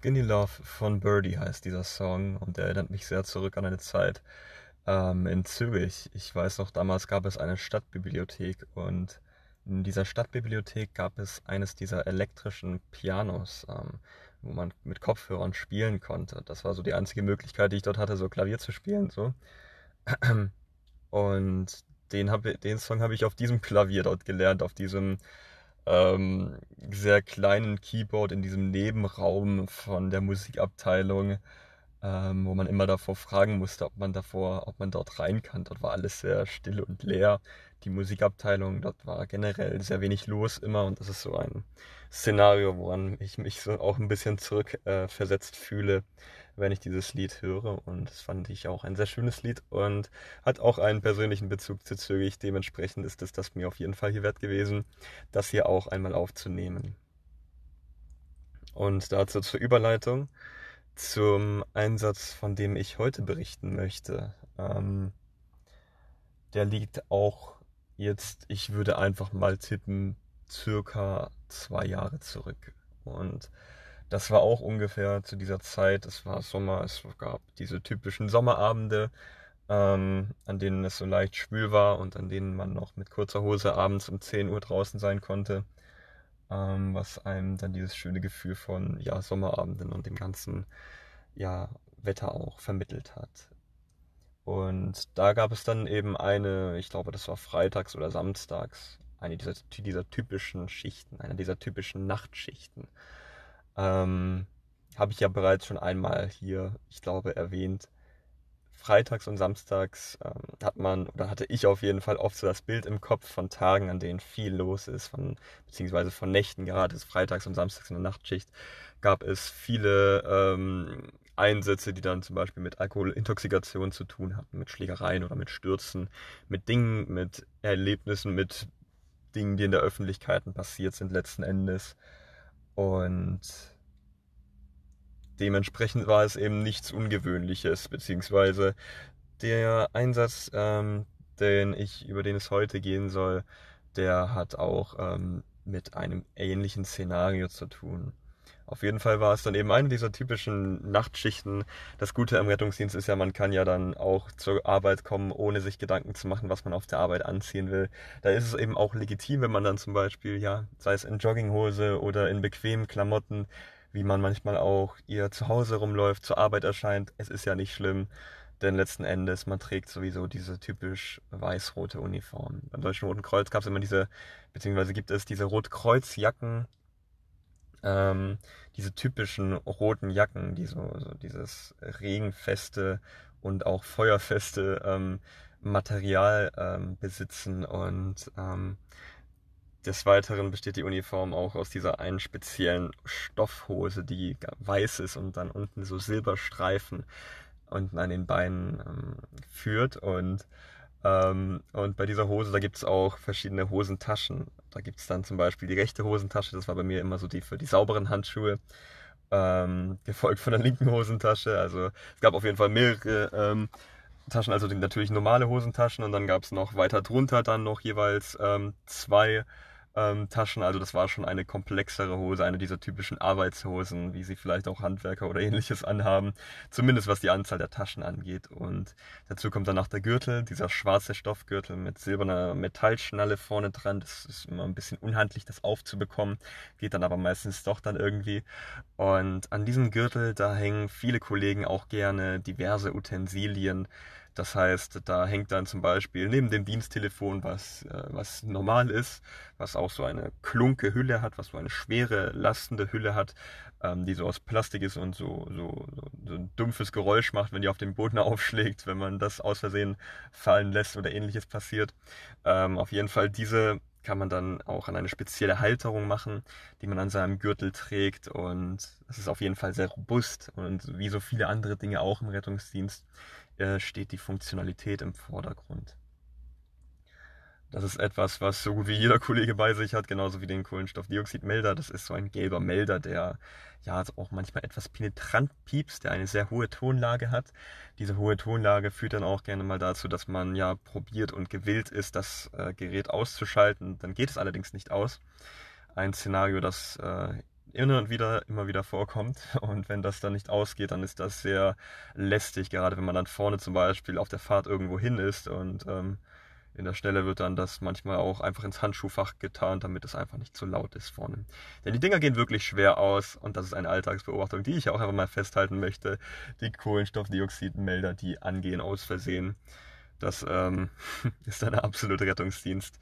Skinny Love von Birdie heißt dieser Song und der erinnert mich sehr zurück an eine Zeit ähm, in Zürich. Ich weiß noch, damals gab es eine Stadtbibliothek und in dieser Stadtbibliothek gab es eines dieser elektrischen Pianos, ähm, wo man mit Kopfhörern spielen konnte. Das war so die einzige Möglichkeit, die ich dort hatte, so Klavier zu spielen. So. Und den, hab, den Song habe ich auf diesem Klavier dort gelernt, auf diesem ähm, sehr kleinen Keyboard in diesem Nebenraum von der Musikabteilung, ähm, wo man immer davor fragen musste, ob man davor, ob man dort rein kann. Dort war alles sehr still und leer. Die Musikabteilung, dort war generell sehr wenig los immer und das ist so ein Szenario, woran ich mich so auch ein bisschen zurückversetzt äh, fühle wenn ich dieses Lied höre. Und das fand ich auch ein sehr schönes Lied und hat auch einen persönlichen Bezug zu Zürich. Dementsprechend ist es das mir auf jeden Fall hier wert gewesen, das hier auch einmal aufzunehmen. Und dazu zur Überleitung zum Einsatz, von dem ich heute berichten möchte. Ähm, der liegt auch jetzt, ich würde einfach mal tippen, circa zwei Jahre zurück. Und das war auch ungefähr zu dieser Zeit, es war Sommer, es gab diese typischen Sommerabende, ähm, an denen es so leicht schwül war und an denen man noch mit kurzer Hose abends um 10 Uhr draußen sein konnte, ähm, was einem dann dieses schöne Gefühl von ja, Sommerabenden und dem ganzen ja, Wetter auch vermittelt hat. Und da gab es dann eben eine, ich glaube, das war freitags oder samstags, eine dieser, dieser typischen Schichten, eine dieser typischen Nachtschichten. Ähm, Habe ich ja bereits schon einmal hier, ich glaube, erwähnt. Freitags und samstags ähm, hat man, oder hatte ich auf jeden Fall oft so das Bild im Kopf von Tagen, an denen viel los ist, von, beziehungsweise von Nächten, gerade freitags und samstags in der Nachtschicht, gab es viele ähm, Einsätze, die dann zum Beispiel mit Alkoholintoxikation zu tun hatten, mit Schlägereien oder mit Stürzen, mit Dingen, mit Erlebnissen, mit Dingen, die in der Öffentlichkeit passiert sind letzten Endes. Und dementsprechend war es eben nichts Ungewöhnliches, beziehungsweise der Einsatz, ähm, den ich, über den es heute gehen soll, der hat auch ähm, mit einem ähnlichen Szenario zu tun. Auf jeden Fall war es dann eben eine dieser typischen Nachtschichten. Das Gute am Rettungsdienst ist ja, man kann ja dann auch zur Arbeit kommen, ohne sich Gedanken zu machen, was man auf der Arbeit anziehen will. Da ist es eben auch legitim, wenn man dann zum Beispiel, ja, sei es in Jogginghose oder in bequemen Klamotten, wie man manchmal auch ihr zu Hause rumläuft, zur Arbeit erscheint. Es ist ja nicht schlimm, denn letzten Endes, man trägt sowieso diese typisch weiß-rote Uniform. Beim Deutschen Roten Kreuz gab es immer diese, beziehungsweise gibt es diese Rotkreuzjacken, ähm, diese typischen roten Jacken, die so, so dieses regenfeste und auch feuerfeste ähm, Material ähm, besitzen und ähm, des Weiteren besteht die Uniform auch aus dieser einen speziellen Stoffhose, die weiß ist und dann unten so Silberstreifen unten an den Beinen ähm, führt und ähm, und bei dieser Hose, da gibt es auch verschiedene Hosentaschen. Da gibt es dann zum Beispiel die rechte Hosentasche, das war bei mir immer so die für die sauberen Handschuhe, ähm, gefolgt von der linken Hosentasche. Also es gab auf jeden Fall mehrere ähm, Taschen, also die natürlich normale Hosentaschen und dann gab es noch weiter drunter dann noch jeweils ähm, zwei ähm, Taschen. Also das war schon eine komplexere Hose, eine dieser typischen Arbeitshosen, wie sie vielleicht auch Handwerker oder ähnliches anhaben. Zumindest was die Anzahl der Taschen angeht. Und dazu kommt dann noch der Gürtel, dieser schwarze Stoffgürtel mit silberner Metallschnalle vorne dran. Das ist immer ein bisschen unhandlich, das aufzubekommen. Geht dann aber meistens doch dann irgendwie. Und an diesem Gürtel, da hängen viele Kollegen auch gerne diverse Utensilien das heißt, da hängt dann zum Beispiel neben dem Diensttelefon, was, äh, was normal ist, was auch so eine klunke Hülle hat, was so eine schwere, lastende Hülle hat, ähm, die so aus Plastik ist und so, so, so, ein dumpfes Geräusch macht, wenn die auf den Boden aufschlägt, wenn man das aus Versehen fallen lässt oder ähnliches passiert. Ähm, auf jeden Fall diese kann man dann auch an eine spezielle Halterung machen, die man an seinem Gürtel trägt und es ist auf jeden Fall sehr robust und wie so viele andere Dinge auch im Rettungsdienst steht die Funktionalität im Vordergrund. Das ist etwas, was so gut wie jeder Kollege bei sich hat, genauso wie den Kohlenstoffdioxidmelder. Das ist so ein gelber Melder, der ja auch manchmal etwas penetrant piepst, der eine sehr hohe Tonlage hat. Diese hohe Tonlage führt dann auch gerne mal dazu, dass man ja probiert und gewillt ist, das äh, Gerät auszuschalten. Dann geht es allerdings nicht aus. Ein Szenario, das äh, immer und wieder, immer wieder vorkommt. Und wenn das dann nicht ausgeht, dann ist das sehr lästig, gerade wenn man dann vorne zum Beispiel auf der Fahrt irgendwo hin ist und ähm, in der Stelle wird dann das manchmal auch einfach ins Handschuhfach getan, damit es einfach nicht zu laut ist vorne. Denn die Dinger gehen wirklich schwer aus und das ist eine Alltagsbeobachtung, die ich auch einfach mal festhalten möchte. Die Kohlenstoffdioxidmelder, die angehen aus Versehen. Das ähm, ist ein absoluter Rettungsdienst.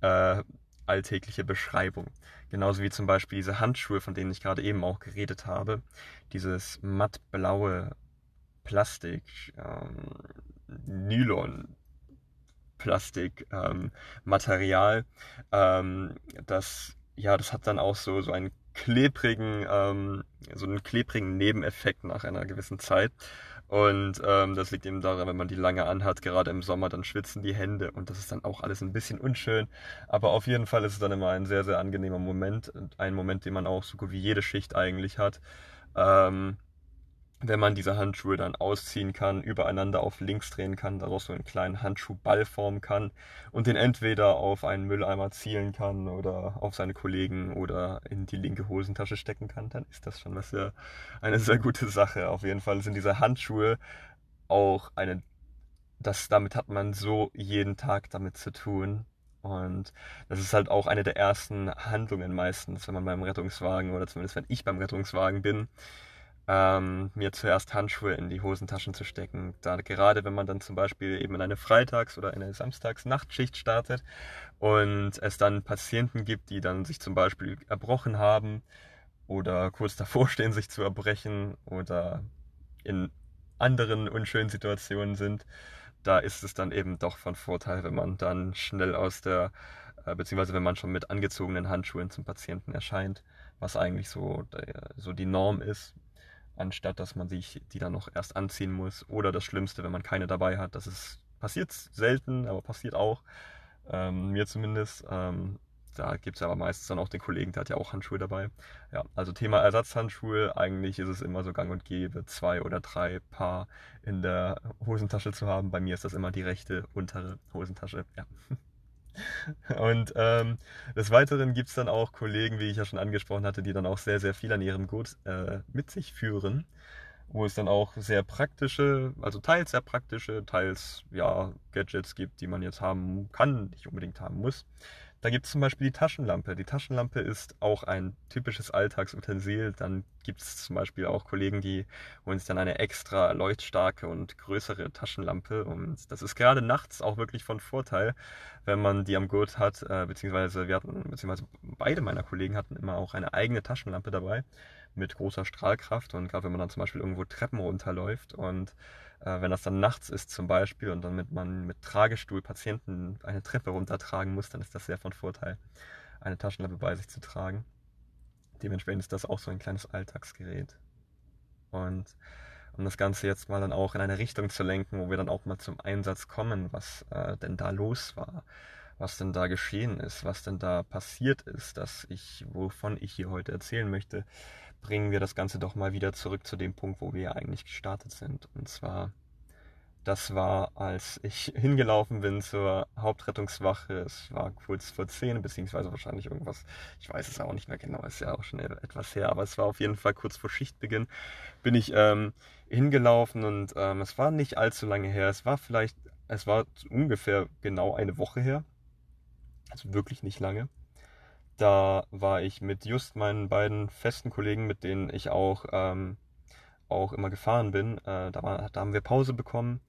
Äh, alltägliche Beschreibung. Genauso wie zum Beispiel diese Handschuhe, von denen ich gerade eben auch geredet habe. Dieses mattblaue Plastik, ähm, Nylon, Plastikmaterial. Ähm, ähm, das, ja, das hat dann auch so, so einen klebrigen, ähm, so einen klebrigen Nebeneffekt nach einer gewissen Zeit. Und ähm, das liegt eben daran, wenn man die lange anhat, gerade im Sommer, dann schwitzen die Hände und das ist dann auch alles ein bisschen unschön. Aber auf jeden Fall ist es dann immer ein sehr, sehr angenehmer Moment. Ein Moment, den man auch so gut wie jede Schicht eigentlich hat. Ähm, wenn man diese Handschuhe dann ausziehen kann, übereinander auf links drehen kann, daraus so einen kleinen Handschuhball formen kann und den entweder auf einen Mülleimer zielen kann oder auf seine Kollegen oder in die linke Hosentasche stecken kann, dann ist das schon was sehr, eine sehr gute Sache. Auf jeden Fall sind diese Handschuhe auch eine, das, damit hat man so jeden Tag damit zu tun. Und das ist halt auch eine der ersten Handlungen meistens, wenn man beim Rettungswagen oder zumindest wenn ich beim Rettungswagen bin, ähm, mir zuerst Handschuhe in die Hosentaschen zu stecken. Da gerade wenn man dann zum Beispiel eben in eine Freitags- oder eine Samstags-Nachtschicht startet und es dann Patienten gibt, die dann sich zum Beispiel erbrochen haben oder kurz davor stehen, sich zu erbrechen oder in anderen unschönen Situationen sind, da ist es dann eben doch von Vorteil, wenn man dann schnell aus der, äh, beziehungsweise wenn man schon mit angezogenen Handschuhen zum Patienten erscheint, was eigentlich so, so die Norm ist anstatt dass man sich die dann noch erst anziehen muss. Oder das Schlimmste, wenn man keine dabei hat. Das ist passiert selten, aber passiert auch. Ähm, mir zumindest. Ähm, da gibt es aber meistens dann auch den Kollegen, der hat ja auch Handschuhe dabei. Ja, also Thema Ersatzhandschuhe, eigentlich ist es immer so gang und gäbe, zwei oder drei Paar in der Hosentasche zu haben. Bei mir ist das immer die rechte untere Hosentasche. Ja. Und ähm, des Weiteren gibt es dann auch Kollegen, wie ich ja schon angesprochen hatte, die dann auch sehr, sehr viel an ihrem Gut äh, mit sich führen, wo es dann auch sehr praktische, also teils sehr praktische, teils ja Gadgets gibt, die man jetzt haben kann, nicht unbedingt haben muss. Da gibt es zum Beispiel die Taschenlampe. Die Taschenlampe ist auch ein typisches Alltagsutensil. Dann gibt es zum Beispiel auch Kollegen, die holen sich dann eine extra leuchtstarke und größere Taschenlampe. Und das ist gerade nachts auch wirklich von Vorteil, wenn man die am Gurt hat. Äh, beziehungsweise wir hatten, beziehungsweise beide meiner Kollegen hatten immer auch eine eigene Taschenlampe dabei mit großer Strahlkraft. Und gerade wenn man dann zum Beispiel irgendwo Treppen runterläuft und äh, wenn das dann nachts ist zum Beispiel und dann mit man mit Tragestuhl Patienten eine Treppe runtertragen muss, dann ist das sehr von Vorteil, eine Taschenlampe bei sich zu tragen. Dementsprechend ist das auch so ein kleines Alltagsgerät. Und um das Ganze jetzt mal dann auch in eine Richtung zu lenken, wo wir dann auch mal zum Einsatz kommen, was äh, denn da los war, was denn da geschehen ist, was denn da passiert ist, dass ich, wovon ich hier heute erzählen möchte, bringen wir das Ganze doch mal wieder zurück zu dem Punkt, wo wir eigentlich gestartet sind. Und zwar, das war, als ich hingelaufen bin zur Hauptrettungswache. Es war kurz vor 10, beziehungsweise wahrscheinlich irgendwas, ich weiß es auch nicht mehr genau, ist ja auch schon etwas her, aber es war auf jeden Fall kurz vor Schichtbeginn, bin ich ähm, hingelaufen und ähm, es war nicht allzu lange her. Es war vielleicht, es war ungefähr genau eine Woche her. Also wirklich nicht lange. Da war ich mit just meinen beiden festen Kollegen, mit denen ich auch, ähm, auch immer gefahren bin. Äh, da, war, da haben wir Pause bekommen.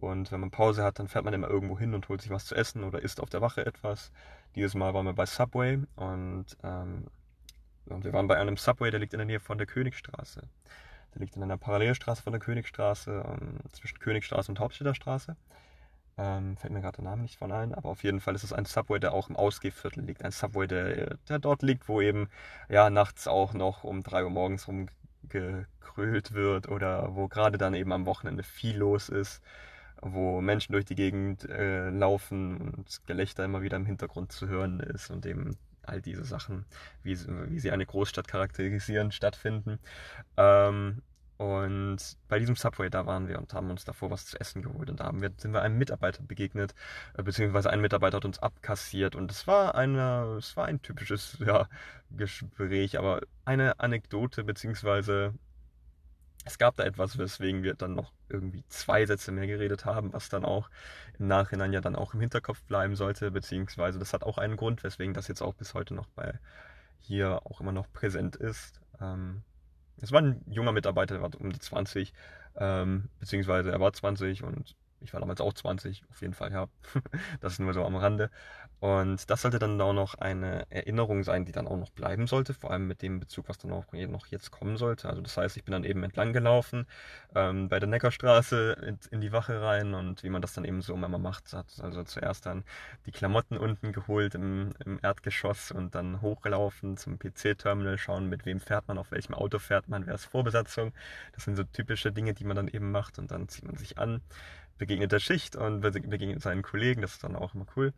Und wenn man Pause hat, dann fährt man immer irgendwo hin und holt sich was zu essen oder isst auf der Wache etwas. Dieses Mal waren wir bei Subway und, ähm, und wir waren bei einem Subway, der liegt in der Nähe von der Königstraße. Der liegt in einer Parallelstraße von der Königstraße, ähm, zwischen Königstraße und Hauptstädter Straße. Ähm, fällt mir gerade der Name nicht von ein, aber auf jeden Fall ist es ein Subway, der auch im Ausgehviertel liegt. Ein Subway, der, der dort liegt, wo eben ja nachts auch noch um 3 Uhr morgens rumgekrölt wird oder wo gerade dann eben am Wochenende viel los ist, wo Menschen durch die Gegend äh, laufen und Gelächter immer wieder im Hintergrund zu hören ist und eben all diese Sachen, wie, wie sie eine Großstadt charakterisieren, stattfinden. Ähm, Und bei diesem Subway, da waren wir und haben uns davor was zu essen geholt. Und da haben wir, sind wir einem Mitarbeiter begegnet, äh, beziehungsweise ein Mitarbeiter hat uns abkassiert. Und es war eine, es war ein typisches ja, Gespräch, aber eine Anekdote, beziehungsweise es gab da etwas, weswegen wir dann noch irgendwie zwei Sätze mehr geredet haben, was dann auch im Nachhinein ja dann auch im Hinterkopf bleiben sollte, beziehungsweise das hat auch einen Grund, weswegen das jetzt auch bis heute noch bei hier auch immer noch präsent ist. Ähm, es war ein junger Mitarbeiter, der war um die 20, ähm, beziehungsweise er war 20 und ich war damals auch 20, auf jeden Fall, ja. das ist nur so am Rande. Und das sollte dann auch noch eine Erinnerung sein, die dann auch noch bleiben sollte, vor allem mit dem Bezug, was dann auch noch jetzt kommen sollte. Also das heißt, ich bin dann eben entlang gelaufen, ähm, bei der Neckarstraße in, in, die Wache rein und wie man das dann eben so immer macht, hat also zuerst dann die Klamotten unten geholt im, im Erdgeschoss und dann hochgelaufen zum PC-Terminal, schauen, mit wem fährt man, auf welchem Auto fährt man, wer ist Vorbesatzung. Das sind so typische Dinge, die man dann eben macht und dann zieht man sich an begegnet der Schicht und begegnet seinen Kollegen, das ist dann auch immer cool.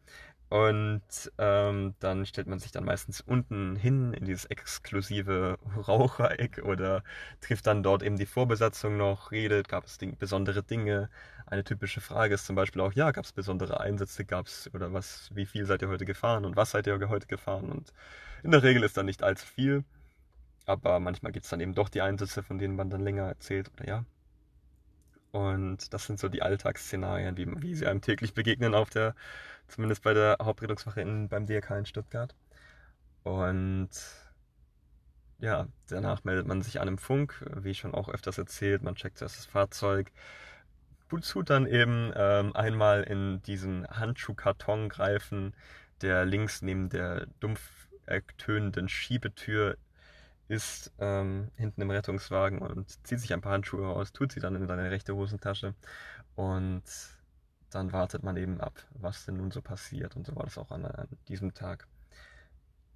Und ähm, dann stellt man sich dann meistens unten hin in dieses exklusive Rauchereck oder trifft dann dort eben die Vorbesatzung noch, redet, gab es Ding, besondere Dinge. Eine typische Frage ist zum Beispiel auch, ja, gab es besondere Einsätze, gab es oder was, wie viel seid ihr heute gefahren und was seid ihr heute gefahren? Und in der Regel ist dann nicht allzu viel, aber manchmal gibt es dann eben doch die Einsätze, von denen man dann länger erzählt oder ja, und das sind so die Alltagsszenarien, wie, wie sie einem täglich begegnen auf der, zumindest bei der Hauptrettungswache in, beim DRK in Stuttgart. Und ja, danach meldet man sich an im Funk, wie schon auch öfters erzählt, man checkt zuerst das Fahrzeug, wozu dann eben ähm, einmal in diesen Handschuhkarton greifen, der links neben der dumpf ertönenden Schiebetür ist ähm, hinten im Rettungswagen und zieht sich ein paar Handschuhe raus, tut sie dann in seine rechte Hosentasche und dann wartet man eben ab, was denn nun so passiert. Und so war das auch an, an diesem Tag.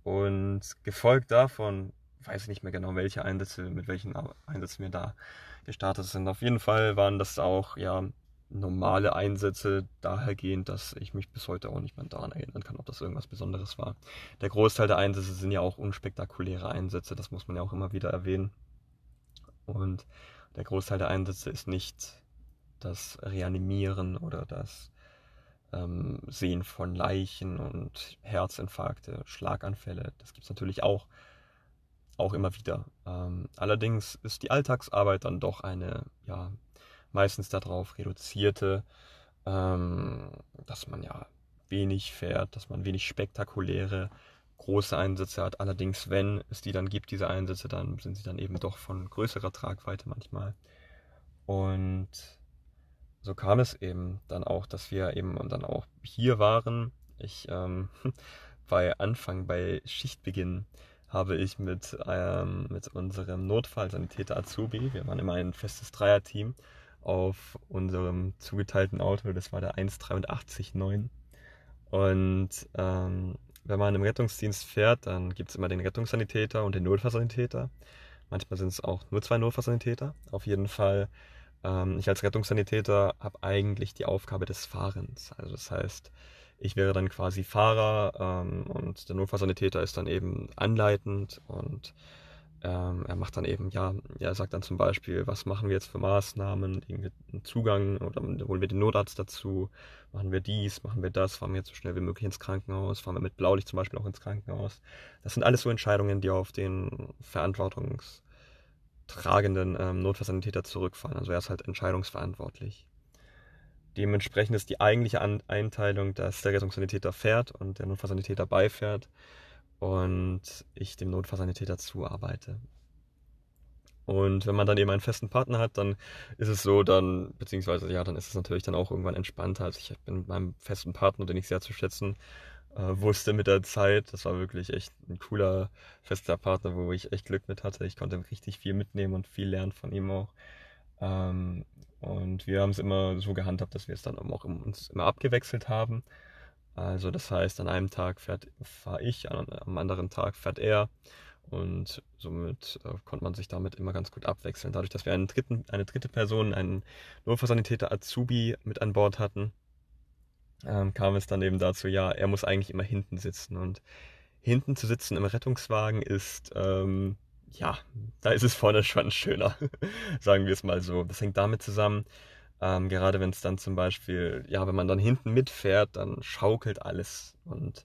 Und gefolgt davon, weiß ich nicht mehr genau, welche Einsätze, mit welchen Einsätzen wir da gestartet sind. Auf jeden Fall waren das auch, ja, normale Einsätze dahergehend, dass ich mich bis heute auch nicht mehr daran erinnern kann, ob das irgendwas Besonderes war. Der Großteil der Einsätze sind ja auch unspektakuläre Einsätze, das muss man ja auch immer wieder erwähnen. Und der Großteil der Einsätze ist nicht das Reanimieren oder das ähm, Sehen von Leichen und Herzinfarkte, Schlaganfälle. Das gibt es natürlich auch, auch immer wieder. Ähm, allerdings ist die Alltagsarbeit dann doch eine ja, meistens darauf reduzierte, ähm, dass man ja wenig fährt, dass man wenig spektakuläre große Einsätze hat. Allerdings, wenn es die dann gibt, diese Einsätze, dann sind sie dann eben doch von größerer Tragweite manchmal. Und so kam es eben dann auch, dass wir eben dann auch hier waren. Ich ähm, bei Anfang, bei Schichtbeginn, habe ich mit, ähm, mit unserem Notfallsanitäter Azubi, wir waren immer ein festes Dreierteam, auf unserem zugeteilten Auto. Das war der 183.9. Und ähm, wenn man im Rettungsdienst fährt, dann gibt es immer den Rettungssanitäter und den Notfallsanitäter. Manchmal sind es auch nur zwei Notfallsanitäter. Auf jeden Fall, ähm, ich als Rettungssanitäter habe eigentlich die Aufgabe des Fahrens. Also das heißt, ich wäre dann quasi Fahrer ähm, und der Notfallsanitäter ist dann eben anleitend und ähm, er macht dann eben, ja, er sagt dann zum Beispiel, was machen wir jetzt für Maßnahmen, irgendwie einen Zugang oder holen wir den Notarzt dazu, machen wir dies, machen wir das, fahren wir jetzt so schnell wie möglich ins Krankenhaus, fahren wir mit Blaulicht zum Beispiel auch ins Krankenhaus. Das sind alles so Entscheidungen, die auf den verantwortungstragenden ähm, Notfallsanitäter zurückfallen. Also er ist halt entscheidungsverantwortlich. Dementsprechend ist die eigentliche Einteilung, dass der Rettungssanitäter fährt und der Notfallsanitäter beifährt und ich dem Notfallsanitäter zuarbeite. Und wenn man dann eben einen festen Partner hat, dann ist es so, dann, beziehungsweise ja, dann ist es natürlich dann auch irgendwann entspannter. Also ich bin mit meinem festen Partner, den ich sehr zu schätzen äh, wusste mit der Zeit. Das war wirklich echt ein cooler, fester Partner, wo ich echt Glück mit hatte. Ich konnte richtig viel mitnehmen und viel lernen von ihm auch. Ähm, und wir haben es immer so gehandhabt, dass wir es dann auch uns immer abgewechselt haben. Also das heißt, an einem Tag fahre ich, am anderen Tag fährt er. Und somit äh, konnte man sich damit immer ganz gut abwechseln. Dadurch, dass wir einen dritten, eine dritte Person, einen Notfallsanitäter Azubi mit an Bord hatten, ähm, kam es dann eben dazu, ja, er muss eigentlich immer hinten sitzen. Und hinten zu sitzen im Rettungswagen ist, ähm, ja, da ist es vorne schon schöner, sagen wir es mal so. Das hängt damit zusammen, ähm, gerade wenn es dann zum Beispiel, ja, wenn man dann hinten mitfährt, dann schaukelt alles und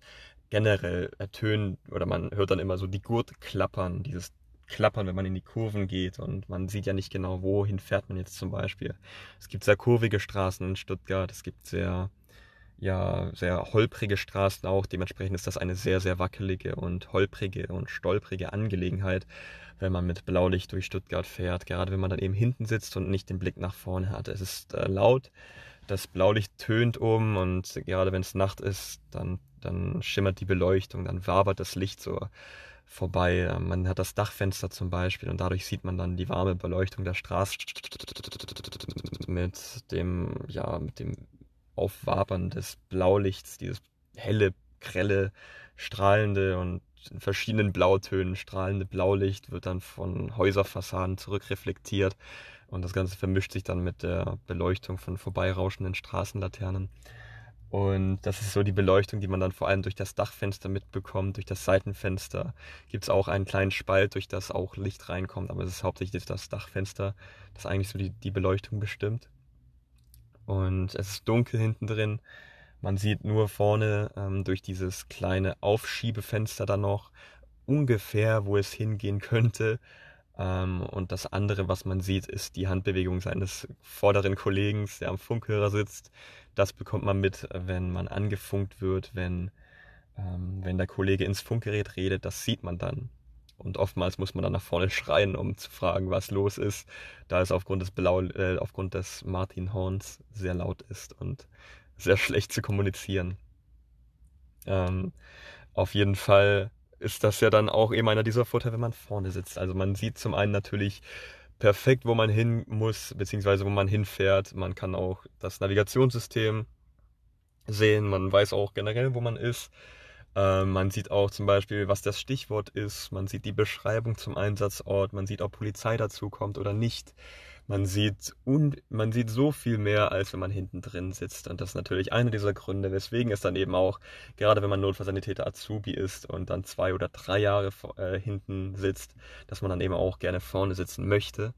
generell ertönt oder man hört dann immer so die Gurte klappern, dieses Klappern, wenn man in die Kurven geht und man sieht ja nicht genau, wohin fährt man jetzt zum Beispiel. Es gibt sehr kurvige Straßen in Stuttgart, es gibt sehr ja sehr holprige Straßen auch. Dementsprechend ist das eine sehr, sehr wackelige und holprige und stolprige Angelegenheit, wenn man mit Blaulicht durch Stuttgart fährt. Gerade wenn man dann eben hinten sitzt und nicht den Blick nach vorne hat. Es ist äh, laut, das Blaulicht tönt um und gerade wenn es Nacht ist, dann, dann schimmert die Beleuchtung, dann wabert das Licht so vorbei. Man hat das Dachfenster zum Beispiel und dadurch sieht man dann die warme Beleuchtung der Straße mit dem, ja, mit dem Aufwabern des Blaulichts, dieses helle, grelle, strahlende und in verschiedenen Blautönen strahlende Blaulicht wird dann von Häuserfassaden zurückreflektiert und das Ganze vermischt sich dann mit der Beleuchtung von vorbeirauschenden Straßenlaternen. Und das ist so die Beleuchtung, die man dann vor allem durch das Dachfenster mitbekommt, durch das Seitenfenster. Gibt es auch einen kleinen Spalt, durch das auch Licht reinkommt, aber es ist hauptsächlich das Dachfenster, das eigentlich so die, die Beleuchtung bestimmt und es ist dunkel hinten drin. Man sieht nur vorne ähm, durch dieses kleine Aufschiebefenster dann noch ungefähr, wo es hingehen könnte. Ähm, und das andere, was man sieht, ist die Handbewegung seines vorderen Kollegen, der am Funkhörer sitzt. Das bekommt man mit, wenn man angefunkt wird, wenn, ähm, wenn der Kollege ins Funkgerät redet. Das sieht man dann. Und oftmals muss man dann nach vorne schreien, um zu fragen, was los ist, da es aufgrund des, Blau, äh, aufgrund des Martin Horns sehr laut ist und sehr schlecht zu kommunizieren. Ähm, auf jeden Fall ist das ja dann auch eben einer dieser Vorteile, wenn man vorne sitzt. Also man sieht zum einen natürlich perfekt, wo man hin muss, beziehungsweise wo man hinfährt. Man kann auch das Navigationssystem sehen, man weiß auch generell, wo man ist. Äh, man sieht auch zum Beispiel, was das Stichwort ist. Man sieht die Beschreibung zum Einsatzort. Man sieht, ob Polizei dazukommt oder nicht. Man sieht, un man sieht so viel mehr, als wenn man hinten drin sitzt. Und das ist natürlich einer dieser Gründe, weswegen es dann eben auch, gerade wenn man Notfallsanitäter Azubi ist und dann zwei oder drei Jahre äh, hinten sitzt, dass man dann eben auch gerne vorne sitzen möchte.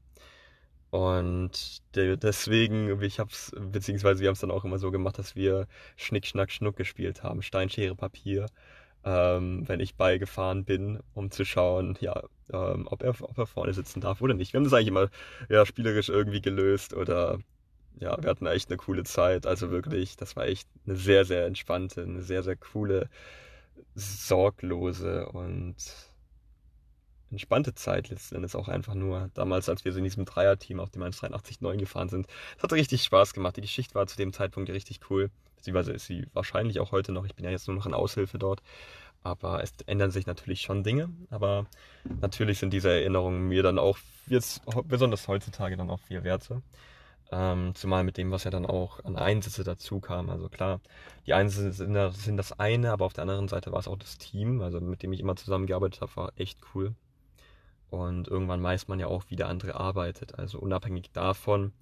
Und deswegen, ich hab's, beziehungsweise wir haben es dann auch immer so gemacht, dass wir Schnick, Schnack, Schnuck gespielt haben, Stein, Schere, Papier, ähm, wenn ich beigefahren bin, um zu schauen, ja, ähm, ob, er, ob er vorne sitzen darf oder nicht. Wir haben das eigentlich immer ja, spielerisch irgendwie gelöst oder ja, wir hatten echt eine coole Zeit. Also wirklich, das war echt eine sehr, sehr entspannte, eine sehr, sehr coole, sorglose und entspannte Zeit letzten Endes auch einfach nur. Damals, als wir so in diesem Dreierteam auf dem 183.9 gefahren sind. Das hat richtig Spaß gemacht. Die Geschichte war zu dem Zeitpunkt richtig cool. Beziehungsweise ist sie wahrscheinlich auch heute noch. Ich bin ja jetzt nur noch in Aushilfe dort. Aber es ändern sich natürlich schon Dinge. Aber natürlich sind diese Erinnerungen mir dann auch jetzt, besonders heutzutage, dann auch viel wert. Ähm, zumal mit dem, was ja dann auch an Einsätze dazu kam. Also klar, die Einsätze sind, das eine, aber auf der anderen Seite war es auch das Team, also mit dem ich immer zusammengearbeitet habe, war echt cool. Und irgendwann weiß man ja auch, wie der andere arbeitet. Also unabhängig davon,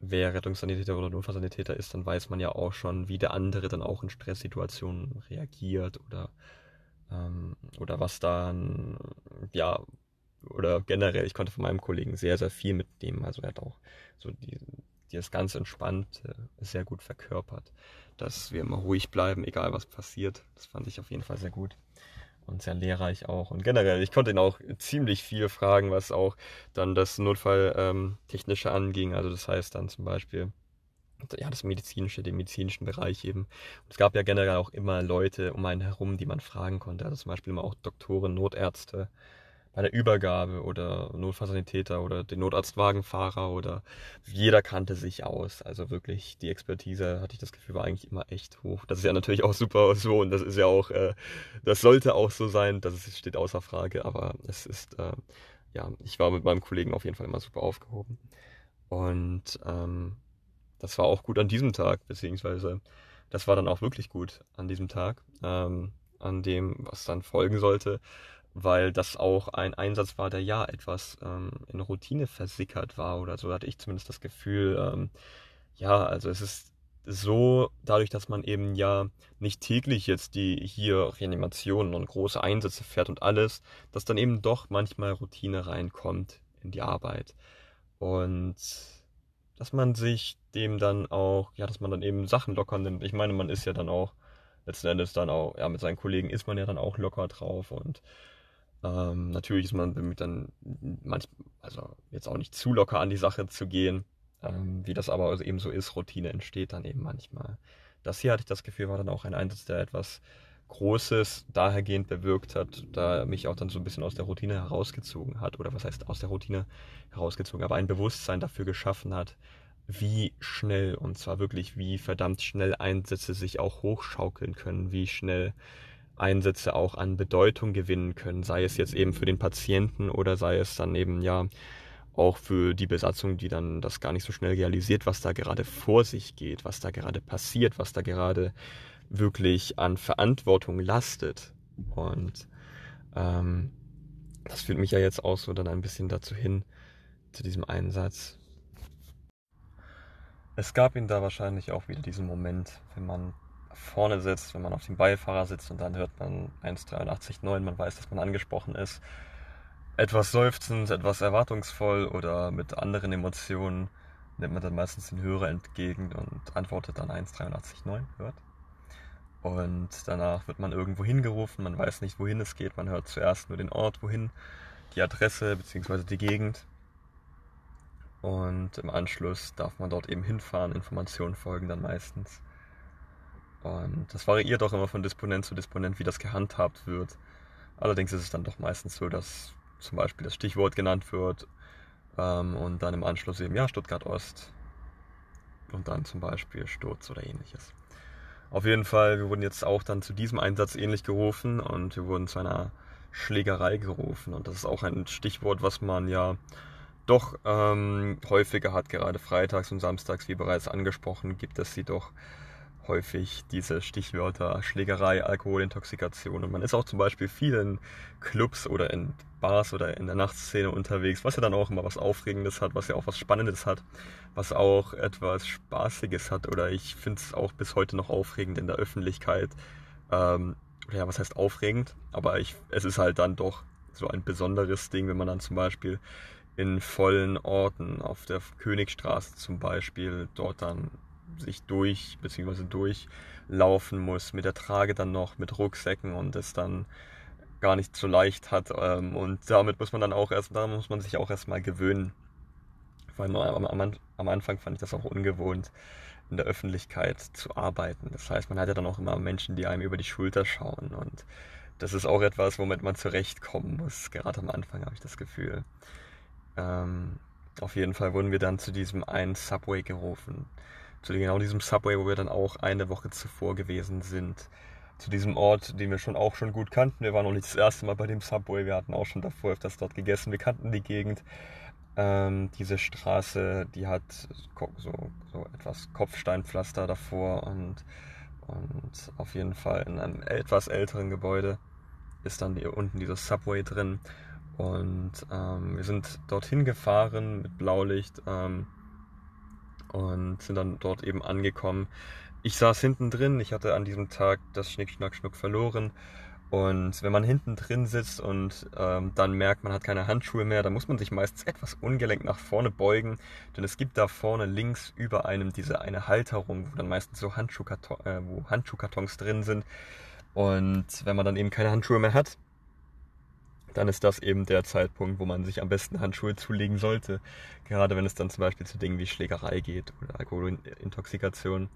wer Rettungssanitäter oder Notfallsanitäter ist, dann weiß man ja auch schon, wie der andere dann auch in Stresssituationen reagiert oder, ähm, oder was dann, ja, oder generell, ich konnte von meinem Kollegen sehr, sehr viel mitnehmen. Also er hat auch so die, die das ganz entspannt äh, sehr gut verkörpert, dass wir immer ruhig bleiben, egal was passiert. Das fand ich auf jeden Fall sehr gut und sehr lehrreich auch. Und generell, ich konnte ihn auch ziemlich viel fragen, was auch dann das Notfalltechnische ähm, anging. Also das heißt dann zum Beispiel, ja, das medizinische, den medizinischen Bereich eben. Und es gab ja generell auch immer Leute um einen herum, die man fragen konnte. Also zum Beispiel immer auch Doktoren, Notärzte, bei der Übergabe oder Notfallsanitäter oder den Notarztwagenfahrer oder jeder kannte sich aus. Also wirklich die Expertise, hatte ich das Gefühl, war eigentlich immer echt hoch. Das ist ja natürlich auch super so und das ist ja auch, äh, das sollte auch so sein, das steht außer Frage, aber es ist, äh, ja, ich war mit meinem Kollegen auf jeden Fall immer super aufgehoben. Und ähm, das war auch gut an diesem Tag, beziehungsweise das war dann auch wirklich gut an diesem Tag, ähm, an dem, was dann folgen sollte weil das auch ein Einsatz war, der ja etwas ähm, in Routine versickert war oder so, hatte ich zumindest das Gefühl. Ähm, ja, also es ist so, dadurch, dass man eben ja nicht täglich jetzt die hier Reanimationen und große Einsätze fährt und alles, dass dann eben doch manchmal Routine reinkommt in die Arbeit. Und dass man sich dem dann auch, ja, dass man dann eben Sachen locker nimmt. Ich meine, man ist ja dann auch, letzten Endes dann auch, ja, mit seinen Kollegen ist man ja dann auch locker drauf und ähm, natürlich ist man bemüht dann manchmal, also jetzt auch nicht zu locker an die Sache zu gehen, ähm, wie das aber eben so ist, Routine entsteht dann eben manchmal. Das hier hatte ich das Gefühl, war dann auch ein Einsatz, der etwas Großes dahergehend bewirkt hat, da mich auch dann so ein bisschen aus der Routine herausgezogen hat, oder was heißt aus der Routine herausgezogen, aber ein Bewusstsein dafür geschaffen hat, wie schnell, und zwar wirklich wie verdammt schnell Einsätze sich auch hochschaukeln können, wie schnell Einsätze auch an Bedeutung gewinnen können, sei es jetzt eben für den Patienten oder sei es dann eben ja auch für die Besatzung, die dann das gar nicht so schnell realisiert, was da gerade vor sich geht, was da gerade passiert, was da gerade wirklich an Verantwortung lastet. Und ähm, das führt mich ja jetzt auch so dann ein bisschen dazu hin, zu diesem Einsatz. Es gab ihn da wahrscheinlich auch wieder diesen Moment, wenn man vorne sitzt, wenn man auf dem Beifahrer sitzt und dann hört man 1,83,9, man weiß, dass man angesprochen ist. Etwas seufzend, etwas erwartungsvoll oder mit anderen Emotionen nimmt man dann meistens den Hörer entgegen und antwortet dann 1,83,9, hört. Und danach wird man irgendwo hingerufen, man weiß nicht, wohin es geht, man hört zuerst nur den Ort, wohin, die Adresse bzw. die Gegend. Und im Anschluss darf man dort eben hinfahren, Informationen folgen dann meistens. Und das variiert auch immer von Disponent zu Disponent, wie das gehandhabt wird. Allerdings ist es dann doch meistens so, dass zum Beispiel das Stichwort genannt wird ähm, und dann im Anschluss eben, ja, Stuttgart Ost und dann zum Beispiel Sturz oder ähnliches. Auf jeden Fall, wir wurden jetzt auch dann zu diesem Einsatz ähnlich gerufen und wir wurden zu einer Schlägerei gerufen. Und das ist auch ein Stichwort, was man ja doch ähm, häufiger hat, gerade freitags und samstags, wie bereits angesprochen, gibt es sie doch häufig diese Stichwörter Schlägerei, Alkoholintoxikation. Und man ist auch zum Beispiel vielen Clubs oder in Bars oder in der Nachtszene unterwegs, was ja dann auch immer was Aufregendes hat, was ja auch was Spannendes hat, was auch etwas Spaßiges hat. Oder ich finde es auch bis heute noch aufregend in der Öffentlichkeit. Ähm, ja, was heißt aufregend? Aber ich, es ist halt dann doch so ein besonderes Ding, wenn man dann zum Beispiel in vollen Orten auf der Königstraße zum Beispiel dort dann sich durch bzw. durchlaufen muss, mit der Trage dann noch, mit Rucksäcken und es dann gar nicht so leicht hat. Ähm, und damit muss man dann auch erst, da muss man sich auch erstmal gewöhnen. Vor am, am, am Anfang fand ich das auch ungewohnt, in der Öffentlichkeit zu arbeiten. Das heißt, man hat ja dann auch immer Menschen, die einem über die Schulter schauen. Und das ist auch etwas, womit man zurechtkommen muss. Gerade am Anfang habe ich das Gefühl. Ähm, auf jeden Fall wurden wir dann zu diesem einen Subway gerufen zu genau diesem Subway, wo wir dann auch eine Woche zuvor gewesen sind. Zu diesem Ort, den wir schon auch schon gut kannten. Wir waren noch nicht das erste Mal bei dem Subway, wir hatten auch schon davor öfters dort gegessen. Wir kannten die Gegend. Ähm, diese Straße, die hat so, so etwas Kopfsteinpflaster davor und, und auf jeden Fall in einem etwas älteren Gebäude ist dann hier unten dieses Subway drin. Und ähm, wir sind dorthin gefahren mit Blaulicht. Ähm, und sind dann dort eben angekommen. Ich saß hinten drin, ich hatte an diesem Tag das Schnick, Schnack, Schnuck verloren. Und wenn man hinten drin sitzt und ähm, dann merkt, man hat keine Handschuhe mehr, dann muss man sich meistens etwas ungelenkt nach vorne beugen. Denn es gibt da vorne links über einem diese eine Halterung, wo dann meistens so Handschuhkarton, äh, wo Handschuhkartons drin sind. Und wenn man dann eben keine Handschuhe mehr hat, dann ist das eben der Zeitpunkt, wo man sich am besten Handschuhe zulegen sollte. Gerade wenn es dann zum Beispiel zu Dingen wie Schlägerei geht oder Alkoholintoxikation,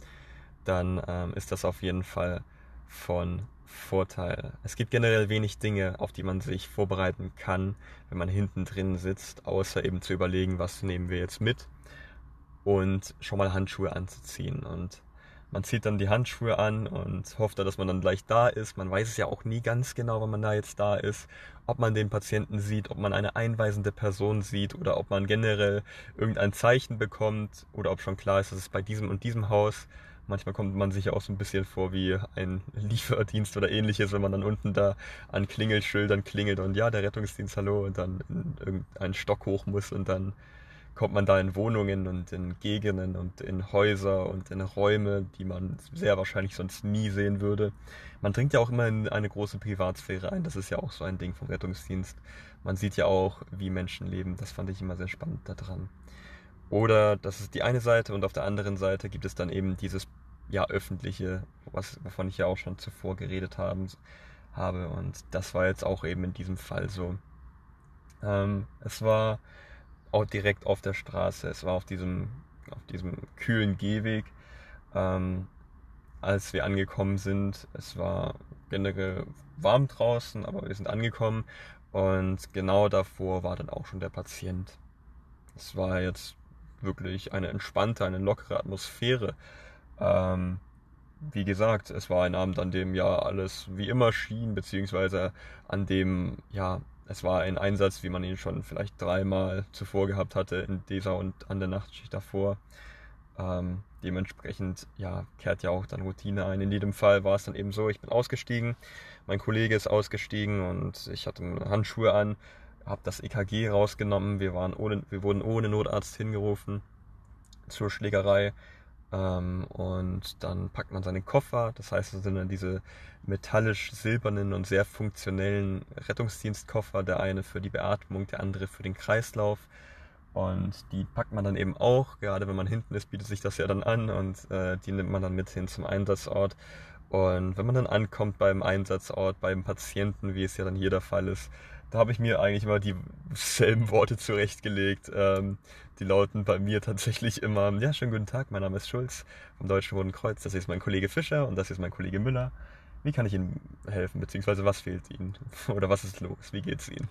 dann ähm, ist das auf jeden Fall von Vorteil. Es gibt generell wenig Dinge, auf die man sich vorbereiten kann, wenn man hinten drin sitzt, außer eben zu überlegen, was nehmen wir jetzt mit und schon mal Handschuhe anzuziehen. Und man zieht dann die Handschuhe an und hofft dass man dann gleich da ist. Man weiß es ja auch nie ganz genau, wann man da jetzt da ist. Ob man den Patienten sieht, ob man eine einweisende Person sieht oder ob man generell irgendein Zeichen bekommt oder ob schon klar ist, dass es bei diesem und diesem Haus Manchmal kommt man sich auch so ein bisschen vor wie ein Lieferdienst oder ähnliches, wenn man dann unten da an Klingelschildern klingelt und ja, der Rettungsdienst, hallo, und dann in Stock hoch muss und dann kommt man da in Wohnungen und in Gegenden und in Häuser und in Räume, die man sehr wahrscheinlich sonst nie sehen würde. Man dringt ja auch immer in eine große Privatsphäre ein. Das ist ja auch so ein Ding vom Rettungsdienst. Man sieht ja auch, wie Menschen leben. Das fand ich immer sehr spannend daran. Oder das ist die eine Seite und auf der anderen Seite gibt es dann eben dieses ja öffentliche, was, wovon ich ja auch schon zuvor geredet haben, habe. Und das war jetzt auch eben in diesem Fall so. Ähm, es war auch direkt auf der Straße. Es war auf diesem, auf diesem kühlen Gehweg. Ähm, als wir angekommen sind, es war generell warm draußen, aber wir sind angekommen und genau davor war dann auch schon der Patient. Es war jetzt wirklich eine entspannte, eine lockere Atmosphäre. Ähm, wie gesagt, es war ein Abend, an dem ja alles wie immer schien, beziehungsweise an dem ja es war ein Einsatz, wie man ihn schon vielleicht dreimal zuvor gehabt hatte in dieser und an der Nachtschicht davor. Ähm, dementsprechend ja, kehrt ja auch dann Routine ein. In jedem Fall war es dann eben so, ich bin ausgestiegen, mein Kollege ist ausgestiegen und ich hatte Handschuhe an, habe das EKG rausgenommen, wir, waren ohne, wir wurden ohne Notarzt hingerufen zur Schlägerei. Ähm, und dann packt man seinen Koffer, das heißt, es sind dann diese metallisch-silbernen und sehr funktionellen Rettungsdienstkoffer, der eine für die Beatmung, der andere für den Kreislauf. Und die packt man dann eben auch, gerade wenn man hinten ist, bietet sich das ja dann an und äh, die nimmt man dann mit hin zum Einsatzort. Und wenn man dann ankommt beim Einsatzort, beim Patienten, wie es ja dann hier der Fall ist, da habe ich mir eigentlich immer dieselben Worte zurechtgelegt. Ähm, die lauten bei mir tatsächlich immer, ja, schönen guten Tag, mein Name ist Schulz vom Deutschen Roten Kreuz, das ist mein Kollege Fischer und das ist mein Kollege Müller. Wie kann ich Ihnen helfen, beziehungsweise was fehlt Ihnen? Oder was ist los? Wie geht's Ihnen?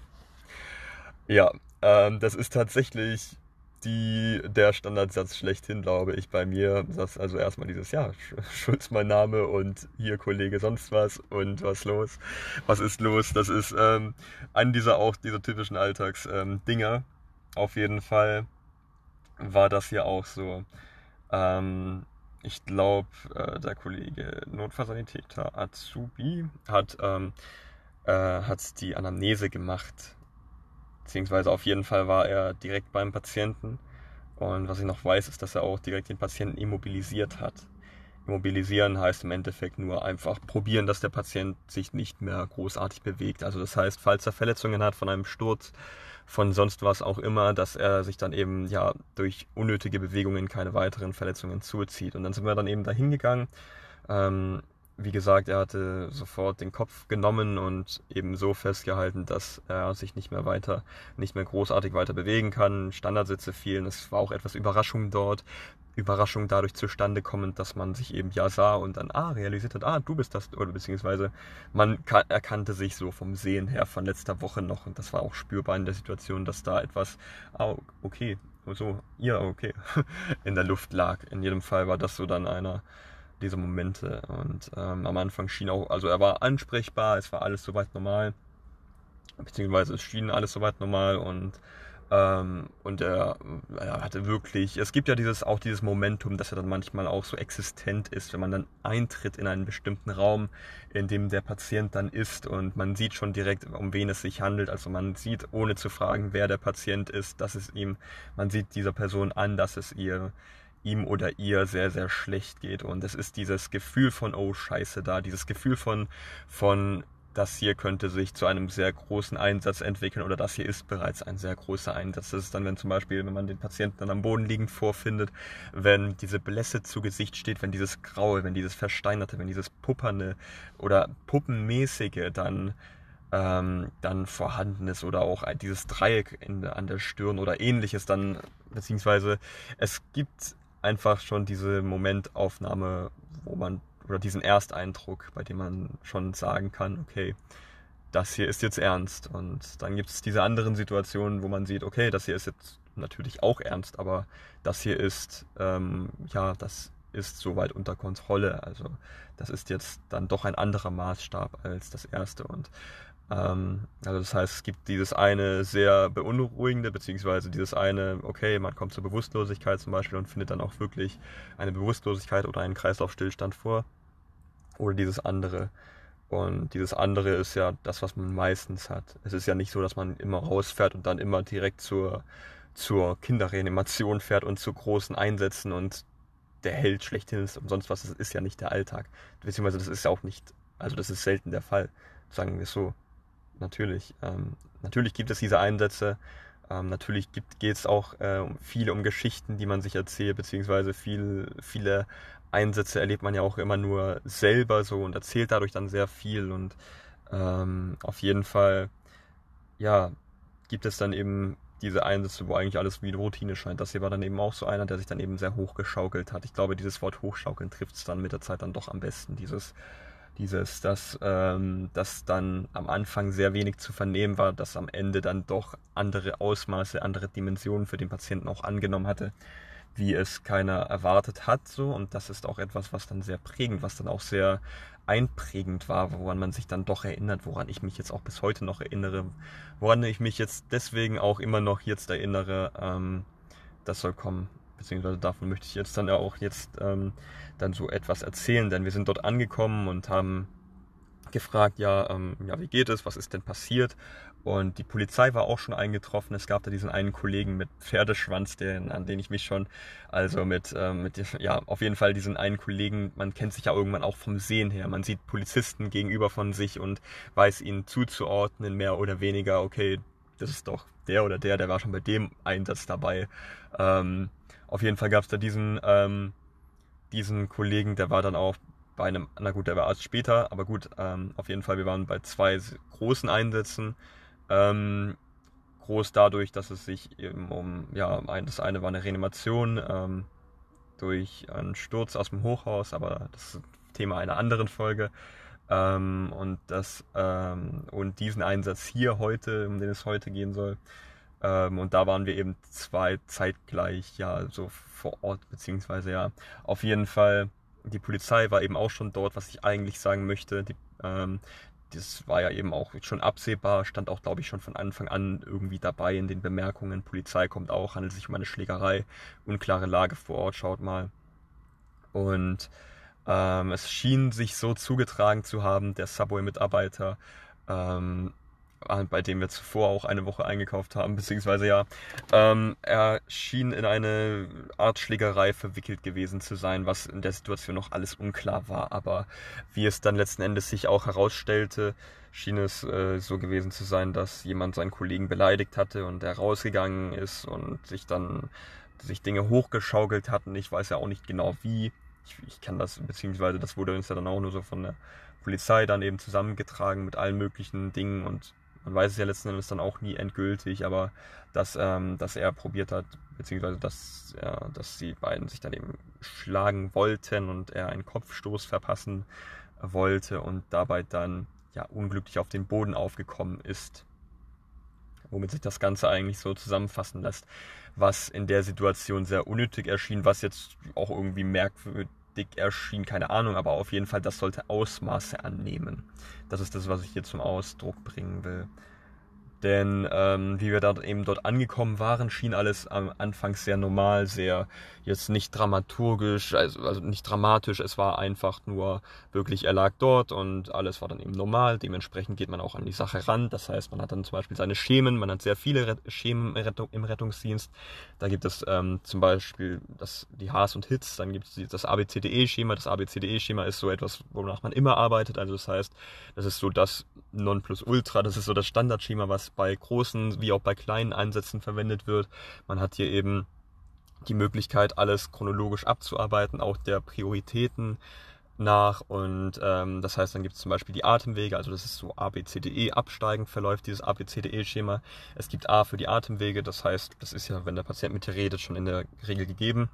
Ja, ähm, das ist tatsächlich die, der Standardsatz schlechthin, glaube ich, bei mir. Das also erstmal dieses, ja, Schulz mein Name und hier Kollege sonst was und was los, was ist los. Das ist ähm, an dieser auch dieser typischen Alltagsdinger. Ähm, Auf jeden Fall war das hier auch so. Ähm, ich glaube, äh, der Kollege Notfallsanitäter Azubi hat, ähm, äh, hat die Anamnese gemacht Beziehungsweise auf jeden Fall war er direkt beim Patienten. Und was ich noch weiß, ist, dass er auch direkt den Patienten immobilisiert hat. Immobilisieren heißt im Endeffekt nur einfach probieren, dass der Patient sich nicht mehr großartig bewegt. Also das heißt, falls er Verletzungen hat von einem Sturz, von sonst was auch immer, dass er sich dann eben ja durch unnötige Bewegungen keine weiteren Verletzungen zuzieht. Und dann sind wir dann eben dahin gegangen. Ähm, wie gesagt, er hatte sofort den Kopf genommen und eben so festgehalten, dass er sich nicht mehr weiter, nicht mehr großartig weiter bewegen kann. Standardsitze fielen. Es war auch etwas Überraschung dort. Überraschung dadurch zustande kommend, dass man sich eben ja sah und dann ah realisiert hat, ah du bist das oder beziehungsweise man erkannte sich so vom Sehen her von letzter Woche noch und das war auch spürbar in der Situation, dass da etwas ah okay so ja okay in der Luft lag. In jedem Fall war das so dann einer diese Momente. Und ähm, am Anfang schien auch, also er war ansprechbar, es war alles soweit normal. Beziehungsweise es schien alles soweit normal und ähm, und er, er, hatte wirklich, es gibt ja dieses, auch dieses Momentum, dass er dann manchmal auch so existent ist, wenn man dann eintritt in einen bestimmten Raum, in dem der Patient dann ist und man sieht schon direkt, um wen es sich handelt. Also man sieht, ohne zu fragen, wer der Patient ist, dass es ihm, man sieht dieser Person an, dass es ihr ihm oder ihr sehr, sehr schlecht geht. Und es ist dieses Gefühl von, oh Scheiße da, dieses Gefühl von, von, das hier könnte sich zu einem sehr großen Einsatz entwickeln oder das hier ist bereits ein sehr großer Einsatz. Das ist dann, wenn zum Beispiel, wenn man den Patienten dann am Boden liegend vorfindet, wenn diese Blässe zu Gesicht steht, wenn dieses Graue, wenn dieses Versteinerte, wenn dieses Pupperne oder Puppenmäßige dann ähm, dann vorhanden ist oder auch dieses Dreieck in, an der Stirn oder ähnliches dann, beziehungsweise es gibt einfach schon diese Momentaufnahme, wo man, oder diesen Ersteindruck, bei dem man schon sagen kann, okay, das hier ist jetzt ernst. Und dann gibt es diese anderen Situationen, wo man sieht, okay, das hier ist jetzt natürlich auch ernst, aber das hier ist, ähm, ja, das ist soweit unter Kontrolle. Also das ist jetzt dann doch ein anderer Maßstab als das erste. Und ähm, also das heißt, es gibt dieses eine sehr beunruhigende, beziehungsweise dieses eine, okay, man kommt zur Bewusstlosigkeit zum Beispiel und findet dann auch wirklich eine Bewusstlosigkeit oder einen Kreislaufstillstand vor. Oder dieses andere. Und dieses andere ist ja das, was man meistens hat. Es ist ja nicht so, dass man immer rausfährt und dann immer direkt zur, zur Kinderreanimation fährt und zu großen Einsätzen und der Held schlechthin ist und sonst was. Das ist ja nicht der Alltag. Beziehungsweise das ist ja auch nicht, also das ist selten der Fall, sagen wir es so. Natürlich. Ähm, natürlich gibt es diese Einsätze. Ähm, natürlich geht es auch äh, viel um Geschichten, die man sich erzählt, beziehungsweise viel, viele Einsätze erlebt man ja auch immer nur selber so und erzählt dadurch dann sehr viel und ähm, auf jeden Fall, ja, gibt es dann eben diese Einsätze, wo eigentlich alles wie Routine scheint. Das hier war dann eben auch so einer, der sich dann eben sehr hochgeschaukelt hat. Ich glaube, dieses Wort hochschaukeln trifft es dann mit der Zeit dann doch am besten. Dieses, dieses, dass, ähm, dass dann am Anfang sehr wenig zu vernehmen war, dass am Ende dann doch andere Ausmaße, andere Dimensionen für den Patienten auch angenommen hatte wie es keiner erwartet hat. So. Und das ist auch etwas, was dann sehr prägend, was dann auch sehr einprägend war, woran man sich dann doch erinnert, woran ich mich jetzt auch bis heute noch erinnere, woran ich mich jetzt deswegen auch immer noch jetzt erinnere, ähm, das soll kommen. Beziehungsweise davon möchte ich jetzt dann ja auch jetzt ähm, dann so etwas erzählen, denn wir sind dort angekommen und haben gefragt, ja, ähm, ja, wie geht es, was ist denn passiert? Und die Polizei war auch schon eingetroffen. Es gab da diesen einen Kollegen mit Pferdeschwanz, den, an den ich mich schon, also mit, ähm, mit, ja, auf jeden Fall diesen einen Kollegen, man kennt sich ja irgendwann auch vom Sehen her. Man sieht Polizisten gegenüber von sich und weiß ihnen zuzuordnen, mehr oder weniger, okay, das ist doch der oder der, der war schon bei dem Einsatz dabei. Ähm, auf jeden Fall gab es da diesen, ähm, diesen Kollegen, der war dann auch bei einem, na gut, der war erst später, aber gut, ähm, auf jeden Fall, wir waren bei zwei großen Einsätzen. Ähm, groß dadurch, dass es sich eben um, ja, das eine war eine Reanimation ähm, durch einen Sturz aus dem Hochhaus, aber das ist Thema einer anderen Folge. Ähm, und das ähm, und diesen Einsatz hier heute, um den es heute gehen soll. Ähm, und da waren wir eben zwei zeitgleich, ja, so vor Ort, beziehungsweise ja, auf jeden Fall die Polizei war eben auch schon dort, was ich eigentlich sagen möchte. Die, ähm, das war ja eben auch schon absehbar, stand auch, glaube ich, schon von Anfang an irgendwie dabei in den Bemerkungen. Polizei kommt auch, handelt sich um eine Schlägerei, unklare Lage vor Ort, schaut mal. Und ähm, es schien sich so zugetragen zu haben, der Subway-Mitarbeiter ähm, bei dem wir zuvor auch eine Woche eingekauft haben, beziehungsweise ja, ähm, er schien in eine Art Schlägerei verwickelt gewesen zu sein, was in der Situation noch alles unklar war. Aber wie es dann letzten Endes sich auch herausstellte, schien es äh, so gewesen zu sein, dass jemand seinen Kollegen beleidigt hatte und er rausgegangen ist und sich dann sich Dinge hochgeschaukelt hatten. Ich weiß ja auch nicht genau wie. Ich, ich kann das, beziehungsweise das wurde uns ja dann auch nur so von der Polizei dann eben zusammengetragen mit allen möglichen Dingen und man weiß es ja letzten Endes dann auch nie endgültig, aber dass, ähm, dass er probiert hat, beziehungsweise dass, ja, dass die beiden sich dann eben schlagen wollten und er einen Kopfstoß verpassen wollte und dabei dann ja unglücklich auf den Boden aufgekommen ist. Womit sich das Ganze eigentlich so zusammenfassen lässt, was in der Situation sehr unnötig erschien, was jetzt auch irgendwie merkwürdig erschien, keine Ahnung, aber auf jeden Fall, das sollte Ausmaße annehmen. Das ist das, was ich hier zum Ausdruck bringen will. Denn ähm, wie wir da eben dort angekommen waren, schien alles am Anfang sehr normal, sehr jetzt nicht dramaturgisch, also, also nicht dramatisch. Es war einfach nur wirklich, er lag dort und alles war dann eben normal. Dementsprechend geht man auch an die Sache ran. Das heißt, man hat dann zum Beispiel seine Schemen, man hat sehr viele Schemen im Rettungsdienst. Da gibt es ähm, zum Beispiel das, die Haas und Hits, dann gibt es das ABCDE-Schema. Das ABCDE-Schema ist so etwas, wonach man immer arbeitet. Also das heißt, das ist so das Nonplusultra, das ist so das Standardschema, was bei großen wie auch bei kleinen Einsätzen verwendet wird. Man hat hier eben die Möglichkeit, alles chronologisch abzuarbeiten, auch der Prioritäten nach. Und ähm, das heißt, dann gibt es zum Beispiel die Atemwege, also das ist so ABCDE, absteigend verläuft dieses ABCDE-Schema. Es gibt A für die Atemwege, das heißt, das ist ja, wenn der Patient mit dir redet, schon in der Regel gegeben,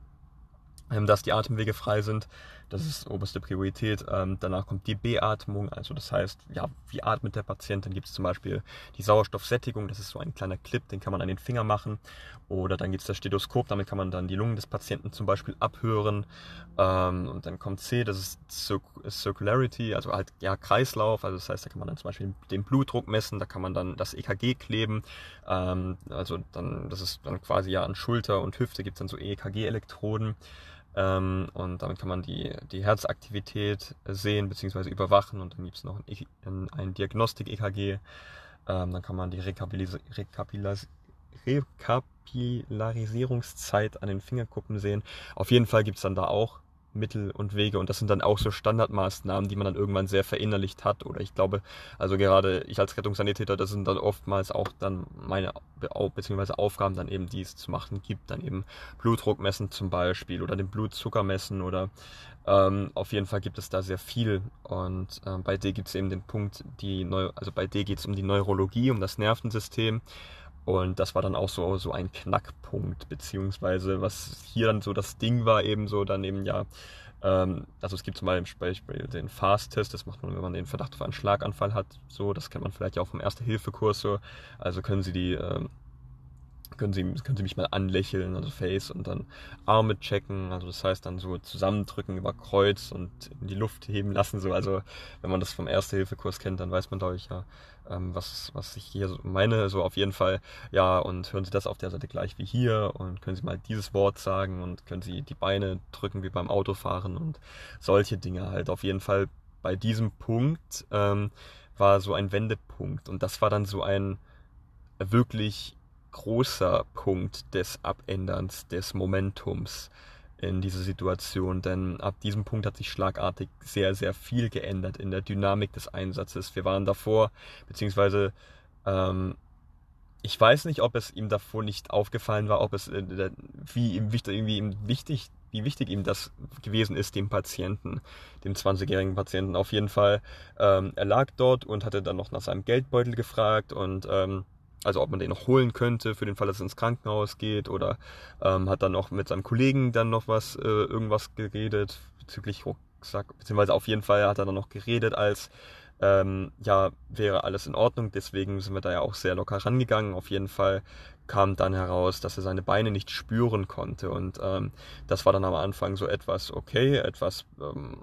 ähm, dass die Atemwege frei sind. Das ist oberste Priorität. Ähm, danach kommt die Beatmung, also das heißt, ja, wie atmet der Patient? Dann gibt es zum Beispiel die Sauerstoffsättigung, das ist so ein kleiner Clip, den kann man an den Finger machen. Oder dann gibt es das Stethoskop, damit kann man dann die Lungen des Patienten zum Beispiel abhören. Ähm, und dann kommt C, das ist Cir Circularity, also halt ja Kreislauf, also das heißt, da kann man dann zum Beispiel den Blutdruck messen, da kann man dann das EKG kleben. Ähm, also dann, das ist dann quasi ja an Schulter und Hüfte gibt es dann so EKG-Elektroden. Ähm, und damit kann man die, die Herzaktivität sehen bzw. überwachen. Und dann gibt es noch ein, ein Diagnostik-EKG. Ähm, dann kann man die Rekapitulis Rekapilarisierungszeit an den Fingerkuppen sehen. Auf jeden Fall gibt es dann da auch Mittel und Wege. Und das sind dann auch so Standardmaßnahmen, die man dann irgendwann sehr verinnerlicht hat. Oder ich glaube, also gerade ich als Rettungssanitäter, das sind dann oftmals auch dann meine beziehungsweise Aufgaben dann eben, die es zu machen gibt, dann eben Blutdruck messen zum Beispiel oder den Blutzucker messen oder ähm, auf jeden Fall gibt es da sehr viel. Und äh, bei D gibt es eben den Punkt, die Neu also bei D geht es um die Neurologie, um das Nervensystem und das war dann auch so, so ein Knackpunkt, beziehungsweise was hier dann so das Ding war, eben so dann eben ja, ähm, also es gibt zum Beispiel den Fast-Test, das macht man, wenn man den Verdacht auf einen Schlaganfall hat, so, das kennt man vielleicht auch vom Erste-Hilfe-Kurs so, also können Sie die, ähm, können Sie, können Sie mich mal anlächeln, also Face und dann Arme checken, also das heißt dann so zusammendrücken über Kreuz und in die Luft heben lassen, so, also wenn man das vom Erste-Hilfe-Kurs kennt, dann weiß man glaube ich ja, ähm, was, was ich hier meine, so auf jeden Fall, ja, und hören Sie das auf der Seite gleich wie hier und können Sie mal dieses Wort sagen und können Sie die Beine drücken wie beim Autofahren und solche Dinge halt. Auf jeden Fall bei diesem Punkt ähm, war so ein Wendepunkt und das war dann so ein wirklich großer Punkt des Abänderns des Momentums in dieser Situation, denn ab diesem Punkt hat sich schlagartig sehr, sehr viel geändert in der Dynamik des Einsatzes. Wir waren davor, beziehungsweise ähm, ich weiß nicht, ob es ihm davor nicht aufgefallen war, ob es äh, wie ihm wichtig, wie ihm wichtig, wie wichtig ihm das gewesen ist, dem Patienten, dem 20-jährigen Patienten. Auf jeden Fall, ähm, er lag dort und hatte dann noch nach seinem Geldbeutel gefragt und ähm, also ob man den noch holen könnte für den Fall, dass es ins Krankenhaus geht oder ähm, hat dann noch mit seinem Kollegen dann noch was, äh, irgendwas geredet bezüglich Rucksack, beziehungsweise auf jeden Fall hat er dann noch geredet als ähm, ja, wäre alles in Ordnung, deswegen sind wir da ja auch sehr locker rangegangen. Auf jeden Fall kam dann heraus, dass er seine Beine nicht spüren konnte und ähm, das war dann am Anfang so etwas okay, etwas, ähm,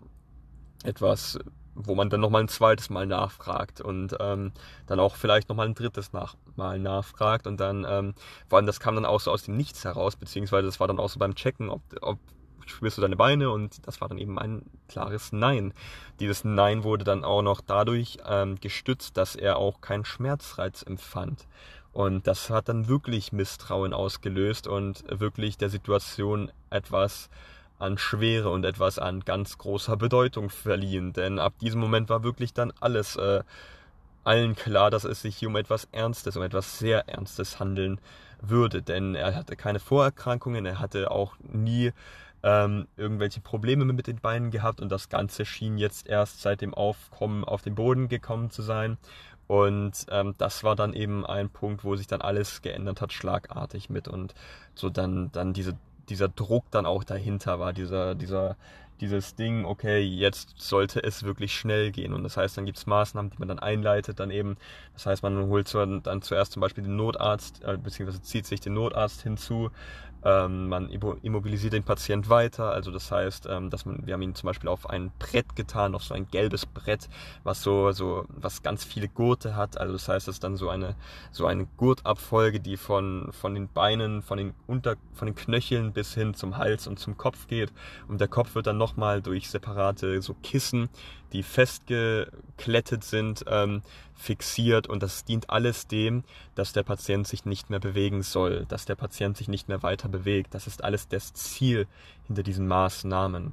etwas wo man dann nochmal ein zweites Mal nachfragt und ähm, dann auch vielleicht nochmal ein drittes nach, Mal nachfragt und dann, ähm, vor allem das kam dann auch so aus dem Nichts heraus, beziehungsweise das war dann auch so beim Checken, ob, ob spürst du deine Beine und das war dann eben ein klares Nein. Dieses Nein wurde dann auch noch dadurch ähm, gestützt, dass er auch keinen Schmerzreiz empfand. Und das hat dann wirklich Misstrauen ausgelöst und wirklich der Situation etwas an Schwere und etwas an ganz großer Bedeutung verliehen. Denn ab diesem Moment war wirklich dann alles äh, allen klar, dass es sich hier um etwas Ernstes, um etwas sehr Ernstes handeln würde. Denn er hatte keine Vorerkrankungen, er hatte auch nie ähm, irgendwelche Probleme mit den Beinen gehabt und das Ganze schien jetzt erst seit dem Aufkommen auf den Boden gekommen zu sein. Und ähm, das war dann eben ein Punkt, wo sich dann alles geändert hat, schlagartig mit und so dann, dann diese dieser Druck dann auch dahinter war, dieser, dieser, dieses Ding, okay, jetzt sollte es wirklich schnell gehen. Und das heißt, dann gibt es Maßnahmen, die man dann einleitet, dann eben, das heißt, man holt dann zuerst zum Beispiel den Notarzt, äh, beziehungsweise zieht sich den Notarzt hinzu, ähm, man immobilisiert den Patient weiter, also das heißt, ähm, dass man, wir haben ihn zum Beispiel auf ein Brett getan, auf so ein gelbes Brett, was so, so, was ganz viele Gurte hat. Also das heißt, es ist dann so eine, so eine Gurtabfolge, die von, von den Beinen, von den Unter, von den Knöcheln bis hin zum Hals und zum Kopf geht. Und der Kopf wird dann nochmal durch separate so Kissen die festgeklettet sind, ähm, fixiert und das dient alles dem, dass der Patient sich nicht mehr bewegen soll, dass der Patient sich nicht mehr weiter bewegt. Das ist alles das Ziel hinter diesen Maßnahmen.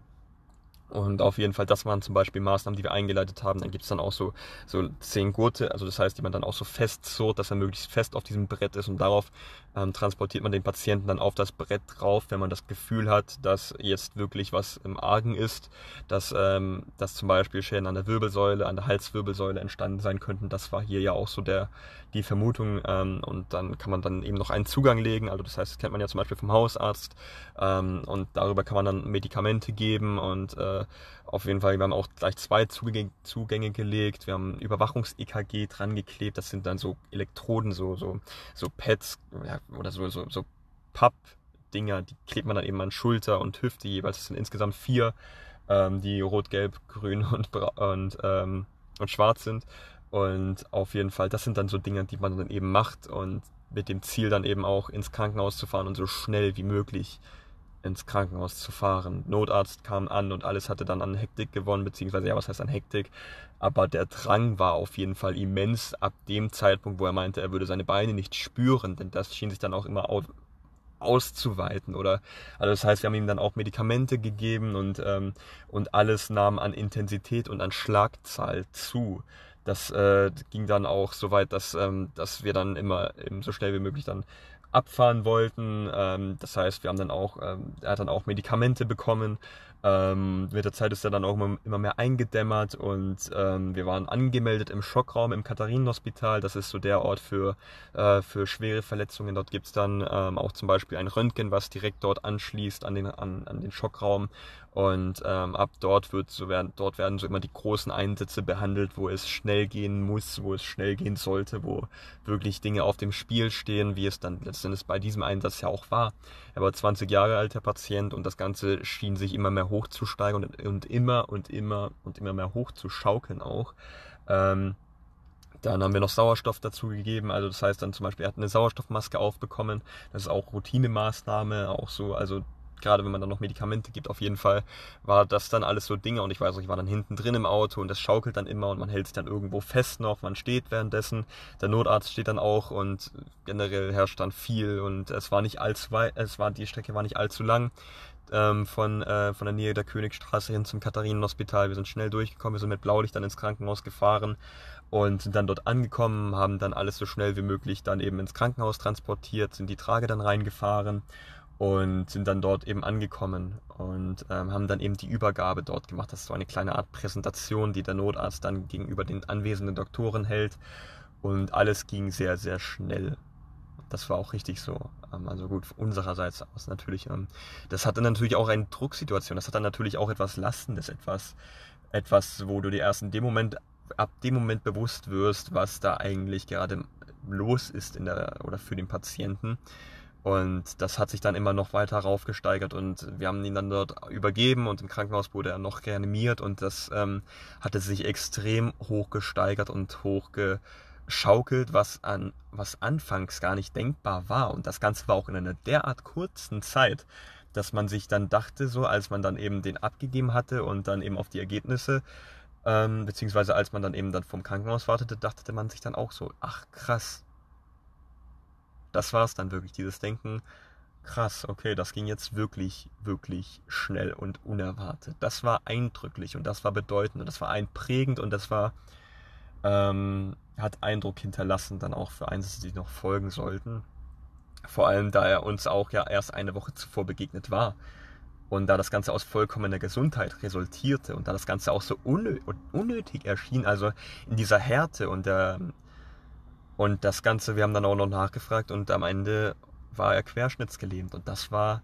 Und auf jeden Fall, das waren zum Beispiel Maßnahmen, die wir eingeleitet haben. Dann gibt es dann auch so, so zehn Gurte, also das heißt, die man dann auch so festzurrt, dass er möglichst fest auf diesem Brett ist. Und darauf ähm, transportiert man den Patienten dann auf das Brett drauf, wenn man das Gefühl hat, dass jetzt wirklich was im Argen ist, dass, ähm, dass zum Beispiel Schäden an der Wirbelsäule, an der Halswirbelsäule entstanden sein könnten. Das war hier ja auch so der, die Vermutung. Ähm, und dann kann man dann eben noch einen Zugang legen, also das heißt, das kennt man ja zum Beispiel vom Hausarzt. Ähm, und darüber kann man dann Medikamente geben. Und äh, auf jeden Fall, wir haben auch gleich zwei Zugänge, gelegt, wir haben Überwachungs-EKG dran geklebt, das sind dann so Elektroden, so, so, so Pads ja, oder so, so, so Papp-Dinger, die klebt man dann eben an Schulter und Hüfte jeweils, das sind insgesamt vier, ähm, die rot, gelb, grün und, und, ähm, und schwarz sind. Und auf jeden Fall, das sind dann so Dinge, die man dann eben macht und mit dem Ziel dann eben auch ins Krankenhaus zu fahren und so schnell wie möglich ins Krankenhaus zu fahren. Notarzt kam an und alles hatte dann an Hektik gewonnen, beziehungsweise ja, was heißt an Hektik? aber der Drang war auf jeden Fall immens ab dem Zeitpunkt, wo er meinte, er würde seine Beine nicht spüren, denn das schien sich dann auch immer auszuweiten oder also das heißt wir haben ihm dann auch Medikamente gegeben und ähm, und alles nahm an Intensität und an Schlagzahl zu das äh, ging dann auch so weit dass ähm, dass wir dann immer eben so schnell wie möglich dann abfahren wollten ähm, das heißt wir haben dann auch ähm, er hat dann auch Medikamente bekommen ähm, mit der Zeit ist er dann auch immer, mehr eingedämmert und ähm, wir waren angemeldet im Schockraum im Katharinenhospital. Das ist so der Ort für, äh, für schwere Verletzungen. Dort gibt es dann ähm, auch zum Beispiel ein Röntgen, was direkt dort anschließt an den, an, an den Schockraum. Und ähm, ab dort wird so werden, dort werden so immer die großen Einsätze behandelt, wo es schnell gehen muss, wo es schnell gehen sollte, wo wirklich Dinge auf dem Spiel stehen, wie es dann letztendlich bei diesem Einsatz ja auch war. Er war 20 Jahre alt, der Patient, und das Ganze schien sich immer mehr hochzusteigen und, und immer und immer und immer mehr hochzuschaukeln auch. Ähm, dann haben wir noch Sauerstoff dazu gegeben. Also das heißt dann zum Beispiel, er hat eine Sauerstoffmaske aufbekommen. Das ist auch Routinemaßnahme, auch so, also gerade wenn man dann noch Medikamente gibt, auf jeden Fall war das dann alles so Dinge und ich weiß auch, ich war dann hinten drin im Auto und das schaukelt dann immer und man hält sich dann irgendwo fest noch, man steht währenddessen, der Notarzt steht dann auch und generell herrscht dann viel und es war nicht allzu weit, es war, die Strecke war nicht allzu lang ähm, von, äh, von der Nähe der Königstraße hin zum Katharinenhospital. Wir sind schnell durchgekommen, wir sind mit Blaulicht dann ins Krankenhaus gefahren und sind dann dort angekommen, haben dann alles so schnell wie möglich dann eben ins Krankenhaus transportiert, sind die Trage dann reingefahren und sind dann dort eben angekommen und ähm, haben dann eben die Übergabe dort gemacht. Das ist so eine kleine Art Präsentation, die der Notarzt dann gegenüber den anwesenden Doktoren hält und alles ging sehr, sehr schnell. Das war auch richtig so. Ähm, also gut, unsererseits aus natürlich. Ähm, das hatte natürlich auch eine Drucksituation. Das hat dann natürlich auch etwas Lastendes, etwas, etwas, wo du dir erst in dem Moment, ab dem Moment bewusst wirst, was da eigentlich gerade los ist in der, oder für den Patienten. Und das hat sich dann immer noch weiter raufgesteigert und wir haben ihn dann dort übergeben und im Krankenhaus wurde er noch reanimiert und das ähm, hatte sich extrem hochgesteigert und hochgeschaukelt, was an was anfangs gar nicht denkbar war. Und das Ganze war auch in einer derart kurzen Zeit, dass man sich dann dachte, so als man dann eben den abgegeben hatte und dann eben auf die Ergebnisse, ähm, beziehungsweise als man dann eben dann vom Krankenhaus wartete, dachte man sich dann auch so, ach krass, das war es dann wirklich, dieses Denken, krass, okay, das ging jetzt wirklich, wirklich schnell und unerwartet. Das war eindrücklich und das war bedeutend und das war einprägend und das war, ähm, hat Eindruck hinterlassen dann auch für Einsätze, die noch folgen sollten. Vor allem, da er uns auch ja erst eine Woche zuvor begegnet war. Und da das Ganze aus vollkommener Gesundheit resultierte und da das Ganze auch so unnötig erschien, also in dieser Härte und der, und das Ganze, wir haben dann auch noch nachgefragt und am Ende war er querschnittsgelähmt. Und das war,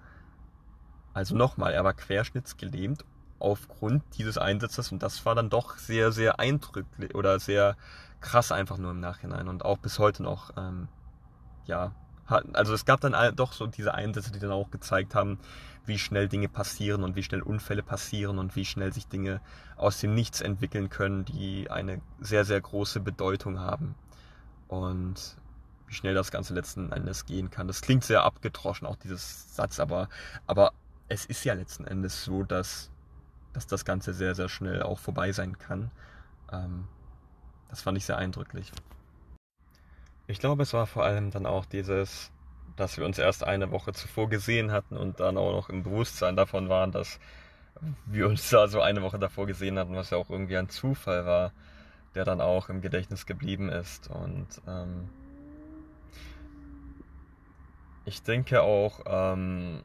also nochmal, er war querschnittsgelähmt aufgrund dieses Einsatzes. Und das war dann doch sehr, sehr eindrücklich oder sehr krass einfach nur im Nachhinein. Und auch bis heute noch, ähm, ja, also es gab dann doch so diese Einsätze, die dann auch gezeigt haben, wie schnell Dinge passieren und wie schnell Unfälle passieren und wie schnell sich Dinge aus dem Nichts entwickeln können, die eine sehr, sehr große Bedeutung haben und wie schnell das Ganze letzten Endes gehen kann. Das klingt sehr abgedroschen, auch dieses Satz, aber, aber es ist ja letzten Endes so, dass, dass das Ganze sehr, sehr schnell auch vorbei sein kann. Ähm, das fand ich sehr eindrücklich. Ich glaube, es war vor allem dann auch dieses, dass wir uns erst eine Woche zuvor gesehen hatten und dann auch noch im Bewusstsein davon waren, dass wir uns da so eine Woche davor gesehen hatten, was ja auch irgendwie ein Zufall war der dann auch im Gedächtnis geblieben ist. Und ähm, ich denke auch, ähm,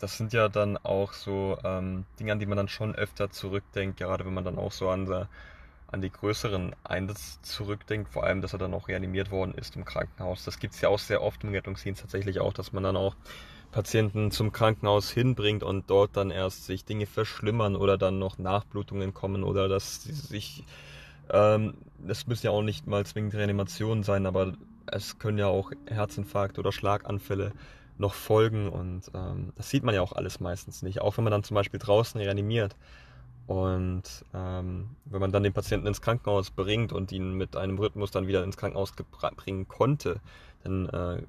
das sind ja dann auch so ähm, Dinge, an die man dann schon öfter zurückdenkt, gerade wenn man dann auch so an, der, an die größeren Einsätze zurückdenkt, vor allem, dass er dann auch reanimiert worden ist im Krankenhaus. Das gibt es ja auch sehr oft im Rettungsdienst tatsächlich auch, dass man dann auch Patienten zum Krankenhaus hinbringt und dort dann erst sich Dinge verschlimmern oder dann noch Nachblutungen kommen oder dass sie sich ähm, das müssen ja auch nicht mal zwingend Reanimationen sein, aber es können ja auch Herzinfarkte oder Schlaganfälle noch folgen und ähm, das sieht man ja auch alles meistens nicht. Auch wenn man dann zum Beispiel draußen reanimiert und ähm, wenn man dann den Patienten ins Krankenhaus bringt und ihn mit einem Rhythmus dann wieder ins Krankenhaus bringen konnte, dann äh,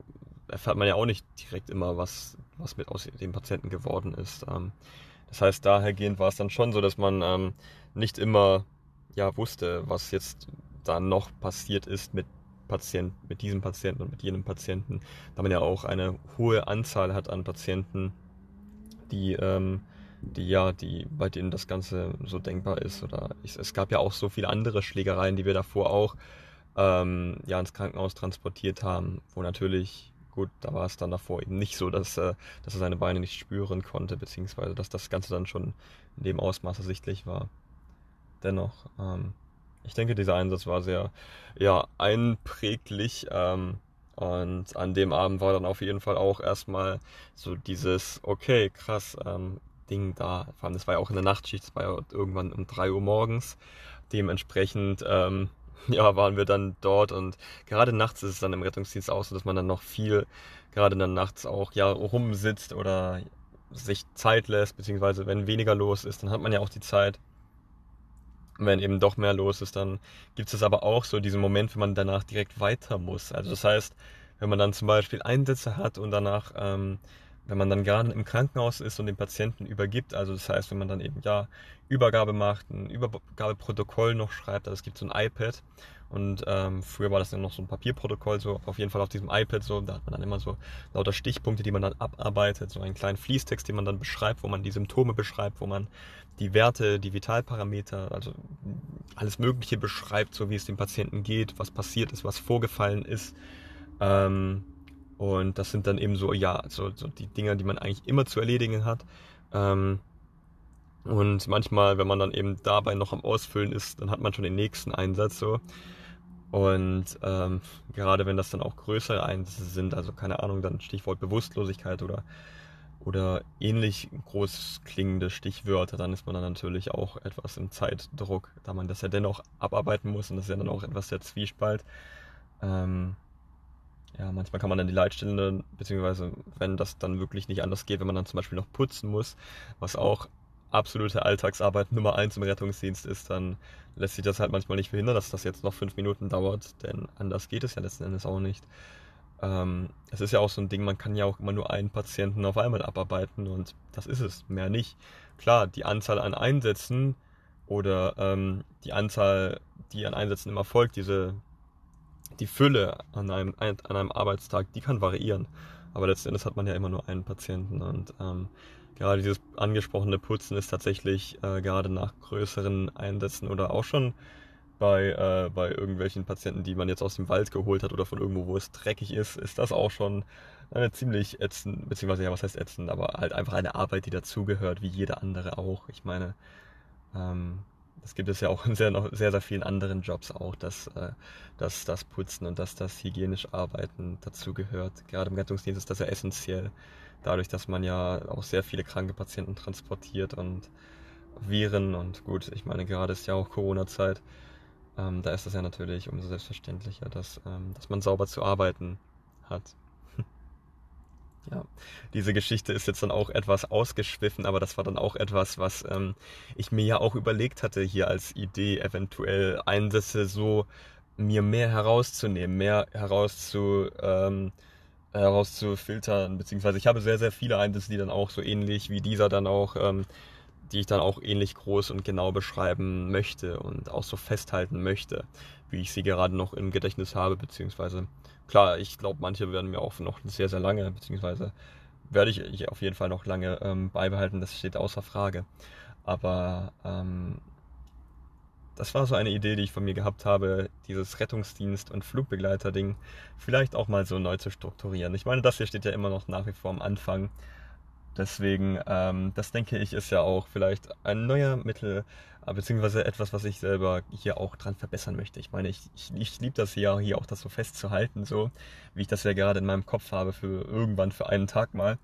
erfährt man ja auch nicht direkt immer, was, was mit aus dem Patienten geworden ist. Ähm, das heißt, dahergehend war es dann schon so, dass man ähm, nicht immer ja wusste, was jetzt da noch passiert ist mit Patient, mit diesem Patienten und mit jenem Patienten, da man ja auch eine hohe Anzahl hat an Patienten, die, ähm, die ja, die, bei denen das Ganze so denkbar ist. Oder ich, es gab ja auch so viele andere Schlägereien, die wir davor auch ähm, ja, ins Krankenhaus transportiert haben, wo natürlich, gut, da war es dann davor eben nicht so, dass, äh, dass er seine Beine nicht spüren konnte, beziehungsweise dass das Ganze dann schon in dem Ausmaß ersichtlich war. Dennoch, ähm, ich denke, dieser Einsatz war sehr ja, einpräglich. Ähm, und an dem Abend war dann auf jeden Fall auch erstmal so dieses, okay, krass, ähm, Ding da. Vor allem, das war ja auch in der Nachtschicht, das war ja irgendwann um 3 Uhr morgens. Dementsprechend, ähm, ja, waren wir dann dort und gerade nachts ist es dann im Rettungsdienst auch so, dass man dann noch viel, gerade dann nachts auch ja rumsitzt oder sich Zeit lässt, beziehungsweise wenn weniger los ist, dann hat man ja auch die Zeit wenn eben doch mehr los ist, dann gibt es aber auch so diesen Moment, wenn man danach direkt weiter muss. Also das heißt, wenn man dann zum Beispiel Einsätze hat und danach, ähm, wenn man dann gerade im Krankenhaus ist und den Patienten übergibt, also das heißt, wenn man dann eben ja Übergabe macht, ein Übergabeprotokoll noch schreibt, also es gibt so ein iPad und ähm, früher war das dann noch so ein Papierprotokoll, so auf jeden Fall auf diesem iPad so, da hat man dann immer so lauter Stichpunkte, die man dann abarbeitet, so einen kleinen Fließtext, den man dann beschreibt, wo man die Symptome beschreibt, wo man die Werte, die Vitalparameter, also alles Mögliche beschreibt, so wie es dem Patienten geht, was passiert ist, was vorgefallen ist. Ähm, und das sind dann eben so, ja, so, so die Dinge, die man eigentlich immer zu erledigen hat. Ähm, und manchmal, wenn man dann eben dabei noch am Ausfüllen ist, dann hat man schon den nächsten Einsatz so. Und ähm, gerade wenn das dann auch größere Einsätze sind, also keine Ahnung, dann Stichwort Bewusstlosigkeit oder oder ähnlich groß klingende Stichwörter, dann ist man dann natürlich auch etwas im Zeitdruck, da man das ja dennoch abarbeiten muss und das ist ja dann auch etwas der Zwiespalt. Ähm, ja, manchmal kann man dann die Leitstelle, beziehungsweise wenn das dann wirklich nicht anders geht, wenn man dann zum Beispiel noch putzen muss, was auch absolute Alltagsarbeit Nummer eins im Rettungsdienst ist, dann lässt sich das halt manchmal nicht verhindern, dass das jetzt noch fünf Minuten dauert, denn anders geht es ja letzten Endes auch nicht. Ähm, es ist ja auch so ein Ding, man kann ja auch immer nur einen Patienten auf einmal abarbeiten und das ist es, mehr nicht. Klar, die Anzahl an Einsätzen oder ähm, die Anzahl, die an Einsätzen immer folgt, diese, die Fülle an einem, an einem Arbeitstag, die kann variieren. Aber letzten Endes hat man ja immer nur einen Patienten und ähm, gerade dieses angesprochene Putzen ist tatsächlich äh, gerade nach größeren Einsätzen oder auch schon bei, äh, bei irgendwelchen Patienten, die man jetzt aus dem Wald geholt hat oder von irgendwo, wo es dreckig ist, ist das auch schon eine ziemlich ätzend, beziehungsweise ja, was heißt ätzend, aber halt einfach eine Arbeit, die dazugehört, wie jede andere auch. Ich meine, ähm, das gibt es ja auch in sehr, noch sehr, sehr vielen anderen Jobs auch, dass, äh, dass das Putzen und dass das hygienische Arbeiten dazugehört. Gerade im Rettungsdienst ist das ja essentiell, dadurch, dass man ja auch sehr viele kranke Patienten transportiert und Viren und gut, ich meine, gerade ist ja auch Corona-Zeit ähm, da ist es ja natürlich umso selbstverständlicher, dass, ähm, dass man sauber zu arbeiten hat. ja, diese Geschichte ist jetzt dann auch etwas ausgeschwiffen, aber das war dann auch etwas, was ähm, ich mir ja auch überlegt hatte hier als Idee, eventuell Einsätze so mir mehr herauszunehmen, mehr herauszu, ähm, herauszufiltern, beziehungsweise ich habe sehr, sehr viele Einsätze, die dann auch so ähnlich wie dieser dann auch ähm, die ich dann auch ähnlich groß und genau beschreiben möchte und auch so festhalten möchte, wie ich sie gerade noch im Gedächtnis habe, beziehungsweise klar, ich glaube, manche werden mir auch noch sehr, sehr lange, beziehungsweise werde ich auf jeden Fall noch lange ähm, beibehalten, das steht außer Frage. Aber ähm, das war so eine Idee, die ich von mir gehabt habe, dieses Rettungsdienst- und Flugbegleiter-Ding vielleicht auch mal so neu zu strukturieren. Ich meine, das hier steht ja immer noch nach wie vor am Anfang. Deswegen, ähm, das denke ich, ist ja auch vielleicht ein neuer Mittel, äh, beziehungsweise etwas, was ich selber hier auch dran verbessern möchte. Ich meine, ich, ich, ich liebe das ja hier auch das so festzuhalten, so wie ich das ja gerade in meinem Kopf habe für irgendwann für einen Tag mal.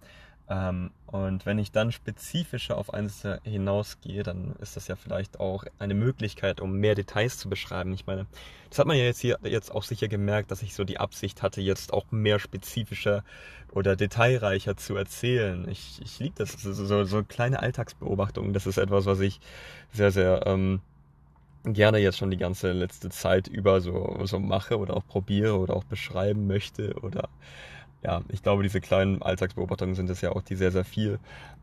Ähm, und wenn ich dann spezifischer auf eins hinausgehe, dann ist das ja vielleicht auch eine Möglichkeit, um mehr Details zu beschreiben. Ich meine, das hat man ja jetzt hier jetzt auch sicher gemerkt, dass ich so die Absicht hatte, jetzt auch mehr spezifischer oder detailreicher zu erzählen. Ich, ich liebe das, so, so, so kleine Alltagsbeobachtungen. Das ist etwas, was ich sehr, sehr ähm, gerne jetzt schon die ganze letzte Zeit über so, so mache oder auch probiere oder auch beschreiben möchte oder ja, ich glaube, diese kleinen Alltagsbeobachtungen sind es ja auch, die sehr, sehr viel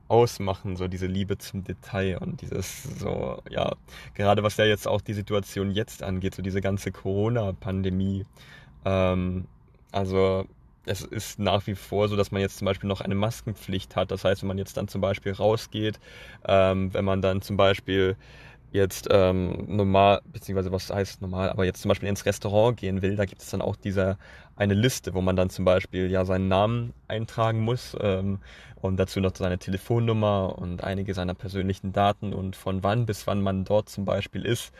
ausmachen, so diese Liebe zum Detail und dieses so, ja, gerade was ja jetzt auch die Situation jetzt angeht, so diese ganze Corona-Pandemie. Ähm, also es ist nach wie vor so, dass man jetzt zum Beispiel noch eine Maskenpflicht hat. Das heißt, wenn man jetzt dann zum Beispiel rausgeht, ähm, wenn man dann zum Beispiel jetzt ähm, normal, beziehungsweise was heißt normal, aber jetzt zum Beispiel ins Restaurant gehen will, da gibt es dann auch diese eine Liste, wo man dann zum Beispiel ja seinen Namen eintragen muss ähm, und dazu noch seine Telefonnummer und einige seiner persönlichen Daten und von wann bis wann man dort zum Beispiel ist,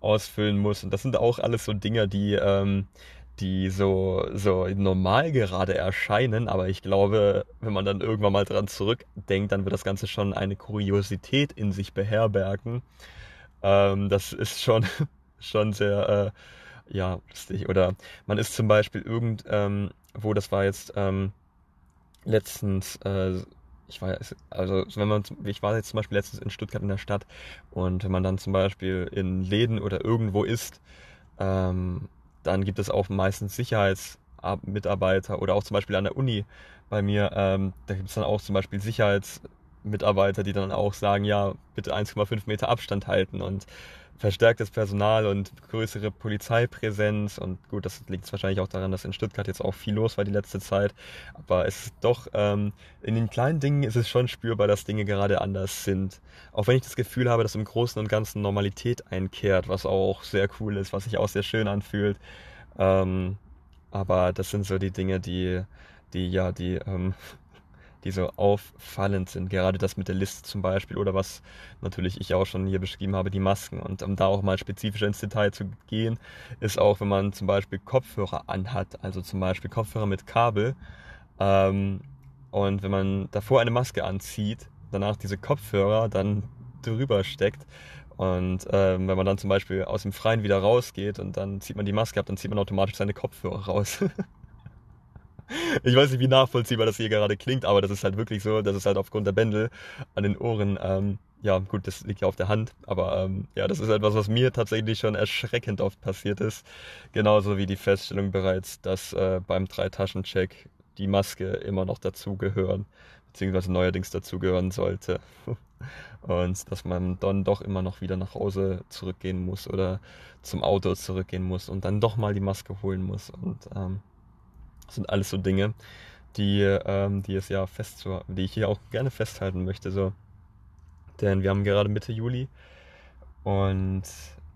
ausfüllen muss. Und das sind auch alles so Dinge, die ähm, die so, so normal gerade erscheinen, aber ich glaube, wenn man dann irgendwann mal dran zurückdenkt, dann wird das Ganze schon eine Kuriosität in sich beherbergen. Ähm, das ist schon, schon sehr, äh, ja, lustig. Oder man ist zum Beispiel irgend, ähm, das war jetzt ähm, letztens, äh, ich war, also wenn man, ich war jetzt zum Beispiel letztens in Stuttgart in der Stadt und wenn man dann zum Beispiel in Läden oder irgendwo ist, ähm, dann gibt es auch meistens Sicherheitsmitarbeiter oder auch zum Beispiel an der Uni bei mir, ähm, da gibt es dann auch zum Beispiel Sicherheitsmitarbeiter, die dann auch sagen, ja, bitte 1,5 Meter Abstand halten und verstärktes Personal und größere Polizeipräsenz und gut, das liegt wahrscheinlich auch daran, dass in Stuttgart jetzt auch viel los war die letzte Zeit, aber es ist doch, ähm, in den kleinen Dingen ist es schon spürbar, dass Dinge gerade anders sind. Auch wenn ich das Gefühl habe, dass im Großen und Ganzen Normalität einkehrt, was auch sehr cool ist, was sich auch sehr schön anfühlt. Ähm, aber das sind so die Dinge, die, die ja, die ähm, die so auffallend sind. Gerade das mit der Liste zum Beispiel oder was natürlich ich auch schon hier beschrieben habe, die Masken. Und um da auch mal spezifischer ins Detail zu gehen, ist auch, wenn man zum Beispiel Kopfhörer anhat, also zum Beispiel Kopfhörer mit Kabel. Ähm, und wenn man davor eine Maske anzieht, danach diese Kopfhörer dann drüber steckt und ähm, wenn man dann zum Beispiel aus dem Freien wieder rausgeht und dann zieht man die Maske ab, dann zieht man automatisch seine Kopfhörer raus. ich weiß nicht, wie nachvollziehbar das hier gerade klingt, aber das ist halt wirklich so, dass es halt aufgrund der Bändel an den Ohren, ähm, ja gut, das liegt ja auf der Hand, aber ähm, ja, das ist etwas, was mir tatsächlich schon erschreckend oft passiert ist. Genauso wie die Feststellung bereits, dass äh, beim Drei-Taschen-Check die Maske immer noch dazugehören, beziehungsweise neuerdings dazugehören sollte. Und dass man dann doch immer noch wieder nach Hause zurückgehen muss oder zum Auto zurückgehen muss und dann doch mal die Maske holen muss. Und ähm, sind alles so Dinge, die, ähm, die es ja fest, die ich hier auch gerne festhalten möchte. So. Denn wir haben gerade Mitte Juli und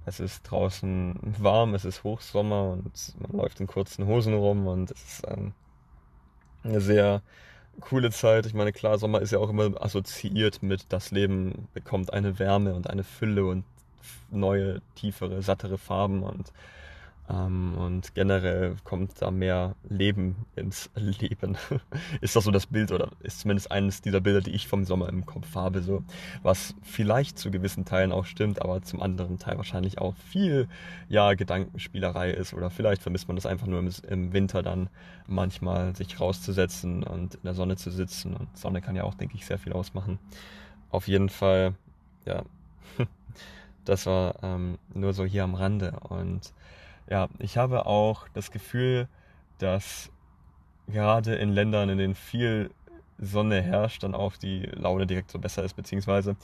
es ist draußen warm, es ist Hochsommer und man läuft in kurzen Hosen rum und es ist ähm, eine sehr coole Zeit. Ich meine, klar, Sommer ist ja auch immer assoziiert mit das Leben bekommt eine Wärme und eine Fülle und neue, tiefere, sattere Farben und und generell kommt da mehr Leben ins Leben. ist das so das Bild oder ist zumindest eines dieser Bilder, die ich vom Sommer im Kopf habe, so was vielleicht zu gewissen Teilen auch stimmt, aber zum anderen Teil wahrscheinlich auch viel ja Gedankenspielerei ist oder vielleicht vermisst man das einfach nur im, im Winter dann manchmal sich rauszusetzen und in der Sonne zu sitzen und Sonne kann ja auch denke ich sehr viel ausmachen. Auf jeden Fall ja. Das war ähm, nur so hier am Rande und ja, ich habe auch das Gefühl, dass gerade in Ländern, in denen viel Sonne herrscht, dann auch die Laune direkt so besser ist, beziehungsweise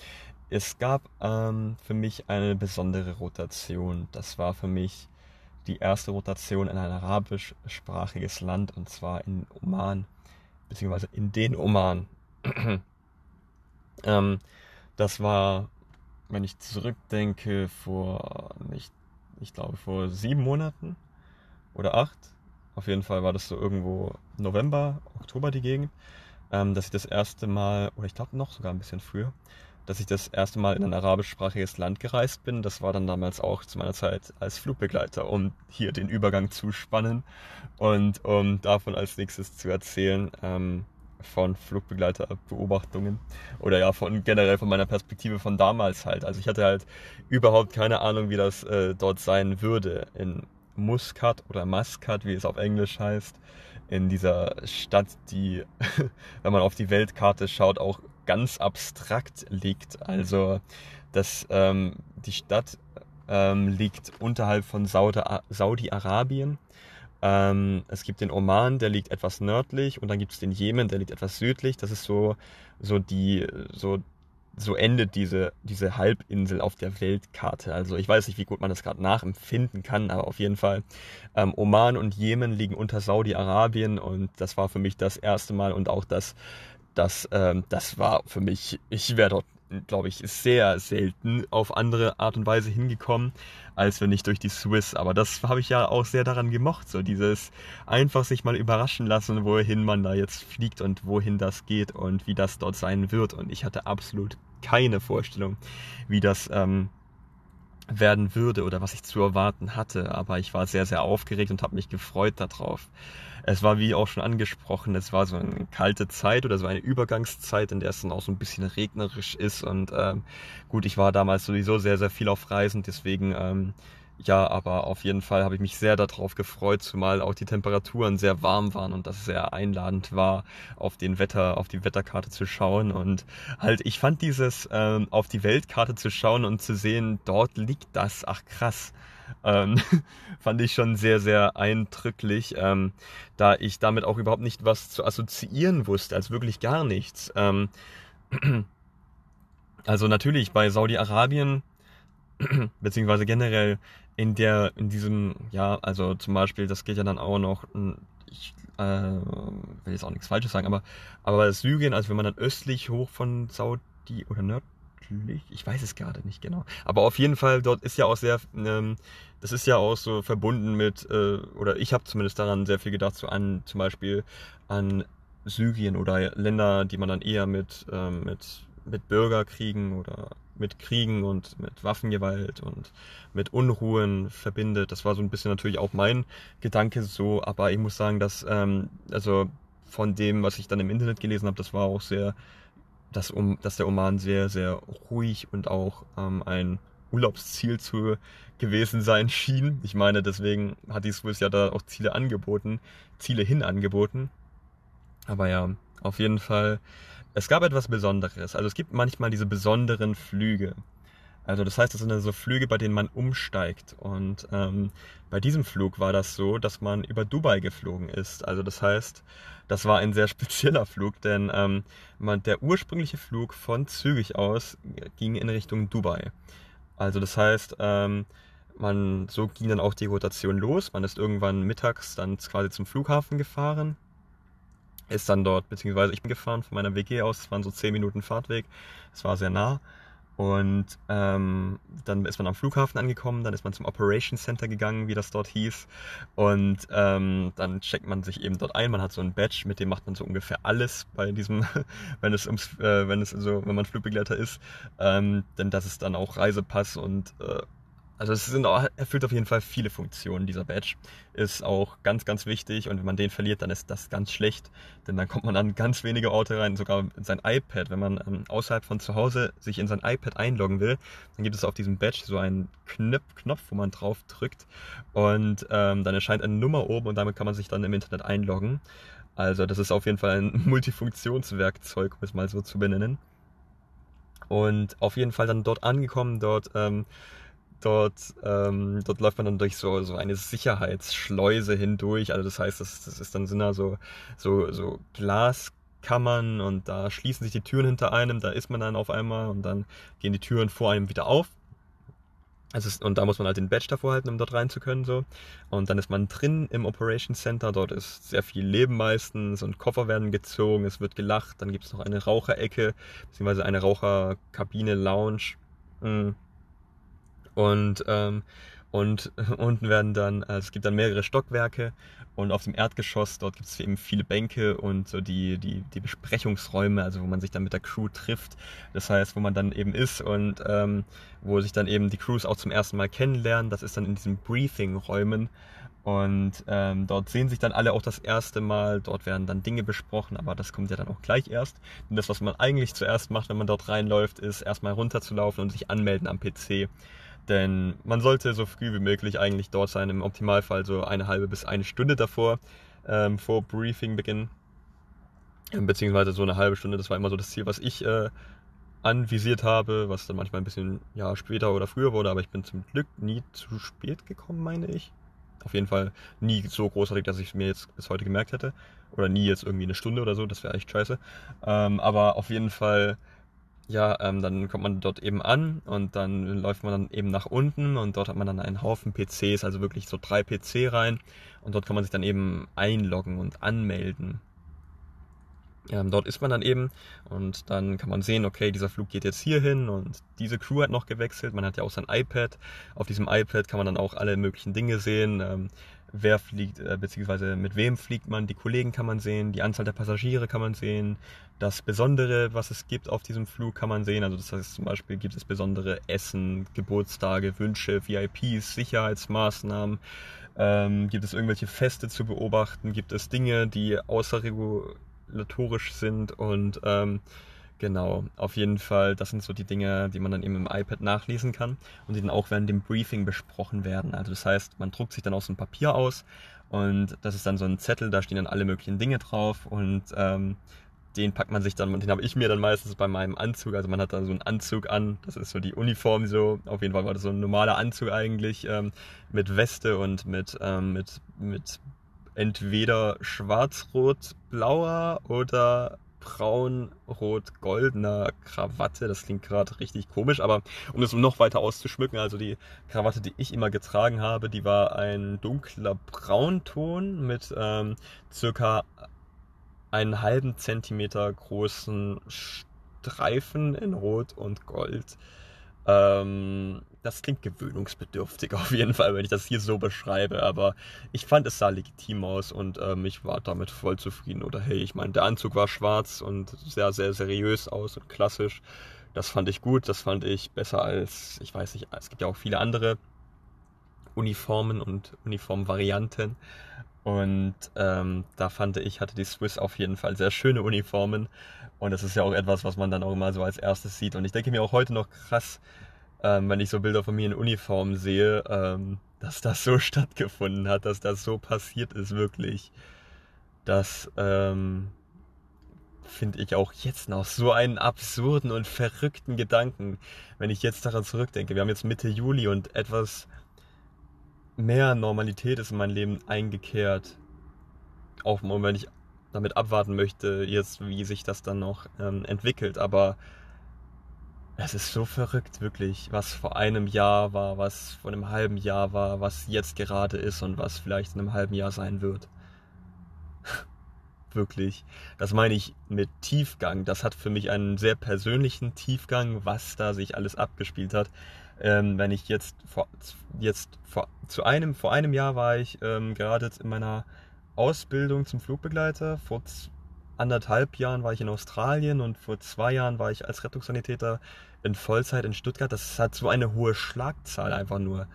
es gab ähm, für mich eine besondere Rotation. Das war für mich die erste Rotation in ein arabischsprachiges Land und zwar in Oman, beziehungsweise in den Oman. ähm, das war, wenn ich zurückdenke, vor nicht ich glaube vor sieben Monaten oder acht. Auf jeden Fall war das so irgendwo November, Oktober die Gegend, ähm, dass ich das erste Mal, oder ich glaube noch sogar ein bisschen früher, dass ich das erste Mal in ein arabischsprachiges Land gereist bin. Das war dann damals auch zu meiner Zeit als Flugbegleiter, um hier den Übergang zu spannen und um davon als nächstes zu erzählen. Ähm, von Flugbegleiterbeobachtungen oder ja von generell von meiner Perspektive von damals halt. Also ich hatte halt überhaupt keine Ahnung, wie das äh, dort sein würde in Muscat oder Muscat, wie es auf Englisch heißt, in dieser Stadt, die, wenn man auf die Weltkarte schaut, auch ganz abstrakt liegt. Also dass ähm, die Stadt ähm, liegt unterhalb von Saudi-Arabien Ähm, es gibt den Oman, der liegt etwas nördlich und dann gibt es den Jemen, der liegt etwas südlich. Das ist so, so die, so so endet diese, diese Halbinsel auf der Weltkarte. Also ich weiß nicht, wie gut man das gerade nachempfinden kann, aber auf jeden Fall. Ähm, Oman und Jemen liegen unter Saudi-Arabien und das war für mich das erste Mal und auch das, das, ähm, das war für mich, ich wäre dort glaube ich, sehr selten auf andere Art und Weise hingekommen, als wenn ich durch die Swiss. Aber das habe ich ja auch sehr daran gemocht, so dieses einfach sich mal überraschen lassen, wohin man da jetzt fliegt und wohin das geht und wie das dort sein wird. Und ich hatte absolut keine Vorstellung, wie das ähm, werden würde oder was ich zu erwarten hatte. Aber ich war sehr, sehr aufgeregt und habe mich gefreut darauf. Es war, wie auch schon angesprochen, es war so eine kalte Zeit oder so eine Übergangszeit, in der es dann auch so ein bisschen regnerisch ist. Und ähm, gut, ich war damals sowieso sehr, sehr viel auf Reisen, deswegen ähm, ja, aber auf jeden Fall habe ich mich sehr darauf gefreut, zumal auch die Temperaturen sehr warm waren und das sehr einladend war, auf den Wetter, auf die Wetterkarte zu schauen. Und halt, ich fand dieses ähm, auf die Weltkarte zu schauen und zu sehen, dort liegt das, ach krass. Ähm, fand ich schon sehr, sehr eindrücklich, ähm, da ich damit auch überhaupt nicht was zu assoziieren wusste, als wirklich gar nichts. Ähm, also natürlich bei Saudi-Arabien, beziehungsweise generell in der, in diesem, ja, also zum Beispiel, das geht ja dann auch noch, ich äh, will jetzt auch nichts Falsches sagen, aber, aber Syrien, also wenn man dann östlich hoch von Saudi oder nördlich, ich weiß es gerade nicht genau, aber auf jeden Fall, dort ist ja auch sehr, ähm, das ist ja auch so verbunden mit, äh, oder ich habe zumindest daran sehr viel gedacht, so an zum Beispiel an Syrien oder Länder, die man dann eher mit, ähm, mit, mit Bürgerkriegen oder mit Kriegen und mit Waffengewalt und mit Unruhen verbindet. Das war so ein bisschen natürlich auch mein Gedanke so, aber ich muss sagen, dass ähm, also von dem, was ich dann im Internet gelesen habe, das war auch sehr, dass, um, dass der Oman sehr, sehr ruhig und auch ähm, ein Urlaubsziel zu gewesen sein schien. Ich meine, deswegen hat die Swiss ja da auch Ziele angeboten, Ziele hin angeboten. Aber ja, auf jeden Fall es gab etwas Besonderes. Also es gibt manchmal diese besonderen Flüge. Also das heißt, das sind dann so Flüge, bei denen man umsteigt. Und ähm, bei diesem Flug war das so, dass man über Dubai geflogen ist. Also das heißt, das war ein sehr spezieller Flug, denn ähm, man, der ursprüngliche Flug von Zürich aus ging in Richtung Dubai. Also das heißt, ähm, man so ging dann auch die Rotation los. Man ist irgendwann mittags dann quasi zum Flughafen gefahren ist dann dort, beziehungsweise ich bin gefahren von meiner WG aus, es waren so 10 Minuten Fahrtweg, es war sehr nah. Und ähm, dann ist man am Flughafen angekommen, dann ist man zum Operation Center gegangen, wie das dort hieß. Und ähm, dann checkt man sich eben dort ein. Man hat so ein Badge, mit dem macht man so ungefähr alles bei diesem, wenn es ums, äh, wenn es so, wenn man Flugbegleiter ist. Ähm, denn das ist dann auch Reisepass und äh, also es sind erfüllt auf jeden Fall viele Funktionen, dieser Badge. Ist auch ganz, ganz wichtig und wenn man den verliert, dann ist das ganz schlecht, denn dann kommt man an ganz wenige Orte rein, sogar in sein iPad. Wenn man ähm, außerhalb von zu Hause sich in sein iPad einloggen will, dann gibt es auf diesem Badge so einen Knopf, Knopf wo man drauf drückt und ähm, dann erscheint eine Nummer oben und damit kann man sich dann im Internet einloggen. Also das ist auf jeden Fall ein Multifunktionswerkzeug, um es mal so zu benennen. Und auf jeden Fall dann dort angekommen, dort ähm, dort, ähm, dort läuft man dann durch so, so eine Sicherheitsschleuse hindurch. Also das heißt, das, das ist dann sind da so, so, so Glaskammern und da schließen sich die Türen hinter einem, da ist man dann auf einmal und dann gehen die Türen vor einem wieder auf. Ist, und da muss man halt den Badge davor halten, um dort rein zu können. So. Und dann ist man drin im Operation Center. Dort ist sehr viel Leben meistens und Koffer werden gezogen, es wird gelacht. Dann gibt es noch eine Raucherecke, beziehungsweise eine Raucherkabine, Lounge. Mhm. Und, ähm, und unten werden dann, also es gibt dann mehrere Stockwerke und auf dem Erdgeschoss, dort gibt es eben viele Bänke und so die, die, die Besprechungsräume, also wo man sich dann mit der Crew trifft. Das heißt, wo man dann eben ist und ähm, wo sich dann eben die Crews auch zum ersten Mal kennenlernen. Das ist dann in diesen Briefing-Räumen. Und ähm, dort sehen sich dann alle auch das erste Mal, dort werden dann Dinge besprochen, aber das kommt ja dann auch gleich erst. Und das, was man eigentlich zuerst macht, wenn man dort reinläuft, ist erstmal runterzulaufen und sich anmelden am PC. Denn man sollte so früh wie möglich eigentlich dort sein, im Optimalfall so eine halbe bis eine Stunde davor, ähm, vor Briefingbeginn. Beziehungsweise so eine halbe Stunde, das war immer so das Ziel, was ich äh, anvisiert habe, was dann manchmal ein bisschen ja, später oder früher wurde, aber ich bin zum Glück nie zu spät gekommen, meine ich. Auf jeden Fall nie so großartig, dass ich es mir jetzt bis heute gemerkt hätte. Oder nie jetzt irgendwie eine Stunde oder so, das wäre echt scheiße. Ähm, aber auf jeden Fall, ja, ähm, dann kommt man dort eben an und dann läuft man dann eben nach unten und dort hat man dann einen Haufen PCs, also wirklich so drei PC rein. Und dort kann man sich dann eben einloggen und anmelden. Ähm, dort ist man dann eben und dann kann man sehen, okay, dieser Flug geht jetzt hier hin und diese Crew hat noch gewechselt. Man hat ja auch sein iPad. Auf diesem iPad kann man dann auch alle möglichen Dinge sehen. Ähm, wer fliegt, äh, beziehungsweise mit wem fliegt man, die Kollegen kann man sehen, die Anzahl der Passagiere kann man sehen, das Besondere, was es gibt auf diesem Flug, kann man sehen. Also das heißt zum Beispiel gibt es besondere Essen, Geburtstage, Wünsche, VIPs, Sicherheitsmaßnahmen. Ähm, gibt es irgendwelche Feste zu beobachten? Gibt es Dinge, die außerregulär regulatorisch sind und ähm, genau, auf jeden Fall, das sind so die Dinge, die man dann eben im iPad nachlesen kann und die dann auch während dem Briefing besprochen werden. Also das heißt, man druckt sich dann aus so ein Papier aus und das ist dann so ein Zettel, da stehen dann alle möglichen Dinge drauf und ähm, den packt man sich dann, den habe ich mir dann meistens bei meinem Anzug, also man hat da so einen Anzug an, das ist so die Uniform so, auf jeden Fall war das so ein normaler Anzug eigentlich, ähm, mit Weste und mit, ähm, mit, mit entweder schwarz-rot-blauer oder braun-rot-goldener Krawatte. Das klingt gerade richtig komisch, aber um es noch weiter auszuschmücken, also die Krawatte, die ich immer getragen habe, die war ein dunkler Braunton mit ähm, circa einen halben Zentimeter großen Streifen in Rot und Gold. Ähm, das klingt gewöhnungsbedürftig auf jeden Fall, wenn ich das hier so beschreibe, aber ich fand es sah legitim aus und ähm, ich war damit voll zufrieden. Oder hey, ich meine, der Anzug war schwarz und sehr, sehr seriös aus und klassisch. Das fand ich gut, das fand ich besser als, ich weiß nicht, es gibt ja auch viele andere Uniformen und Uniformvarianten. Und ähm, da fand ich, hatte die Swiss auf jeden Fall sehr schöne Uniformen. Und das ist ja auch etwas, was man dann auch immer so als erstes sieht. Und ich denke mir auch heute noch krass, ähm, wenn ich so Bilder von mir in Uniform sehe, ähm, dass das so stattgefunden hat, dass das so passiert ist, wirklich. Das ähm, finde ich auch jetzt noch so einen absurden und verrückten Gedanken, wenn ich jetzt daran zurückdenke. Wir haben jetzt Mitte Juli und etwas mehr Normalität ist in mein Leben eingekehrt. Auch wenn ich damit abwarten möchte, jetzt wie sich das dann noch ähm, entwickelt. Aber es ist so verrückt, wirklich, was vor einem Jahr war, was vor einem halben Jahr war, was jetzt gerade ist und was vielleicht in einem halben Jahr sein wird. wirklich. Das meine ich mit Tiefgang. Das hat für mich einen sehr persönlichen Tiefgang, was da sich alles abgespielt hat. Ähm, wenn ich jetzt vor, jetzt vor, zu einem, vor einem Jahr war ich ähm, gerade in meiner Ausbildung zum Flugbegleiter. Vor anderthalb Jahren war ich in Australien und vor zwei Jahren war ich als Rettungssanitäter in Vollzeit in Stuttgart. Das hat so eine hohe Schlagzahl einfach nur.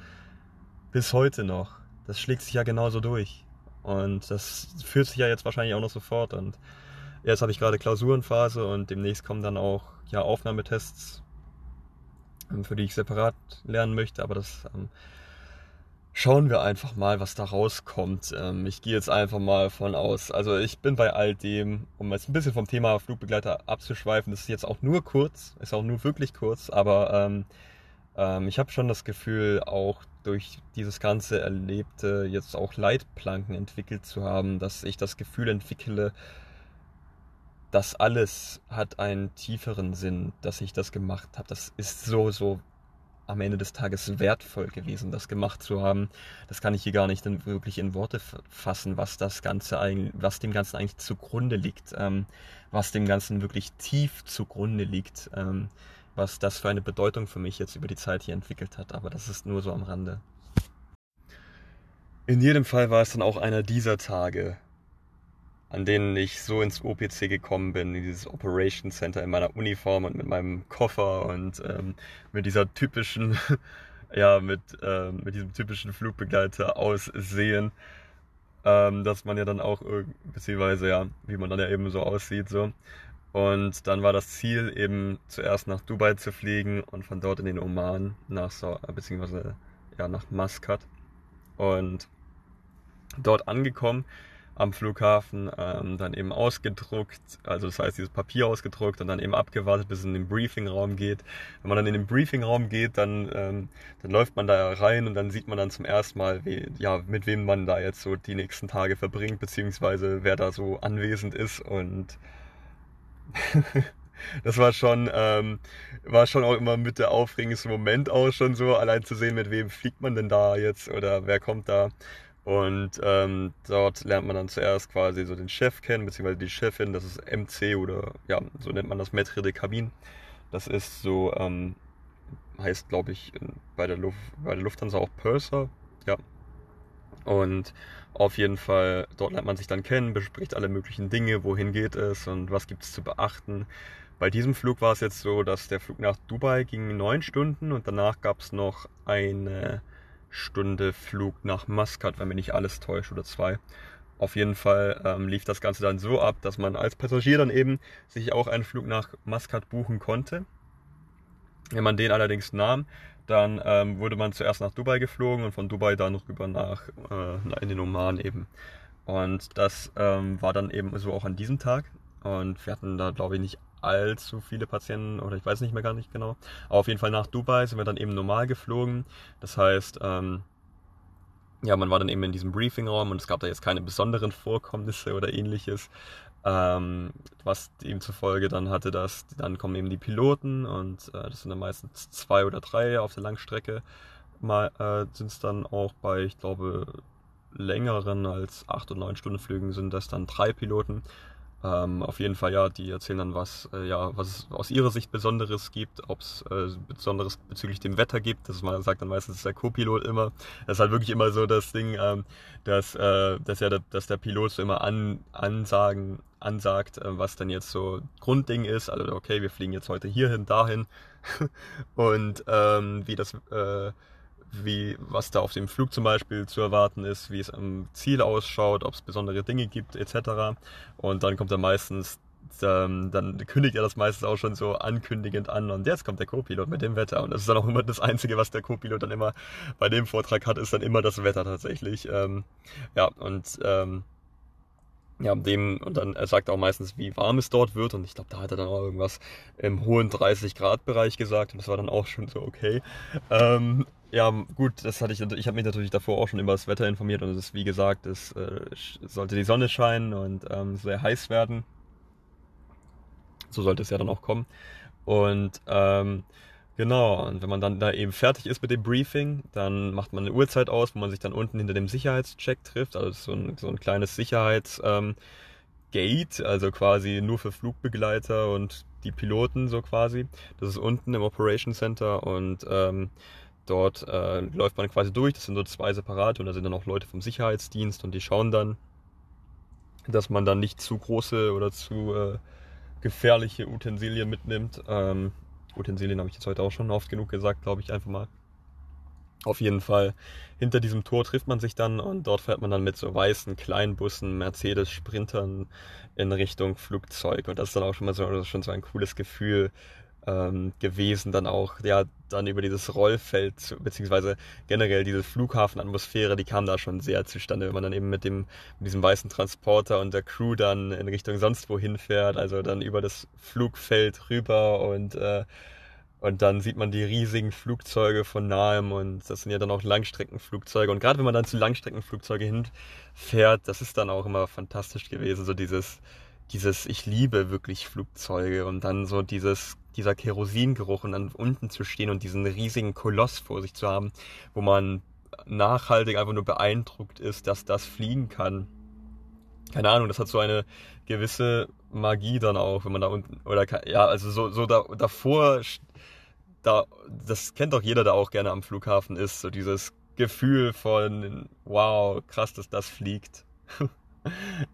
Bis heute noch. Das schlägt sich ja genauso durch. Und das fühlt sich ja jetzt wahrscheinlich auch noch sofort. Und jetzt habe ich gerade Klausurenphase und demnächst kommen dann auch ja, Aufnahmetests für die ich separat lernen möchte, aber das ähm, schauen wir einfach mal, was da rauskommt. Ähm, ich gehe jetzt einfach mal von aus. Also ich bin bei all dem, um jetzt ein bisschen vom Thema Flugbegleiter abzuschweifen, das ist jetzt auch nur kurz, ist auch nur wirklich kurz, aber ähm, ähm, ich habe schon das Gefühl, auch durch dieses ganze Erlebte jetzt auch Leitplanken entwickelt zu haben, dass ich das Gefühl entwickle, das alles hat einen tieferen Sinn, dass ich das gemacht habe. Das ist so, so am Ende des Tages wertvoll gewesen, das gemacht zu haben. Das kann ich hier gar nicht wirklich in Worte fassen, was das Ganze eigentlich, was dem Ganzen eigentlich zugrunde liegt, ähm, was dem Ganzen wirklich tief zugrunde liegt, ähm, was das für eine Bedeutung für mich jetzt über die Zeit hier entwickelt hat. Aber das ist nur so am Rande. In jedem Fall war es dann auch einer dieser Tage, an denen ich so ins OPC gekommen bin, in dieses Operation Center in meiner Uniform und mit meinem Koffer und ähm, mit dieser typischen, ja, mit, äh, mit diesem typischen Flugbegleiter aussehen, ähm, dass man ja dann auch, beziehungsweise ja, wie man dann ja eben so aussieht, so. Und dann war das Ziel eben zuerst nach Dubai zu fliegen und von dort in den Oman nach, so, beziehungsweise ja, nach Muscat. Und dort angekommen am Flughafen, ähm, dann eben ausgedruckt, also das heißt dieses Papier ausgedruckt und dann eben abgewartet, bis es in den Briefingraum geht. Wenn man dann in den Briefingraum geht, dann, ähm, dann läuft man da rein und dann sieht man dann zum ersten Mal, wie, ja, mit wem man da jetzt so die nächsten Tage verbringt, beziehungsweise wer da so anwesend ist und das war schon, ähm, war schon auch immer mit der aufregendste Moment auch schon so, allein zu sehen, mit wem fliegt man denn da jetzt oder wer kommt da. Und ähm, dort lernt man dann zuerst quasi so den Chef kennen, beziehungsweise die Chefin, das ist MC oder ja, so nennt man das Maître de Cabine. Das ist so, ähm, heißt glaube ich bei der, Luft, bei der Lufthansa auch Purser, ja. Und auf jeden Fall, dort lernt man sich dann kennen, bespricht alle möglichen Dinge, wohin geht es und was gibt es zu beachten. Bei diesem Flug war es jetzt so, dass der Flug nach Dubai ging neun Stunden und danach gab es noch eine Stunde Flug nach Maskat, wenn mich nicht alles täuscht, oder zwei. Auf jeden Fall ähm, lief das Ganze dann so ab, dass man als Passagier dann eben sich auch einen Flug nach Maskat buchen konnte. Wenn man den allerdings nahm, dann ähm, wurde man zuerst nach Dubai geflogen und von Dubai dann rüber nach äh, in den Oman eben. Und das ähm, war dann eben so auch an diesem Tag. Und wir hatten da, glaube ich, nicht allzu viele Patienten oder ich weiß nicht mehr gar nicht genau. Aber auf jeden Fall nach Dubai sind wir dann eben normal geflogen. Das heißt, ähm, ja, man war dann eben in diesem Briefingraum und es gab da jetzt keine besonderen Vorkommnisse oder ähnliches. Ähm, was ihm zufolge dann hatte, dass dann kommen eben die Piloten und äh, das sind dann meistens zwei oder drei auf der Langstrecke. Mal äh, sind es dann auch bei, ich glaube, längeren als acht und neun Stunden Flügen sind das dann drei Piloten. Ähm, auf jeden Fall, ja, die erzählen dann, was, äh, ja, was es aus ihrer Sicht Besonderes gibt, ob es äh, Besonderes bezüglich dem Wetter gibt. Das man sagt dann meistens der Co-Pilot immer. Das ist halt wirklich immer so das Ding, ähm, dass, äh, dass, ja, dass der Pilot so immer an, ansagen, ansagt, äh, was dann jetzt so Grundding ist. Also, okay, wir fliegen jetzt heute hierhin, dahin. Und ähm, wie das äh, wie, was da auf dem Flug zum Beispiel zu erwarten ist, wie es am Ziel ausschaut, ob es besondere Dinge gibt, etc. Und dann kommt er meistens, ähm, dann kündigt er das meistens auch schon so ankündigend an und jetzt kommt der Co-Pilot mit dem Wetter. Und das ist dann auch immer das Einzige, was der Co-Pilot dann immer bei dem Vortrag hat, ist dann immer das Wetter tatsächlich. Ähm, ja, und ähm, ja, dem, und dann er sagt auch meistens, wie warm es dort wird. Und ich glaube, da hat er dann auch irgendwas im hohen 30 Grad Bereich gesagt. Und das war dann auch schon so okay. Ähm, ja, gut, das hatte ich, ich habe mich natürlich davor auch schon über das Wetter informiert und es ist, wie gesagt, es äh, sollte die Sonne scheinen und ähm, sehr heiß werden. So sollte es ja dann auch kommen. Und ähm, genau, und wenn man dann da eben fertig ist mit dem Briefing, dann macht man eine Uhrzeit aus, wo man sich dann unten hinter dem Sicherheitscheck trifft. Also so ein, so ein kleines Sicherheitsgate, ähm, also quasi nur für Flugbegleiter und die Piloten so quasi. Das ist unten im Operation Center und ähm, Dort äh, läuft man quasi durch, das sind nur zwei separate und da sind dann auch Leute vom Sicherheitsdienst und die schauen dann, dass man dann nicht zu große oder zu äh, gefährliche Utensilien mitnimmt. Ähm, Utensilien habe ich jetzt heute auch schon oft genug gesagt, glaube ich einfach mal. Auf jeden Fall, hinter diesem Tor trifft man sich dann und dort fährt man dann mit so weißen Kleinbussen, Mercedes, Sprintern in Richtung Flugzeug. Und das ist dann auch schon mal so, schon so ein cooles Gefühl, ähm, gewesen, dann auch, ja, dann über dieses Rollfeld, beziehungsweise generell diese Flughafenatmosphäre, die kam da schon sehr zustande, wenn man dann eben mit dem, mit diesem weißen Transporter und der Crew dann in Richtung sonst wohin fährt, also dann über das Flugfeld rüber und, äh, und dann sieht man die riesigen Flugzeuge von nahem und das sind ja dann auch Langstreckenflugzeuge. Und gerade wenn man dann zu Langstreckenflugzeuge hinfährt, das ist dann auch immer fantastisch gewesen. So dieses, dieses, ich liebe wirklich Flugzeuge und dann so dieses dieser Kerosingeruch und dann unten zu stehen und diesen riesigen Koloss vor sich zu haben, wo man nachhaltig einfach nur beeindruckt ist, dass das fliegen kann. Keine Ahnung, das hat so eine gewisse Magie dann auch, wenn man da unten, oder ja, also so, so da, davor, da, das kennt doch jeder, der auch gerne am Flughafen ist, so dieses Gefühl von, wow, krass, dass das fliegt.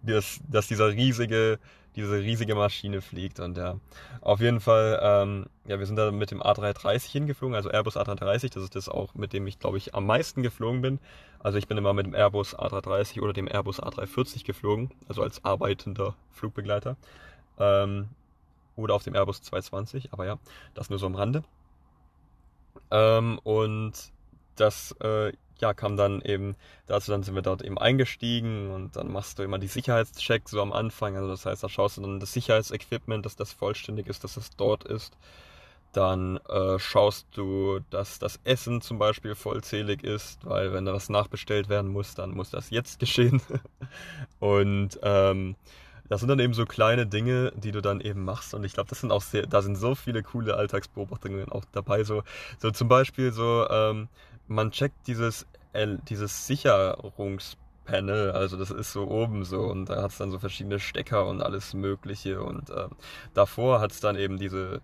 dass, dass dieser riesige diese riesige Maschine fliegt. Und ja, auf jeden Fall, ähm, ja, wir sind da mit dem A330 hingeflogen, also Airbus A330, das ist das auch, mit dem ich, glaube ich, am meisten geflogen bin. Also ich bin immer mit dem Airbus A330 oder dem Airbus A340 geflogen, also als arbeitender Flugbegleiter. Ähm, oder auf dem Airbus 220, aber ja, das nur so am Rande. Ähm, und das, äh, ja, kam dann eben dazu, dann sind wir dort eben eingestiegen und dann machst du immer die Sicherheitschecks so am Anfang. Also das heißt, da schaust du dann das Sicherheitsequipment, dass das vollständig ist, dass es dort ist. Dann äh, schaust du, dass das Essen zum Beispiel vollzählig ist, weil wenn da was nachbestellt werden muss, dann muss das jetzt geschehen. und ähm, das sind dann eben so kleine Dinge, die du dann eben machst. Und ich glaube, das sind auch sehr, da sind so viele coole Alltagsbeobachtungen auch dabei. So, so zum Beispiel so, ähm, man checkt dieses, dieses Sicherungspanel, also das ist so oben so und da hat es dann so verschiedene Stecker und alles Mögliche. Und äh, davor hat es dann eben diese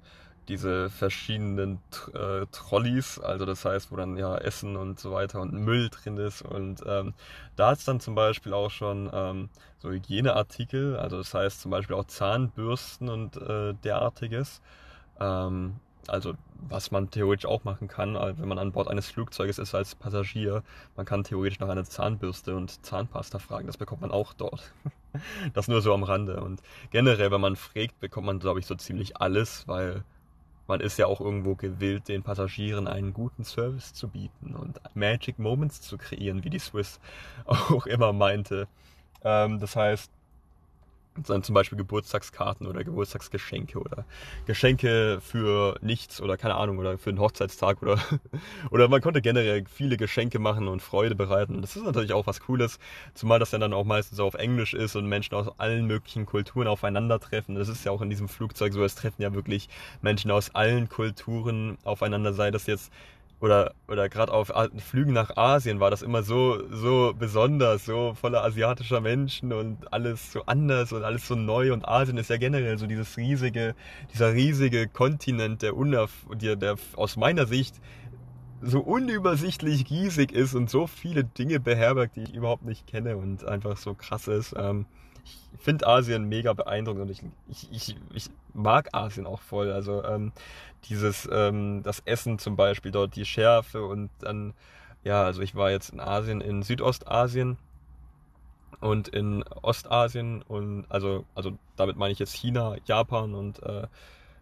diese verschiedenen äh, Trolleys, also das heißt, wo dann ja Essen und so weiter und Müll drin ist. Und ähm, da ist dann zum Beispiel auch schon ähm, so Hygieneartikel, also das heißt zum Beispiel auch Zahnbürsten und äh, derartiges. Ähm, also was man theoretisch auch machen kann, äh, wenn man an Bord eines Flugzeuges ist als Passagier, man kann theoretisch nach einer Zahnbürste und Zahnpasta fragen, das bekommt man auch dort. das nur so am Rande. Und generell, wenn man fragt, bekommt man, glaube ich, so ziemlich alles, weil man ist ja auch irgendwo gewillt, den Passagieren einen guten Service zu bieten und Magic Moments zu kreieren, wie die Swiss auch immer meinte. Ähm, das heißt, dann zum Beispiel Geburtstagskarten oder Geburtstagsgeschenke oder Geschenke für nichts oder keine Ahnung oder für einen Hochzeitstag oder, oder man konnte generell viele Geschenke machen und Freude bereiten. Das ist natürlich auch was Cooles, zumal das ja dann auch meistens auf Englisch ist und Menschen aus allen möglichen Kulturen aufeinandertreffen. Das ist ja auch in diesem Flugzeug so, es treffen ja wirklich Menschen aus allen Kulturen aufeinander, sei das jetzt oder, oder gerade auf Flügen nach Asien war das immer so, so besonders, so voller asiatischer Menschen und alles so anders und alles so neu und Asien ist ja generell so dieses riesige, dieser riesige Kontinent, der, unerf der, der aus meiner Sicht so unübersichtlich riesig ist und so viele Dinge beherbergt, die ich überhaupt nicht kenne und einfach so krass ist. Ähm, ich finde Asien mega beeindruckend und ich, ich, ich, ich mag Asien auch voll. Also ähm, dieses, ähm, das Essen zum Beispiel dort, die Schärfe und dann, ja, also ich war jetzt in Asien, in Südostasien und in Ostasien und also, also damit meine ich jetzt China, Japan und äh,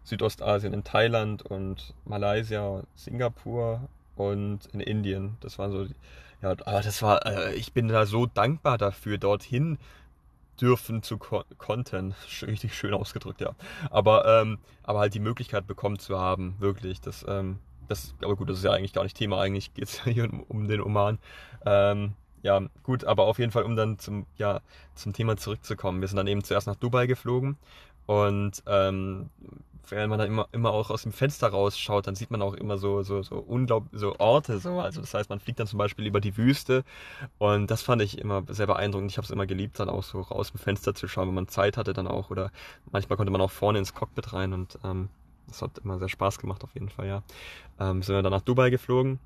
Südostasien in Thailand und Malaysia, Singapur und in Indien. Das waren so, ja, aber das war, äh, ich bin da so dankbar dafür, dorthin dürfen zu Content. Richtig schön ausgedrückt, ja. Aber, ähm, aber halt die Möglichkeit bekommen zu haben, wirklich. Das, ähm, das, aber gut, das ist ja eigentlich gar nicht Thema. Eigentlich geht es ja hier um, um den Oman. Ähm, ja, gut, aber auf jeden Fall, um dann zum, ja, zum Thema zurückzukommen. Wir sind dann eben zuerst nach Dubai geflogen und ähm, wenn man dann immer, immer auch aus dem Fenster rausschaut, dann sieht man auch immer so, so, so unglaublich, so Orte, so. Also das heißt, man fliegt dann zum Beispiel über die Wüste und das fand ich immer sehr beeindruckend. Ich habe es immer geliebt, dann auch so raus dem Fenster zu schauen, wenn man Zeit hatte dann auch oder manchmal konnte man auch vorne ins Cockpit rein und ähm, das hat immer sehr Spaß gemacht auf jeden Fall, ja. Ähm, sind wir dann nach Dubai geflogen.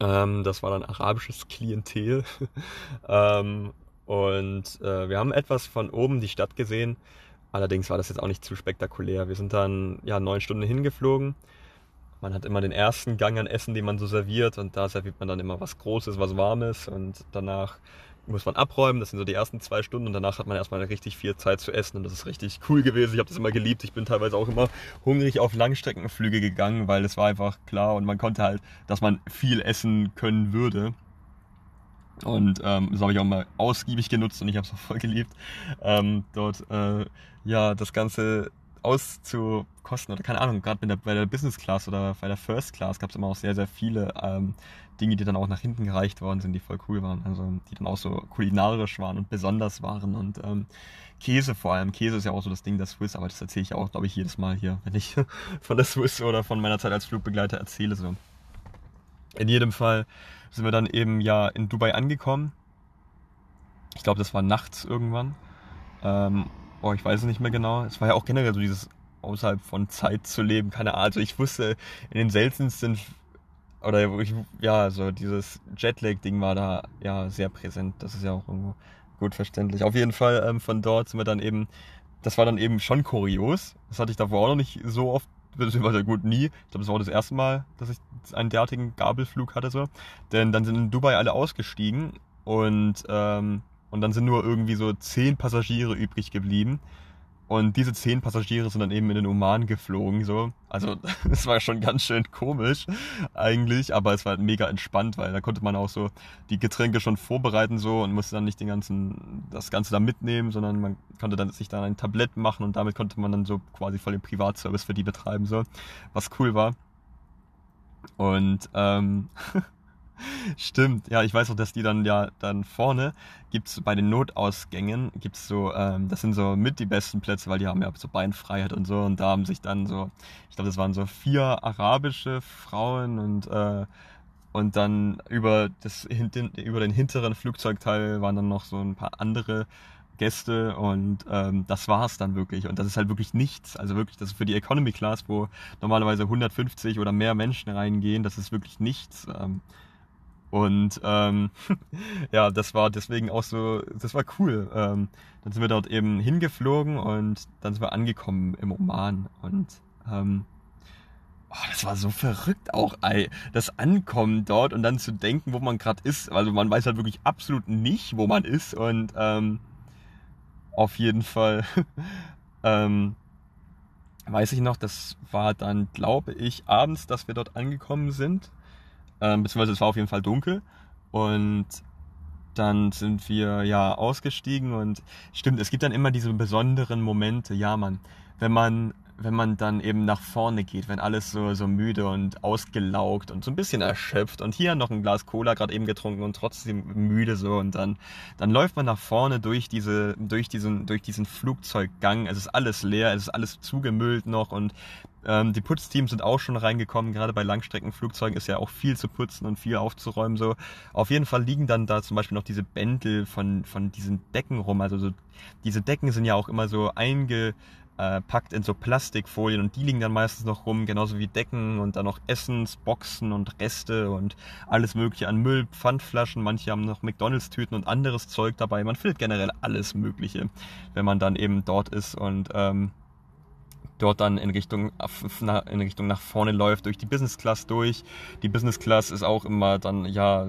Ähm, das war dann arabisches Klientel. ähm, und äh, wir haben etwas von oben die Stadt gesehen. Allerdings war das jetzt auch nicht zu spektakulär. Wir sind dann ja neun Stunden hingeflogen. Man hat immer den ersten Gang an Essen, den man so serviert und da serviert man dann immer was Großes, was Warmes und danach muss man abräumen. Das sind so die ersten zwei Stunden und danach hat man erstmal richtig viel Zeit zu essen und das ist richtig cool gewesen. Ich habe das immer geliebt. Ich bin teilweise auch immer hungrig auf Langstreckenflüge gegangen, weil es war einfach klar und man konnte halt, dass man viel essen können würde. Und ähm, das habe ich auch mal ausgiebig genutzt und ich habe es auch voll geliebt, ähm, dort äh, ja das Ganze auszukosten oder keine Ahnung, gerade bei der Business Class oder bei der First Class gab es immer auch sehr, sehr viele ähm, Dinge, die dann auch nach hinten gereicht worden sind, die voll cool waren. Also die dann auch so kulinarisch waren und besonders waren und ähm, Käse vor allem. Käse ist ja auch so das Ding der Swiss, aber das erzähle ich auch, glaube ich, jedes Mal hier, wenn ich von der Swiss oder von meiner Zeit als Flugbegleiter erzähle. So. In jedem Fall sind wir dann eben ja in Dubai angekommen. Ich glaube, das war nachts irgendwann. Ähm, oh, ich weiß es nicht mehr genau. Es war ja auch generell so dieses außerhalb von Zeit zu leben, keine Ahnung. Also ich wusste, in den seltensten oder ich, ja, so dieses Jetlag-Ding war da ja sehr präsent. Das ist ja auch irgendwo gut verständlich. Auf jeden Fall ähm, von dort sind wir dann eben, das war dann eben schon kurios. Das hatte ich davor auch noch nicht so oft beziehungsweise gut nie. Ich glaube, das war auch das erste Mal, dass ich einen derartigen Gabelflug hatte so. Denn dann sind in Dubai alle ausgestiegen und ähm, und dann sind nur irgendwie so zehn Passagiere übrig geblieben. Und diese zehn Passagiere sind dann eben in den Oman geflogen, so. Also, es war schon ganz schön komisch, eigentlich, aber es war halt mega entspannt, weil da konnte man auch so die Getränke schon vorbereiten, so, und musste dann nicht den ganzen, das Ganze da mitnehmen, sondern man konnte dann sich dann ein Tablett machen und damit konnte man dann so quasi voll den Privatservice für die betreiben, so. Was cool war. Und, ähm, Stimmt, ja, ich weiß auch, dass die dann ja dann vorne gibt's bei den Notausgängen gibt's so, ähm, das sind so mit die besten Plätze, weil die haben ja so Beinfreiheit und so und da haben sich dann so, ich glaube, das waren so vier arabische Frauen und äh, und dann über das über den hinteren Flugzeugteil waren dann noch so ein paar andere Gäste und ähm, das war's dann wirklich. Und das ist halt wirklich nichts. Also wirklich, das ist für die Economy Class, wo normalerweise 150 oder mehr Menschen reingehen, das ist wirklich nichts. Ähm, und ähm, ja, das war deswegen auch so, das war cool. Ähm, dann sind wir dort eben hingeflogen und dann sind wir angekommen im Oman. Und ähm, oh, das war so verrückt auch, ey, das Ankommen dort und dann zu denken, wo man gerade ist. Also man weiß halt wirklich absolut nicht, wo man ist. Und ähm, auf jeden Fall ähm, weiß ich noch, das war dann, glaube ich, abends, dass wir dort angekommen sind ähm, beziehungsweise es war auf jeden Fall dunkel. Und dann sind wir ja ausgestiegen. Und stimmt, es gibt dann immer diese besonderen Momente, ja man, wenn man wenn man dann eben nach vorne geht, wenn alles so, so müde und ausgelaugt und so ein bisschen erschöpft und hier noch ein Glas Cola gerade eben getrunken und trotzdem müde so und dann, dann läuft man nach vorne durch diese, durch diesen, durch diesen Flugzeuggang. Es ist alles leer, es ist alles zugemüllt noch und ähm, die Putzteams sind auch schon reingekommen. Gerade bei Langstreckenflugzeugen ist ja auch viel zu putzen und viel aufzuräumen. So auf jeden Fall liegen dann da zum Beispiel noch diese Bändel von von diesen Decken rum. Also so, diese Decken sind ja auch immer so einge äh, packt in so Plastikfolien und die liegen dann meistens noch rum, genauso wie Decken und dann noch Essensboxen und Reste und alles mögliche an Müll, Pfandflaschen, manche haben noch McDonalds-Tüten und anderes Zeug dabei. Man findet generell alles Mögliche, wenn man dann eben dort ist und ähm, dort dann in Richtung, in Richtung nach vorne läuft, durch die Business Class durch. Die Business Class ist auch immer dann, ja,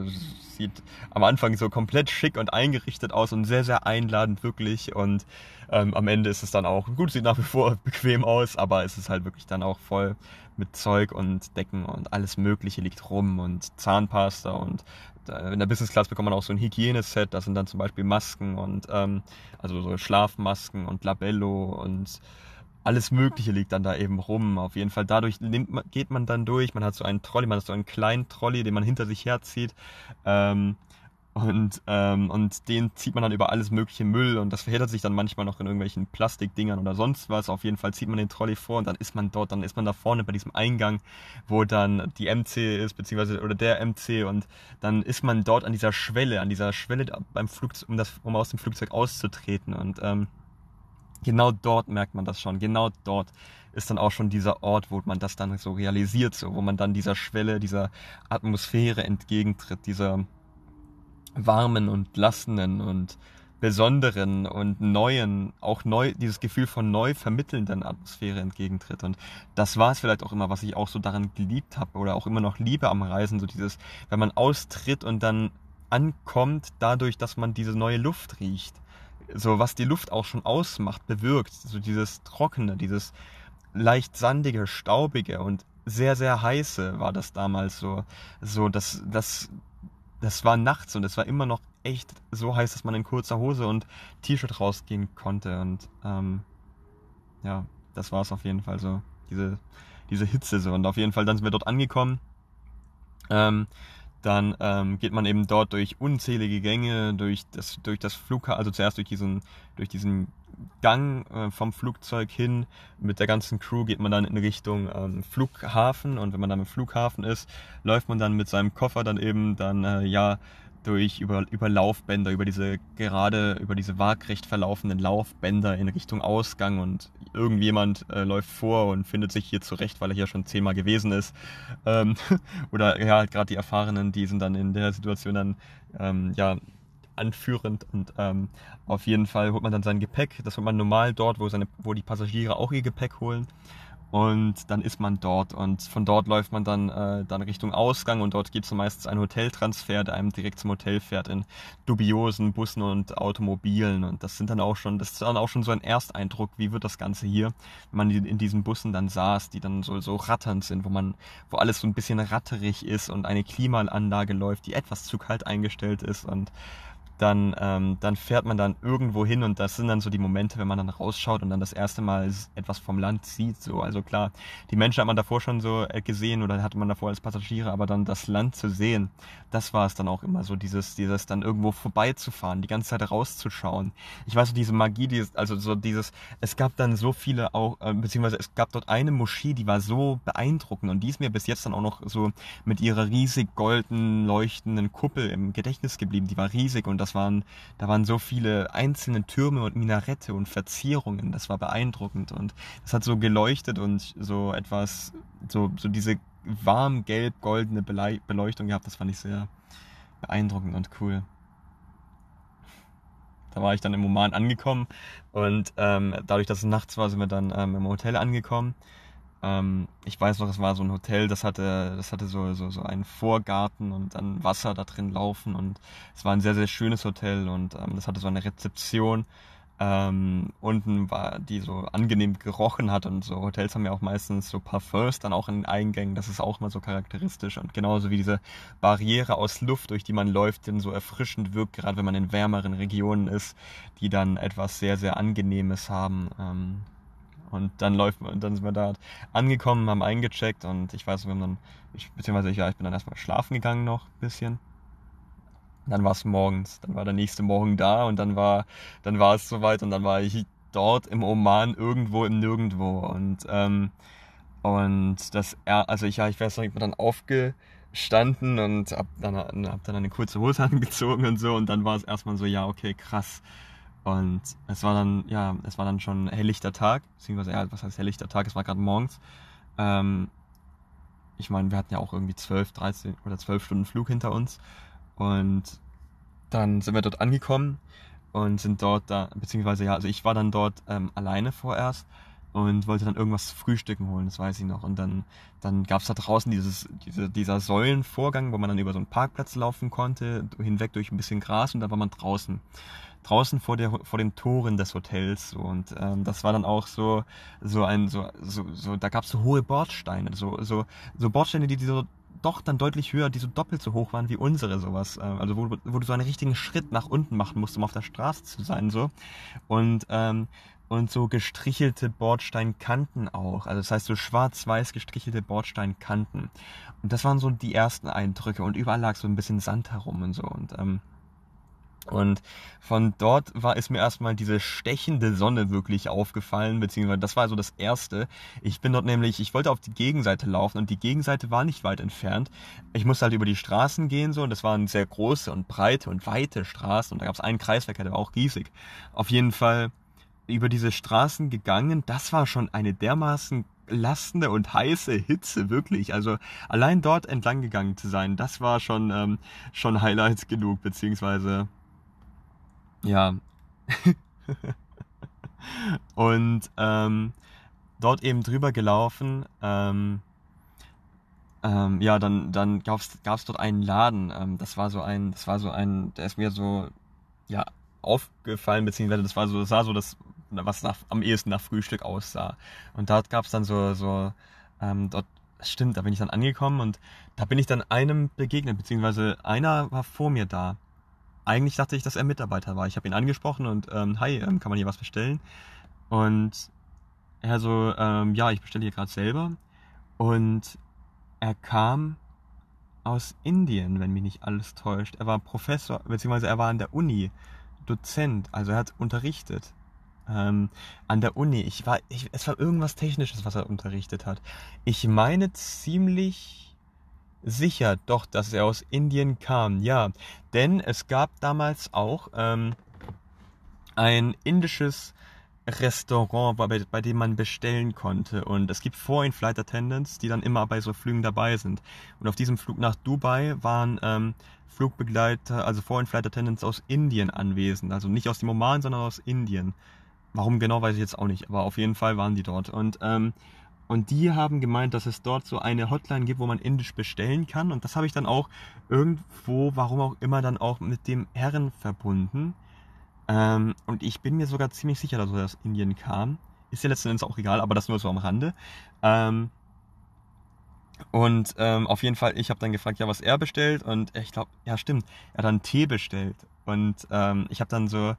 sieht am Anfang so komplett schick und eingerichtet aus und sehr, sehr einladend wirklich. Und ähm, am Ende ist es dann auch, gut, sieht nach wie vor bequem aus, aber es ist halt wirklich dann auch voll mit Zeug und Decken und alles Mögliche liegt rum und Zahnpasta und in der Business Class bekommt man auch so ein Hygieneset, da sind dann zum Beispiel Masken und ähm, also so Schlafmasken und Labello und alles Mögliche liegt dann da eben rum. Auf jeden Fall dadurch man, geht man dann durch. Man hat so einen Trolley, man hat so einen kleinen Trolley, den man hinter sich herzieht. Ähm, und, ähm, und den zieht man dann über alles mögliche Müll und das verheddert sich dann manchmal noch in irgendwelchen Plastikdingern oder sonst was. Auf jeden Fall zieht man den Trolley vor und dann ist man dort, dann ist man da vorne bei diesem Eingang, wo dann die MC ist, beziehungsweise oder der MC und dann ist man dort an dieser Schwelle, an dieser Schwelle beim Flugzeug, um um aus dem Flugzeug auszutreten. Und ähm, genau dort merkt man das schon. Genau dort ist dann auch schon dieser Ort, wo man das dann so realisiert, so, wo man dann dieser Schwelle, dieser Atmosphäre entgegentritt, dieser warmen und lassenden und besonderen und neuen, auch neu, dieses Gefühl von neu vermittelnden Atmosphäre entgegentritt. Und das war es vielleicht auch immer, was ich auch so daran geliebt habe oder auch immer noch liebe am Reisen, so dieses, wenn man austritt und dann ankommt, dadurch, dass man diese neue Luft riecht so was die Luft auch schon ausmacht, bewirkt. So dieses Trockene, dieses leicht sandige, staubige und sehr, sehr heiße war das damals so. So, das, das, das war nachts und es war immer noch echt so heiß, dass man in kurzer Hose und T-Shirt rausgehen konnte. Und ähm, ja, das war es auf jeden Fall so. Diese, diese Hitze so. Und auf jeden Fall dann sind wir dort angekommen. Ähm, dann ähm, geht man eben dort durch unzählige Gänge, durch das, durch das Flughafen, also zuerst durch diesen, durch diesen Gang äh, vom Flugzeug hin. Mit der ganzen Crew geht man dann in Richtung ähm, Flughafen und wenn man dann im Flughafen ist, läuft man dann mit seinem Koffer dann eben dann äh, ja durch über, über Laufbänder, über diese gerade, über diese waagrecht verlaufenden Laufbänder in Richtung Ausgang und irgendjemand äh, läuft vor und findet sich hier zurecht, weil er hier schon zehnmal gewesen ist. Ähm, oder ja, gerade die Erfahrenen, die sind dann in der Situation dann ähm, ja anführend und ähm, auf jeden Fall holt man dann sein Gepäck. Das holt man normal dort, wo, seine, wo die Passagiere auch ihr Gepäck holen. Und dann ist man dort und von dort läuft man dann, äh, dann Richtung Ausgang und dort gibt es meistens einen Hoteltransfer, der einem direkt zum Hotel fährt in dubiosen Bussen und Automobilen. Und das sind dann auch schon, das ist dann auch schon so ein Ersteindruck, wie wird das Ganze hier, wenn man in diesen Bussen dann saß, die dann so, so ratternd sind, wo man, wo alles so ein bisschen ratterig ist und eine Klimaanlage läuft, die etwas zu kalt eingestellt ist und dann, ähm, dann fährt man dann irgendwo hin und das sind dann so die Momente, wenn man dann rausschaut und dann das erste Mal etwas vom Land sieht. So. Also klar, die Menschen hat man davor schon so äh, gesehen oder hatte man davor als Passagiere, aber dann das Land zu sehen, das war es dann auch immer so, dieses, dieses dann irgendwo vorbeizufahren, die ganze Zeit rauszuschauen. Ich weiß diese Magie, dieses, also so dieses, es gab dann so viele auch, äh, beziehungsweise es gab dort eine Moschee, die war so beeindruckend und die ist mir bis jetzt dann auch noch so mit ihrer riesig golden leuchtenden Kuppel im Gedächtnis geblieben. Die war riesig und das das waren, da waren so viele einzelne Türme und Minarette und Verzierungen. Das war beeindruckend und es hat so geleuchtet und so etwas, so, so diese warm gelb-goldene Beleuchtung gehabt. Das fand ich sehr beeindruckend und cool. Da war ich dann im Oman angekommen und ähm, dadurch, dass es nachts war, sind wir dann ähm, im Hotel angekommen ähm, ich weiß noch, es war so ein Hotel, das hatte, das hatte so, so, so einen Vorgarten und dann Wasser da drin laufen und es war ein sehr, sehr schönes Hotel und ähm, das hatte so eine Rezeption. Ähm, unten war, die so angenehm gerochen hat und so Hotels haben ja auch meistens so Parfums dann auch in den Eingängen, das ist auch mal so charakteristisch und genauso wie diese Barriere aus Luft, durch die man läuft, die so erfrischend wirkt, gerade wenn man in wärmeren Regionen ist, die dann etwas sehr, sehr Angenehmes haben. Ähm, und dann läuft man, dann sind wir da angekommen, haben eingecheckt und ich weiß, wir haben dann, ich, beziehungsweise ich, ja, ich bin dann erstmal schlafen gegangen noch ein bisschen. Dann war es morgens, dann war der nächste Morgen da und dann war, dann war es soweit und dann war ich dort im Oman irgendwo im Nirgendwo und ähm, und das, also ich, ja, ich weiß noch, ich bin dann aufgestanden und hab dann, hab dann eine kurze Hose angezogen und so und dann war es erstmal so, ja, okay, krass und es war dann, ja, es war dann schon helllichter Tag, beziehungsweise, ja, was heißt helllichter Tag? Es war gerade morgens. Ähm, ich meine, wir hatten ja auch irgendwie 12, 13 oder 12 Stunden Flug hinter uns. Und dann sind wir dort angekommen und sind dort da, beziehungsweise ja, also ich war dann dort ähm, alleine vorerst und wollte dann irgendwas frühstücken holen, das weiß ich noch. Und dann, dann gab es da draußen dieses, diese, dieser Säulenvorgang, wo man dann über so einen Parkplatz laufen konnte, hinweg durch ein bisschen Gras und da war man draußen draußen vor, der, vor den Toren des Hotels. Und ähm, das war dann auch so, so ein, so, so, so da gab es so hohe Bordsteine, so, so, so Bordsteine, die, die so doch dann deutlich höher, die so doppelt so hoch waren wie unsere sowas. Ähm, also wo, wo du so einen richtigen Schritt nach unten machen musst, um auf der Straße zu sein. so Und ähm, und so gestrichelte Bordsteinkanten auch. Also das heißt so schwarz-weiß gestrichelte Bordsteinkanten. Und das waren so die ersten Eindrücke und überall lag so ein bisschen Sand herum und so. Und ähm, und von dort war es mir erstmal diese stechende Sonne wirklich aufgefallen, beziehungsweise das war so das Erste. Ich bin dort nämlich, ich wollte auf die Gegenseite laufen und die Gegenseite war nicht weit entfernt. Ich musste halt über die Straßen gehen so und das waren sehr große und breite und weite Straßen und da gab es einen Kreisverkehr, der war auch riesig. Auf jeden Fall über diese Straßen gegangen, das war schon eine dermaßen lastende und heiße Hitze, wirklich. Also allein dort entlang gegangen zu sein, das war schon, ähm, schon Highlights genug, beziehungsweise ja. und ähm, dort eben drüber gelaufen. Ähm, ähm, ja, dann, dann gab es dort einen Laden. Ähm, das war so ein, das war so ein, der ist mir so ja aufgefallen, beziehungsweise das war so, das sah so das, was nach, am ehesten nach Frühstück aussah. Und dort gab es dann so, so, ähm, dort, stimmt, da bin ich dann angekommen und da bin ich dann einem begegnet, beziehungsweise einer war vor mir da eigentlich dachte ich, dass er Mitarbeiter war. Ich habe ihn angesprochen und ähm, hi, ähm, kann man hier was bestellen? Und er so, ähm, ja, ich bestelle hier gerade selber. Und er kam aus Indien, wenn mich nicht alles täuscht. Er war Professor, beziehungsweise er war an der Uni Dozent, also er hat unterrichtet. Ähm, an der Uni. Ich war, ich, es war irgendwas Technisches, was er unterrichtet hat. Ich meine ziemlich sicher doch, dass er aus Indien kam. Ja, denn es gab damals auch ähm, ein indisches Restaurant, bei, bei, dem man bestellen konnte. Und es gibt Foreign Flight Attendants, die dann immer bei so Flügen dabei sind. Und auf diesem Flug nach Dubai waren ähm, Flugbegleiter, also Foreign Flight Attendants aus Indien anwesend. Also nicht aus dem Oman, sondern aus Indien. Warum genau, weiß ich jetzt auch nicht. Aber auf jeden Fall waren die dort. Und ähm, Und die haben gemeint, dass es dort so eine Hotline gibt, wo man Indisch bestellen kann. Und das habe ich dann auch irgendwo, warum auch immer, dann auch mit dem Herren verbunden. Ähm, und ich bin mir sogar ziemlich sicher, dass er aus Indien kam. Ist ja letzten Endes auch egal, aber das nur so am Rande. Ähm, und ähm, auf jeden Fall, ich habe dann gefragt, ja, was er bestellt. Und ich glaube, ja, stimmt, er hat dann Tee bestellt. Und ähm, ich habe dann so,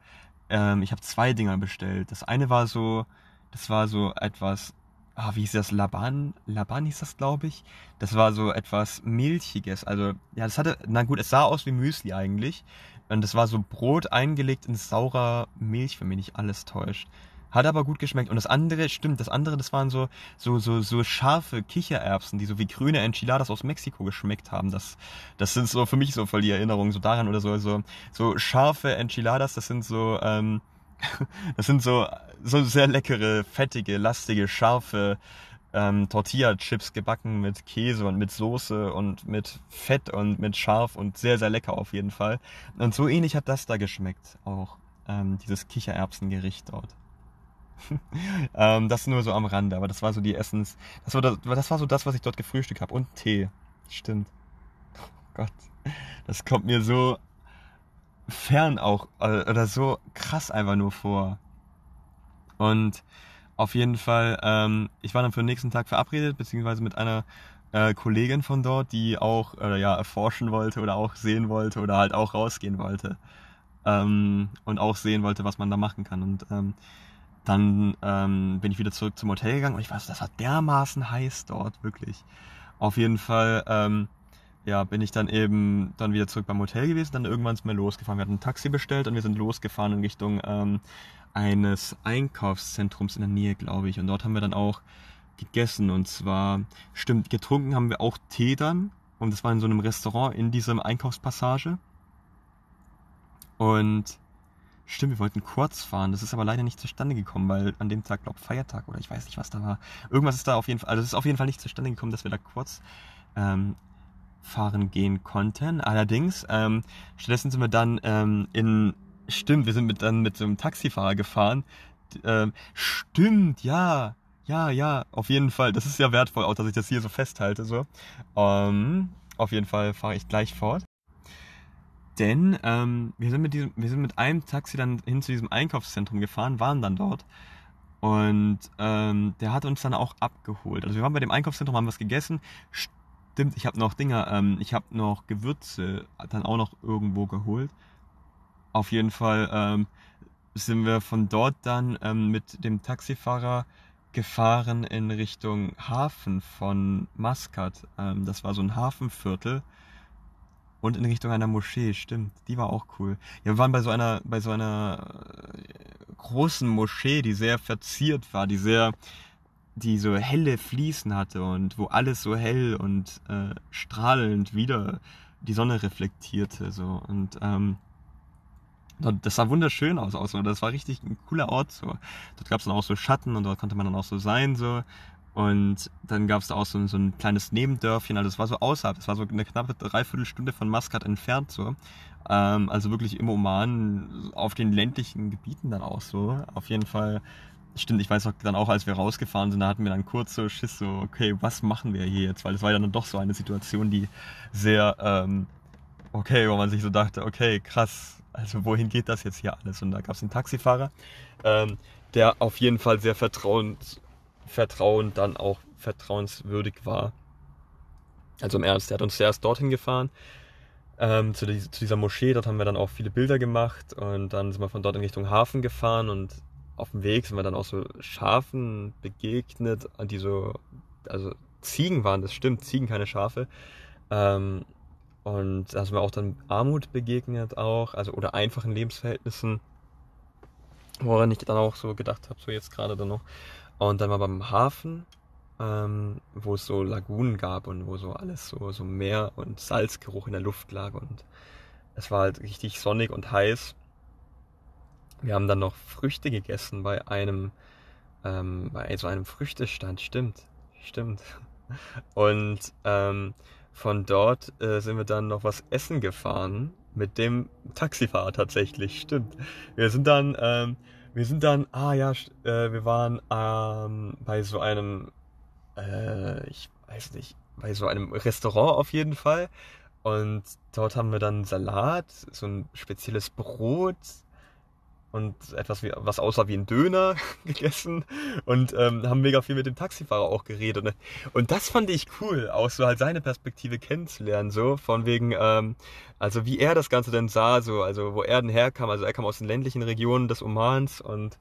ähm, ich habe zwei Dinger bestellt. Das eine war so, das war so etwas, ah, wie hieß das, Laban? Laban hieß das, glaube ich. Das war so etwas Milchiges. Also, ja, das hatte, na gut, es sah aus wie Müsli eigentlich. Und das war so Brot eingelegt in saurer Milch, wenn mich nicht alles täuscht. Hat aber gut geschmeckt. Und das andere, stimmt, das andere, das waren so, so, so, so scharfe Kichererbsen, die so wie grüne Enchiladas aus Mexiko geschmeckt haben. Das, das sind so für mich so voll die Erinnerungen so daran oder so, so, so scharfe Enchiladas, das sind so, ähm, das sind so, so sehr leckere, fettige, lastige, scharfe ähm, Tortilla-Chips gebacken mit Käse und mit Soße und mit Fett und mit Scharf und sehr, sehr lecker auf jeden Fall. Und so ähnlich hat das da geschmeckt auch, ähm, dieses Kichererbsengericht dort. ähm, das nur so am Rande, aber das war so die Essens. Das war, das, das war so das, was ich dort gefrühstückt habe. Und Tee. Stimmt. Oh Gott. Das kommt mir so fern auch äh, oder so krass einfach nur vor. Und auf jeden Fall, ähm, ich war dann für den nächsten Tag verabredet, beziehungsweise mit einer äh, Kollegin von dort, die auch äh, ja, erforschen wollte oder auch sehen wollte oder halt auch rausgehen wollte. Ähm, und auch sehen wollte, was man da machen kann. Und ähm, dann ähm, bin ich wieder zurück zum Hotel gegangen und ich weiß, das war dermaßen heiß dort, wirklich. Auf jeden Fall ähm, ja, bin ich dann eben dann wieder zurück beim Hotel gewesen, dann irgendwann sind wir losgefahren. Wir hatten ein Taxi bestellt und wir sind losgefahren in Richtung ähm, eines Einkaufszentrums in der Nähe, glaube ich. Und dort haben wir dann auch gegessen und zwar, stimmt, getrunken haben wir auch Tee dann und das war in so einem Restaurant in diesem Einkaufspassage. Und Stimmt, wir wollten kurz fahren. Das ist aber leider nicht zustande gekommen, weil an dem Tag, glaube Feiertag oder ich weiß nicht, was da war. Irgendwas ist da auf jeden Fall, also es ist auf jeden Fall nicht zustande gekommen, dass wir da kurz ähm, fahren gehen konnten. Allerdings, ähm, stattdessen sind wir dann ähm, in, stimmt, wir sind mit, dann mit so einem Taxifahrer gefahren. Ähm, stimmt, ja, ja, ja, auf jeden Fall. Das ist ja wertvoll, auch dass ich das hier so festhalte. So. Ähm, auf jeden Fall fahre ich gleich fort. Denn ähm, wir, sind mit diesem, wir sind mit einem Taxi dann hin zu diesem Einkaufszentrum gefahren, waren dann dort. Und ähm, der hat uns dann auch abgeholt. Also wir waren bei dem Einkaufszentrum, haben was gegessen. Stimmt, ich habe noch Dinger, ähm, ich habe noch Gewürze dann auch noch irgendwo geholt. Auf jeden Fall ähm, sind wir von dort dann ähm, mit dem Taxifahrer gefahren in Richtung Hafen von Maskat. Ähm, das war so ein Hafenviertel und in Richtung einer Moschee, stimmt. Die war auch cool. Ja, wir waren bei so einer, bei so einer äh, großen Moschee, die sehr verziert war, die sehr, die so helle Fliesen hatte und wo alles so hell und äh, strahlend wieder die Sonne reflektierte, so. Und, ähm, das sah wunderschön aus, aus. Das war richtig ein cooler Ort. So. Dort gab es dann auch so Schatten und dort konnte man dann auch so sein. So. Und dann gab es da auch so, so ein kleines Nebendörfchen, also es war so außerhalb, es war so eine knappe Dreiviertelstunde von Maskat entfernt so. Ähm, also wirklich im Oman, auf den ländlichen Gebieten dann auch so. Auf jeden Fall, stimmt, ich weiß auch dann auch, als wir rausgefahren sind, da hatten wir dann kurz so Schiss, so, okay, was machen wir hier jetzt? Weil es war ja dann doch so eine Situation, die sehr, ähm, okay, wo man sich so dachte, okay, krass, also wohin geht das jetzt hier alles? Und da gab es einen Taxifahrer, ähm, der auf jeden Fall sehr vertrauens Vertrauen dann auch vertrauenswürdig war. Also im Ernst, er hat uns zuerst dorthin gefahren, ähm, zu, die, zu, dieser Moschee. Dort haben wir dann auch viele Bilder gemacht und dann sind wir von dort in Richtung Hafen gefahren und auf dem Weg sind wir dann auch so Schafen begegnet, die so, also Ziegen waren, das stimmt, Ziegen, keine Schafe. Ähm, und da sind wir auch dann Armut begegnet auch, also oder einfachen Lebensverhältnissen, woran ich dann auch so gedacht habe, so jetzt gerade dann noch. Und dann war beim Hafen, ähm, wo es so Lagunen gab und wo so alles so, so Meer und Salzgeruch in der Luft lag und es war halt richtig sonnig und heiß. Wir haben dann noch Früchte gegessen bei einem, ähm, bei so einem Früchtestand, stimmt, stimmt. Und ähm, von dort äh, sind wir dann noch was essen gefahren mit dem Taxifahrer tatsächlich, stimmt. Wir sind dann ähm, wir sind dann, ah ja, äh, wir waren ähm, bei so einem äh, ich weiß nicht, bei so einem Restaurant auf jeden Fall. Und dort haben wir dann Salat, so ein spezielles Brot und etwas, wie, was aussah wie ein Döner gegessen und ähm, haben mega viel mit dem Taxifahrer auch geredet. Ne? Und das fand ich cool, auch so halt seine Perspektive kennenzulernen, so von wegen, ähm, also wie er das Ganze denn sah, so, also wo er denn herkam, also er kam aus den ländlichen Regionen des Omans und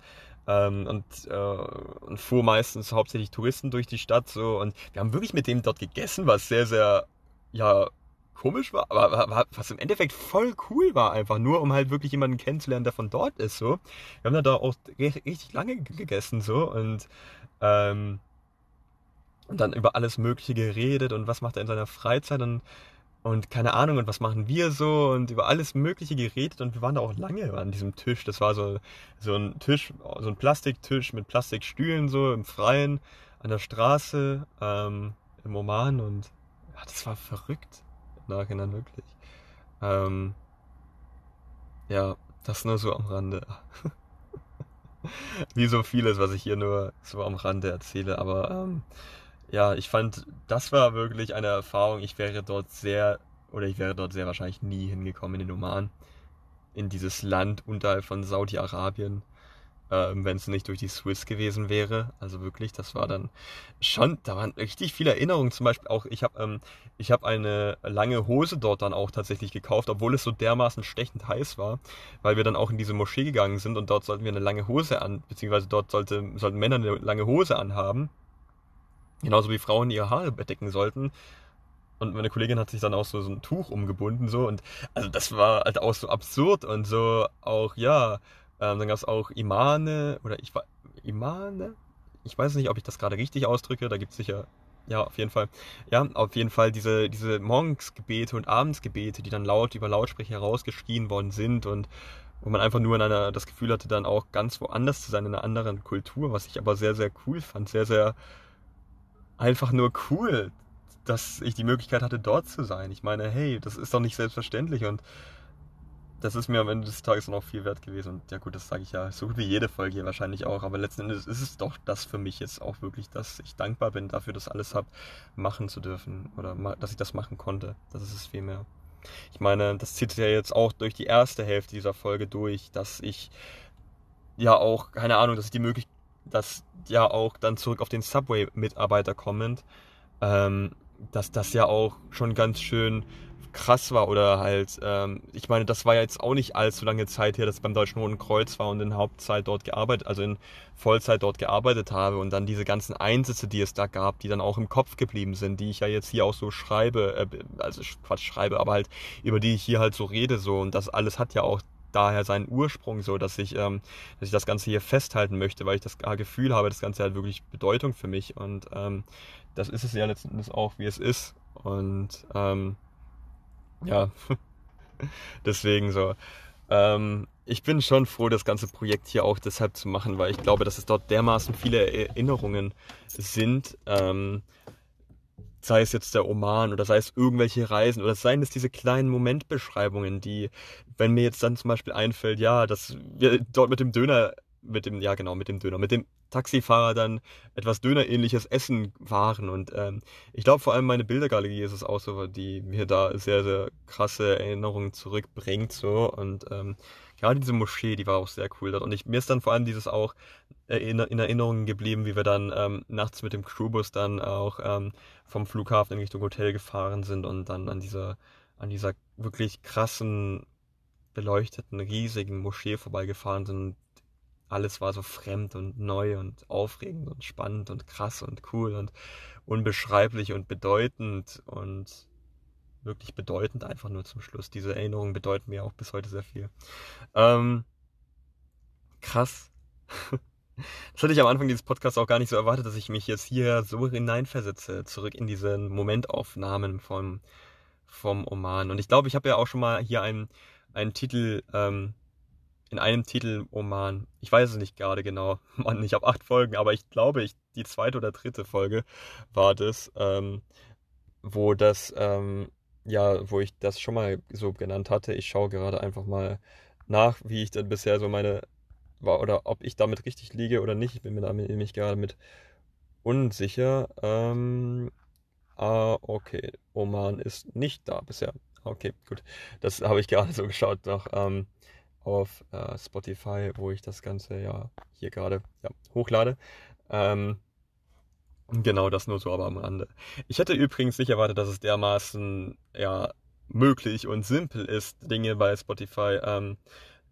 ähm, und, äh, und fuhr meistens hauptsächlich Touristen durch die Stadt so und wir haben wirklich mit dem dort gegessen, was sehr, sehr ja komisch war, aber was im Endeffekt voll cool war, einfach nur, um halt wirklich jemanden kennenzulernen, der von dort ist, so. Wir haben da auch richtig lange gegessen, so, und, ähm, und dann über alles Mögliche geredet und was macht er in seiner Freizeit und, und keine Ahnung, und was machen wir so und über alles Mögliche geredet und wir waren da auch lange an diesem Tisch. Das war so, so ein Tisch, so ein Plastiktisch mit Plastikstühlen so im Freien an der Straße ähm, im Oman und ja, das war verrückt. Nachhinein wirklich. Ähm, ja, das nur so am Rande. Wie so vieles, was ich hier nur so am Rande erzähle. Aber ähm, ja, ich fand, das war wirklich eine Erfahrung. Ich wäre dort sehr, oder ich wäre dort sehr wahrscheinlich nie hingekommen in den Oman. In dieses Land unterhalb von Saudi-Arabien ähm, wenn es nicht durch die Swiss gewesen wäre. Also wirklich, das war dann schon, da waren richtig viele Erinnerungen. Zum Beispiel auch, ich habe ähm, hab eine lange Hose dort dann auch tatsächlich gekauft, obwohl es so dermaßen stechend heiß war, weil wir dann auch in diese Moschee gegangen sind und dort sollten wir eine lange Hose an, beziehungsweise dort sollte, sollten Männer eine lange Hose anhaben. Genauso wie Frauen ihre Haare bedecken sollten. Und meine Kollegin hat sich dann auch so, so ein Tuch umgebunden, so. Und also das war halt auch so absurd und so auch, ja, ähm, dann gab es auch Imane oder ich war Imane? Ich weiß nicht, ob ich das gerade richtig ausdrücke. Da gibt es sicher ja, auf jeden Fall. Ja, auf jeden Fall diese, diese Morgensgebete und Abendsgebete, die dann laut über Lautsprecher herausgeschrien worden sind und wo man einfach nur in einer, das Gefühl hatte, dann auch ganz woanders zu sein, in einer anderen Kultur, was ich aber sehr, sehr cool fand. Sehr, sehr einfach nur cool, dass ich die Möglichkeit hatte, dort zu sein. Ich meine, hey, das ist doch nicht selbstverständlich und das ist mir am Ende des Tages noch viel wert gewesen. Und ja gut, das sage ich ja so gut wie jede Folge hier wahrscheinlich auch. Aber letzten Endes ist es doch das für mich jetzt auch wirklich, dass ich dankbar bin dafür, das alles habe machen zu dürfen. Oder dass ich das machen konnte. Das ist es vielmehr. Ich meine, das zieht ja jetzt auch durch die erste Hälfte dieser Folge durch, dass ich ja auch, keine Ahnung, dass ich die Möglichkeit, dass ja auch dann zurück auf den Subway-Mitarbeiter kommend, ähm, dass das ja auch schon ganz schön krass war oder halt, ähm, ich meine, das war ja jetzt auch nicht allzu lange Zeit her, dass ich beim Deutschen Roten Kreuz war und in Hauptzeit dort gearbeitet, also in Vollzeit dort gearbeitet habe und dann diese ganzen Einsätze, die es da gab, die dann auch im Kopf geblieben sind, die ich ja jetzt hier auch so schreibe, äh, also Quatsch schreibe, aber halt über die ich hier halt so rede so. Und das alles hat ja auch daher seinen Ursprung so, dass ich, ähm, dass ich das Ganze hier festhalten möchte, weil ich das Gefühl habe, das Ganze hat wirklich Bedeutung für mich und ähm, das ist es ja letztendlich auch, wie es ist. Und ähm, ja, deswegen so. Ähm, ich bin schon froh, das ganze Projekt hier auch deshalb zu machen, weil ich glaube, dass es dort dermaßen viele Erinnerungen sind. Ähm, sei es jetzt der Oman oder sei es irgendwelche Reisen oder seien es diese kleinen Momentbeschreibungen, die, wenn mir jetzt dann zum Beispiel einfällt, ja, dass wir dort mit dem Döner mit dem, ja genau, mit dem Döner, mit dem Taxifahrer dann etwas Dönerähnliches essen waren. Und ähm, ich glaube vor allem meine Bildergalerie ist es auch so, die mir da sehr, sehr krasse Erinnerungen zurückbringt. So. Und ähm, gerade diese Moschee, die war auch sehr cool dort. Und ich, mir ist dann vor allem dieses auch in, in Erinnerung geblieben, wie wir dann ähm, nachts mit dem Crewbus dann auch ähm, vom Flughafen in Richtung Hotel gefahren sind und dann an dieser, an dieser wirklich krassen beleuchteten, riesigen Moschee vorbeigefahren sind alles war so fremd und neu und aufregend und spannend und krass und cool und unbeschreiblich und bedeutend und wirklich bedeutend einfach nur zum Schluss. Diese Erinnerungen bedeuten mir auch bis heute sehr viel. Ähm, krass. Das hatte ich am Anfang dieses Podcasts auch gar nicht so erwartet, dass ich mich jetzt hier so hineinversetze, zurück in diese Momentaufnahmen vom, vom Oman. Und ich glaube, ich habe ja auch schon mal hier einen, einen Titel ähm, in einem Titel Oman. Ich weiß es nicht gerade genau. Mann, ich habe acht Folgen, aber ich glaube, ich, die zweite oder dritte Folge war das, ähm, wo das, ähm, ja, wo ich das schon mal so genannt hatte. Ich schaue gerade einfach mal nach, wie ich denn bisher so meine war oder ob ich damit richtig liege oder nicht. Ich bin mir da nämlich gerade mit unsicher. Ähm, ah, okay. Oman ist nicht da bisher. Okay, gut. Das habe ich gerade so geschaut noch ähm, auf äh, Spotify, wo ich das Ganze ja hier gerade ja, hochlade. Ähm, genau das nur so aber am Rande. Ich hätte übrigens nicht erwartet, dass es dermaßen ja möglich und simpel ist, Dinge bei Spotify ähm,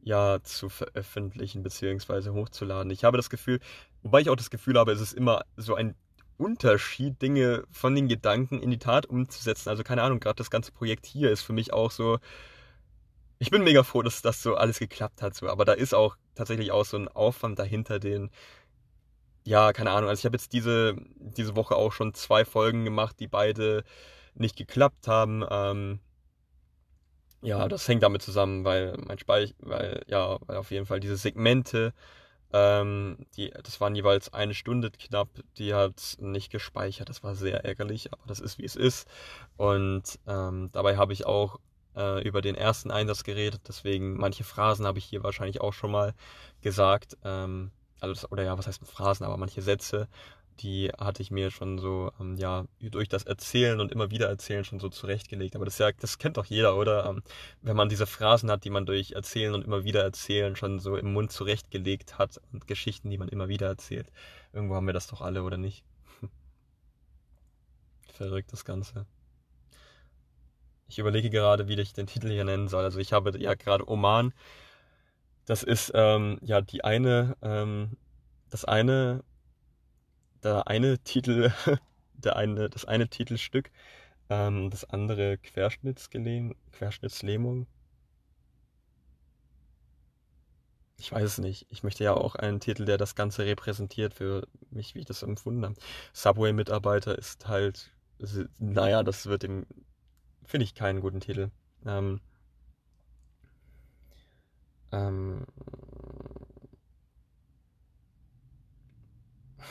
ja zu veröffentlichen bzw. hochzuladen. Ich habe das Gefühl, wobei ich auch das Gefühl habe, es ist immer so ein Unterschied, Dinge von den Gedanken in die Tat umzusetzen. Also keine Ahnung, gerade das ganze Projekt hier ist für mich auch so. Ich bin mega froh, dass das so alles geklappt hat, so. Aber da ist auch tatsächlich auch so ein Aufwand dahinter, den, ja, keine Ahnung. Also ich habe jetzt diese, diese Woche auch schon zwei Folgen gemacht, die beide nicht geklappt haben. Ähm, ja, das hängt damit zusammen, weil mein Speich, weil, ja, weil auf jeden Fall diese Segmente, ähm, die, das waren jeweils eine Stunde knapp, die hat nicht gespeichert. Das war sehr ärgerlich, aber das ist wie es ist. Und ähm, dabei habe ich auch äh, über den ersten Einsatz geredet, deswegen manche Phrasen habe ich hier wahrscheinlich auch schon mal gesagt. Ähm, also das, oder ja, was heißt Phrasen, aber manche Sätze die hatte ich mir schon so, ähm, ja, durch das Erzählen und immer wieder Erzählen schon so zurechtgelegt. Aber das ja, das kennt doch jeder, oder? Ähm, wenn man diese Phrasen hat, die man durch Erzählen und immer wieder Erzählen schon so im Mund zurechtgelegt hat und Geschichten, die man immer wieder erzählt. Irgendwo haben wir das doch alle, oder nicht? Verrückt das Ganze. Ich überlege gerade, wie ich den Titel hier nennen soll. Also ich habe ja gerade Oman. Das ist ähm, ja die eine, ähm, das eine der eine Titel, der eine, das eine Titelstück, ähm, das andere Querschnittslähmung. Ich weiß es nicht. Ich möchte ja auch einen Titel, der das Ganze repräsentiert für mich, wie ich das empfunden habe. Subway-Mitarbeiter ist halt, naja, das wird dem, finde ich keinen guten Titel. Ähm, ähm,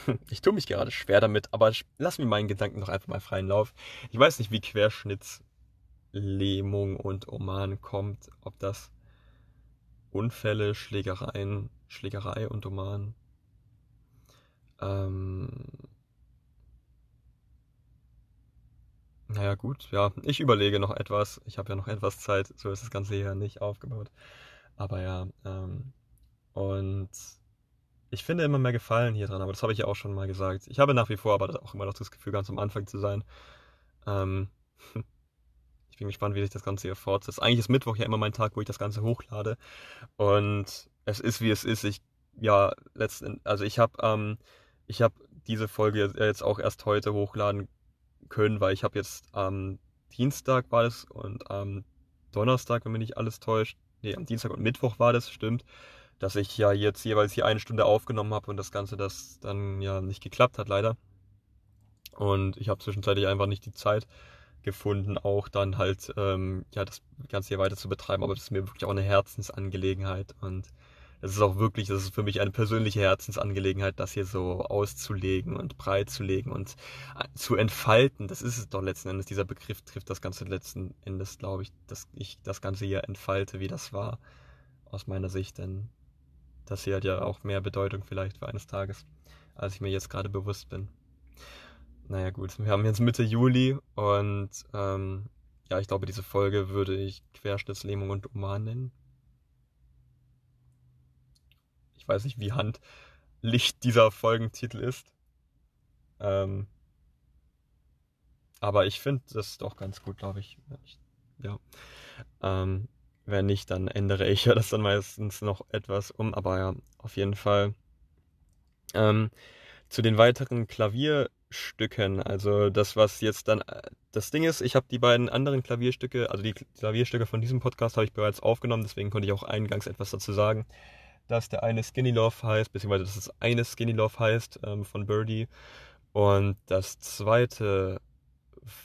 Ich tue mich gerade schwer damit, aber lass mir meinen Gedanken doch einfach mal freien Lauf. Ich weiß nicht, wie Querschnittslähmung und Oman kommt, ob das Unfälle, Schlägereien, Schlägerei und Oman. Ähm, naja, gut, ja, ich überlege noch etwas. Ich habe ja noch etwas Zeit, so ist das Ganze hier nicht aufgebaut. Aber ja, ähm, und ich finde immer mehr Gefallen hier dran, aber das habe ich ja auch schon mal gesagt. Ich habe nach wie vor aber auch immer noch das Gefühl, ganz am Anfang zu sein. Ähm, ich bin gespannt, wie sich das Ganze hier fortsetzt. Eigentlich ist Mittwoch ja immer mein Tag, wo ich das Ganze hochlade. Und es ist, wie es ist. Ich, ja, letzten, also ich habe, ähm, ich habe diese Folge jetzt auch erst heute hochladen können, weil ich habe jetzt am ähm, Dienstag war das und am Donnerstag, wenn mich nicht alles täuscht, nee, am Dienstag und Mittwoch war das, stimmt, dass ich ja jetzt jeweils hier eine Stunde aufgenommen habe und das Ganze das dann ja nicht geklappt hat leider. Und ich habe zwischenzeitlich einfach nicht die Zeit gefunden, auch dann halt ähm, ja das Ganze hier weiter zu betreiben. Aber das ist mir wirklich auch eine Herzensangelegenheit und es ist auch wirklich, das ist für mich eine persönliche Herzensangelegenheit, das hier so auszulegen und breit zu legen und äh, zu entfalten. Das ist es doch letzten Endes. Dieser Begriff trifft das Ganze letzten Endes, glaube ich, dass ich das Ganze hier entfalte, wie das war, aus meiner Sicht. Denn das hier hat ja auch mehr Bedeutung vielleicht für eines Tages, als ich mir jetzt gerade bewusst bin. Naja gut, wir haben jetzt Mitte Juli und ähm, ja, ich glaube, diese Folge würde ich Querschnittslähmung und Oman nennen. Ich weiß nicht, wie handlicht dieser Folgentitel ist. Ähm, aber ich finde das doch ganz gut, glaube ich. Ja. Ähm, wenn nicht, dann ändere ich ja das dann meistens noch etwas um. Aber ja, auf jeden Fall. Ähm, zu den weiteren Klavierstücken, also das, was jetzt dann. Äh, das Ding ist, ich habe die beiden anderen Klavierstücke, also die Klavierstücke von diesem Podcast habe ich bereits aufgenommen, deswegen konnte ich auch eingangs etwas dazu sagen. Dass der eine Skinny Love heißt, beziehungsweise dass das eine Skinny Love heißt ähm, von Birdie. Und das zweite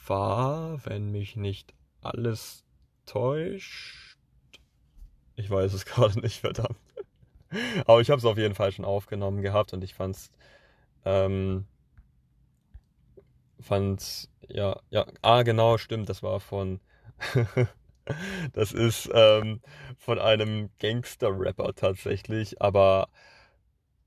war, wenn mich nicht alles täuscht, ich weiß es gerade nicht, verdammt. Aber ich habe es auf jeden Fall schon aufgenommen gehabt und ich fand's, ähm, fand's, ja, ja, ah, genau, stimmt, das war von, das ist ähm, von einem Gangster-Rapper tatsächlich, aber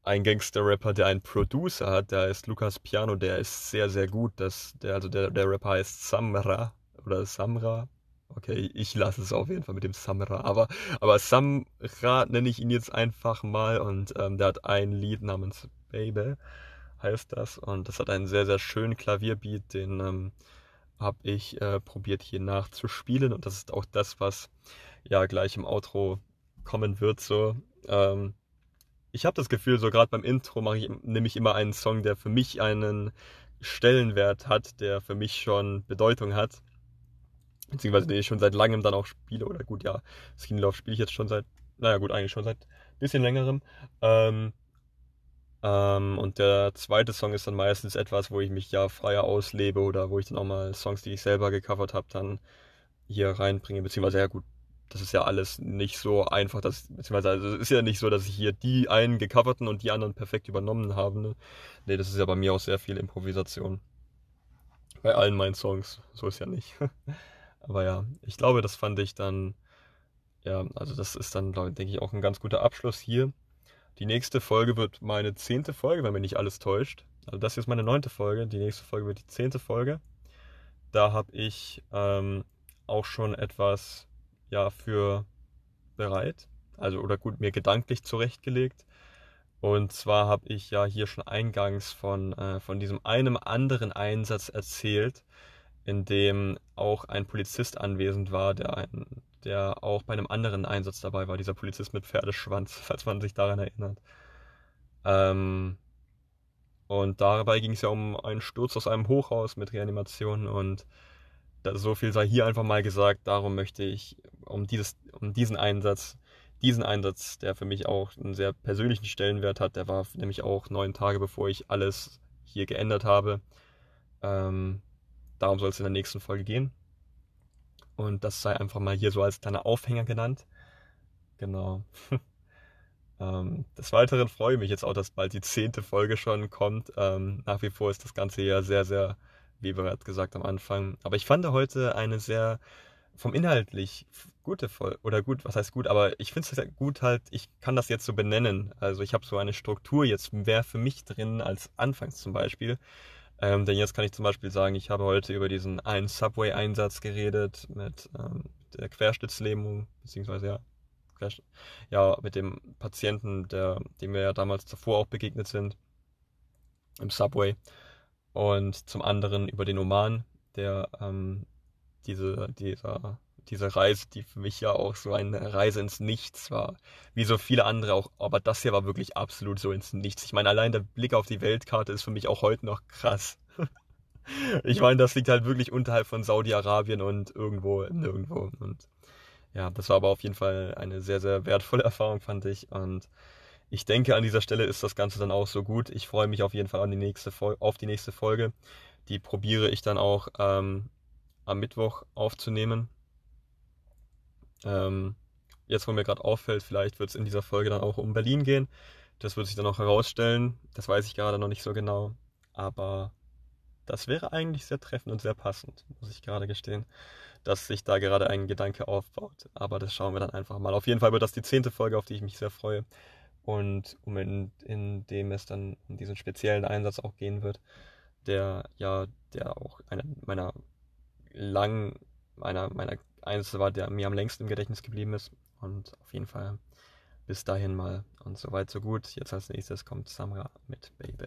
ein Gangster-Rapper, der einen Producer hat, der ist Lukas Piano, der ist sehr, sehr gut. Das, der, also der, der Rapper heißt Samra oder Samra. Okay, ich lasse es auf jeden Fall mit dem Samra. Aber, aber Samra nenne ich ihn jetzt einfach mal und ähm, der hat ein Lied namens Baby, heißt das. Und das hat einen sehr, sehr schönen Klavierbeat, den ähm, habe ich äh, probiert hier nachzuspielen. Und das ist auch das, was ja gleich im Outro kommen wird. So. Ähm, ich habe das Gefühl, so gerade beim Intro mache ich, nehme ich immer einen Song, der für mich einen Stellenwert hat, der für mich schon Bedeutung hat. Beziehungsweise den ich schon seit langem dann auch spiele. Oder gut, ja, Skinny Love spiele ich jetzt schon seit, naja gut, eigentlich schon seit bisschen längerem. Ähm, ähm, und der zweite Song ist dann meistens etwas, wo ich mich ja freier auslebe oder wo ich dann auch mal Songs, die ich selber gecovert habe, dann hier reinbringe. Beziehungsweise, ja gut, das ist ja alles nicht so einfach, dass, beziehungsweise also es ist ja nicht so, dass ich hier die einen gecoverten und die anderen perfekt übernommen habe. Ne? Nee, das ist ja bei mir auch sehr viel Improvisation. Bei allen meinen Songs, so ist ja nicht. Aber ja, ich glaube, das fand ich dann, ja, also das ist dann, denke ich, auch ein ganz guter Abschluss hier. Die nächste Folge wird meine zehnte Folge, wenn mich nicht alles täuscht. Also das hier ist meine neunte Folge, die nächste Folge wird die zehnte Folge. Da habe ich ähm, auch schon etwas ja für bereit. Also oder gut mir gedanklich zurechtgelegt. Und zwar habe ich ja hier schon eingangs von, äh, von diesem einem anderen Einsatz erzählt, in dem auch ein Polizist anwesend war, der, ein, der auch bei einem anderen Einsatz dabei war, dieser Polizist mit Pferdeschwanz, falls man sich daran erinnert. Ähm, und dabei ging es ja um einen Sturz aus einem Hochhaus mit Reanimation und so viel sei hier einfach mal gesagt. Darum möchte ich um, dieses, um diesen Einsatz, diesen Einsatz, der für mich auch einen sehr persönlichen Stellenwert hat, der war nämlich auch neun Tage bevor ich alles hier geändert habe. Ähm, darum soll es in der nächsten Folge gehen. Und das sei einfach mal hier so als kleiner Aufhänger genannt. Genau. ähm, des Weiteren freue ich mich jetzt auch, dass bald die zehnte Folge schon kommt. Ähm, nach wie vor ist das Ganze ja sehr, sehr wie bereits gesagt am Anfang. Aber ich fand heute eine sehr vom inhaltlich gute Folge, oder gut, was heißt gut, aber ich finde es gut halt, ich kann das jetzt so benennen. Also ich habe so eine Struktur jetzt mehr für mich drin als anfangs zum Beispiel. Ähm, denn jetzt kann ich zum Beispiel sagen, ich habe heute über diesen einen Subway-Einsatz geredet mit ähm, der Querschnittslähmung, beziehungsweise ja, ja, mit dem Patienten, der, dem wir ja damals davor auch begegnet sind, im Subway. Und zum anderen über den Oman, der ähm, diese, dieser, diese Reise, die für mich ja auch so eine Reise ins Nichts war, wie so viele andere auch, aber das hier war wirklich absolut so ins Nichts. Ich meine, allein der Blick auf die Weltkarte ist für mich auch heute noch krass. ich meine, das liegt halt wirklich unterhalb von Saudi-Arabien und irgendwo, nirgendwo. Und ja, das war aber auf jeden Fall eine sehr, sehr wertvolle Erfahrung, fand ich. Und ich denke, an dieser Stelle ist das Ganze dann auch so gut. Ich freue mich auf jeden Fall die auf die nächste Folge. Die probiere ich dann auch ähm, am Mittwoch aufzunehmen. Ähm, jetzt, wo mir gerade auffällt, vielleicht wird es in dieser Folge dann auch um Berlin gehen. Das wird sich dann auch herausstellen. Das weiß ich gerade noch nicht so genau. Aber das wäre eigentlich sehr treffend und sehr passend, muss ich gerade gestehen, dass sich da gerade ein Gedanke aufbaut. Aber das schauen wir dann einfach mal. Auf jeden Fall wird das die zehnte Folge, auf die ich mich sehr freue und um in, in dem es dann um diesen speziellen Einsatz auch gehen wird, der ja, der auch einer meiner lang, meiner, meiner Einsatz war, der mir am längsten im Gedächtnis geblieben ist. Und auf jeden Fall bis dahin mal und so weit, so gut. Jetzt als nächstes kommt Samra mit Baby.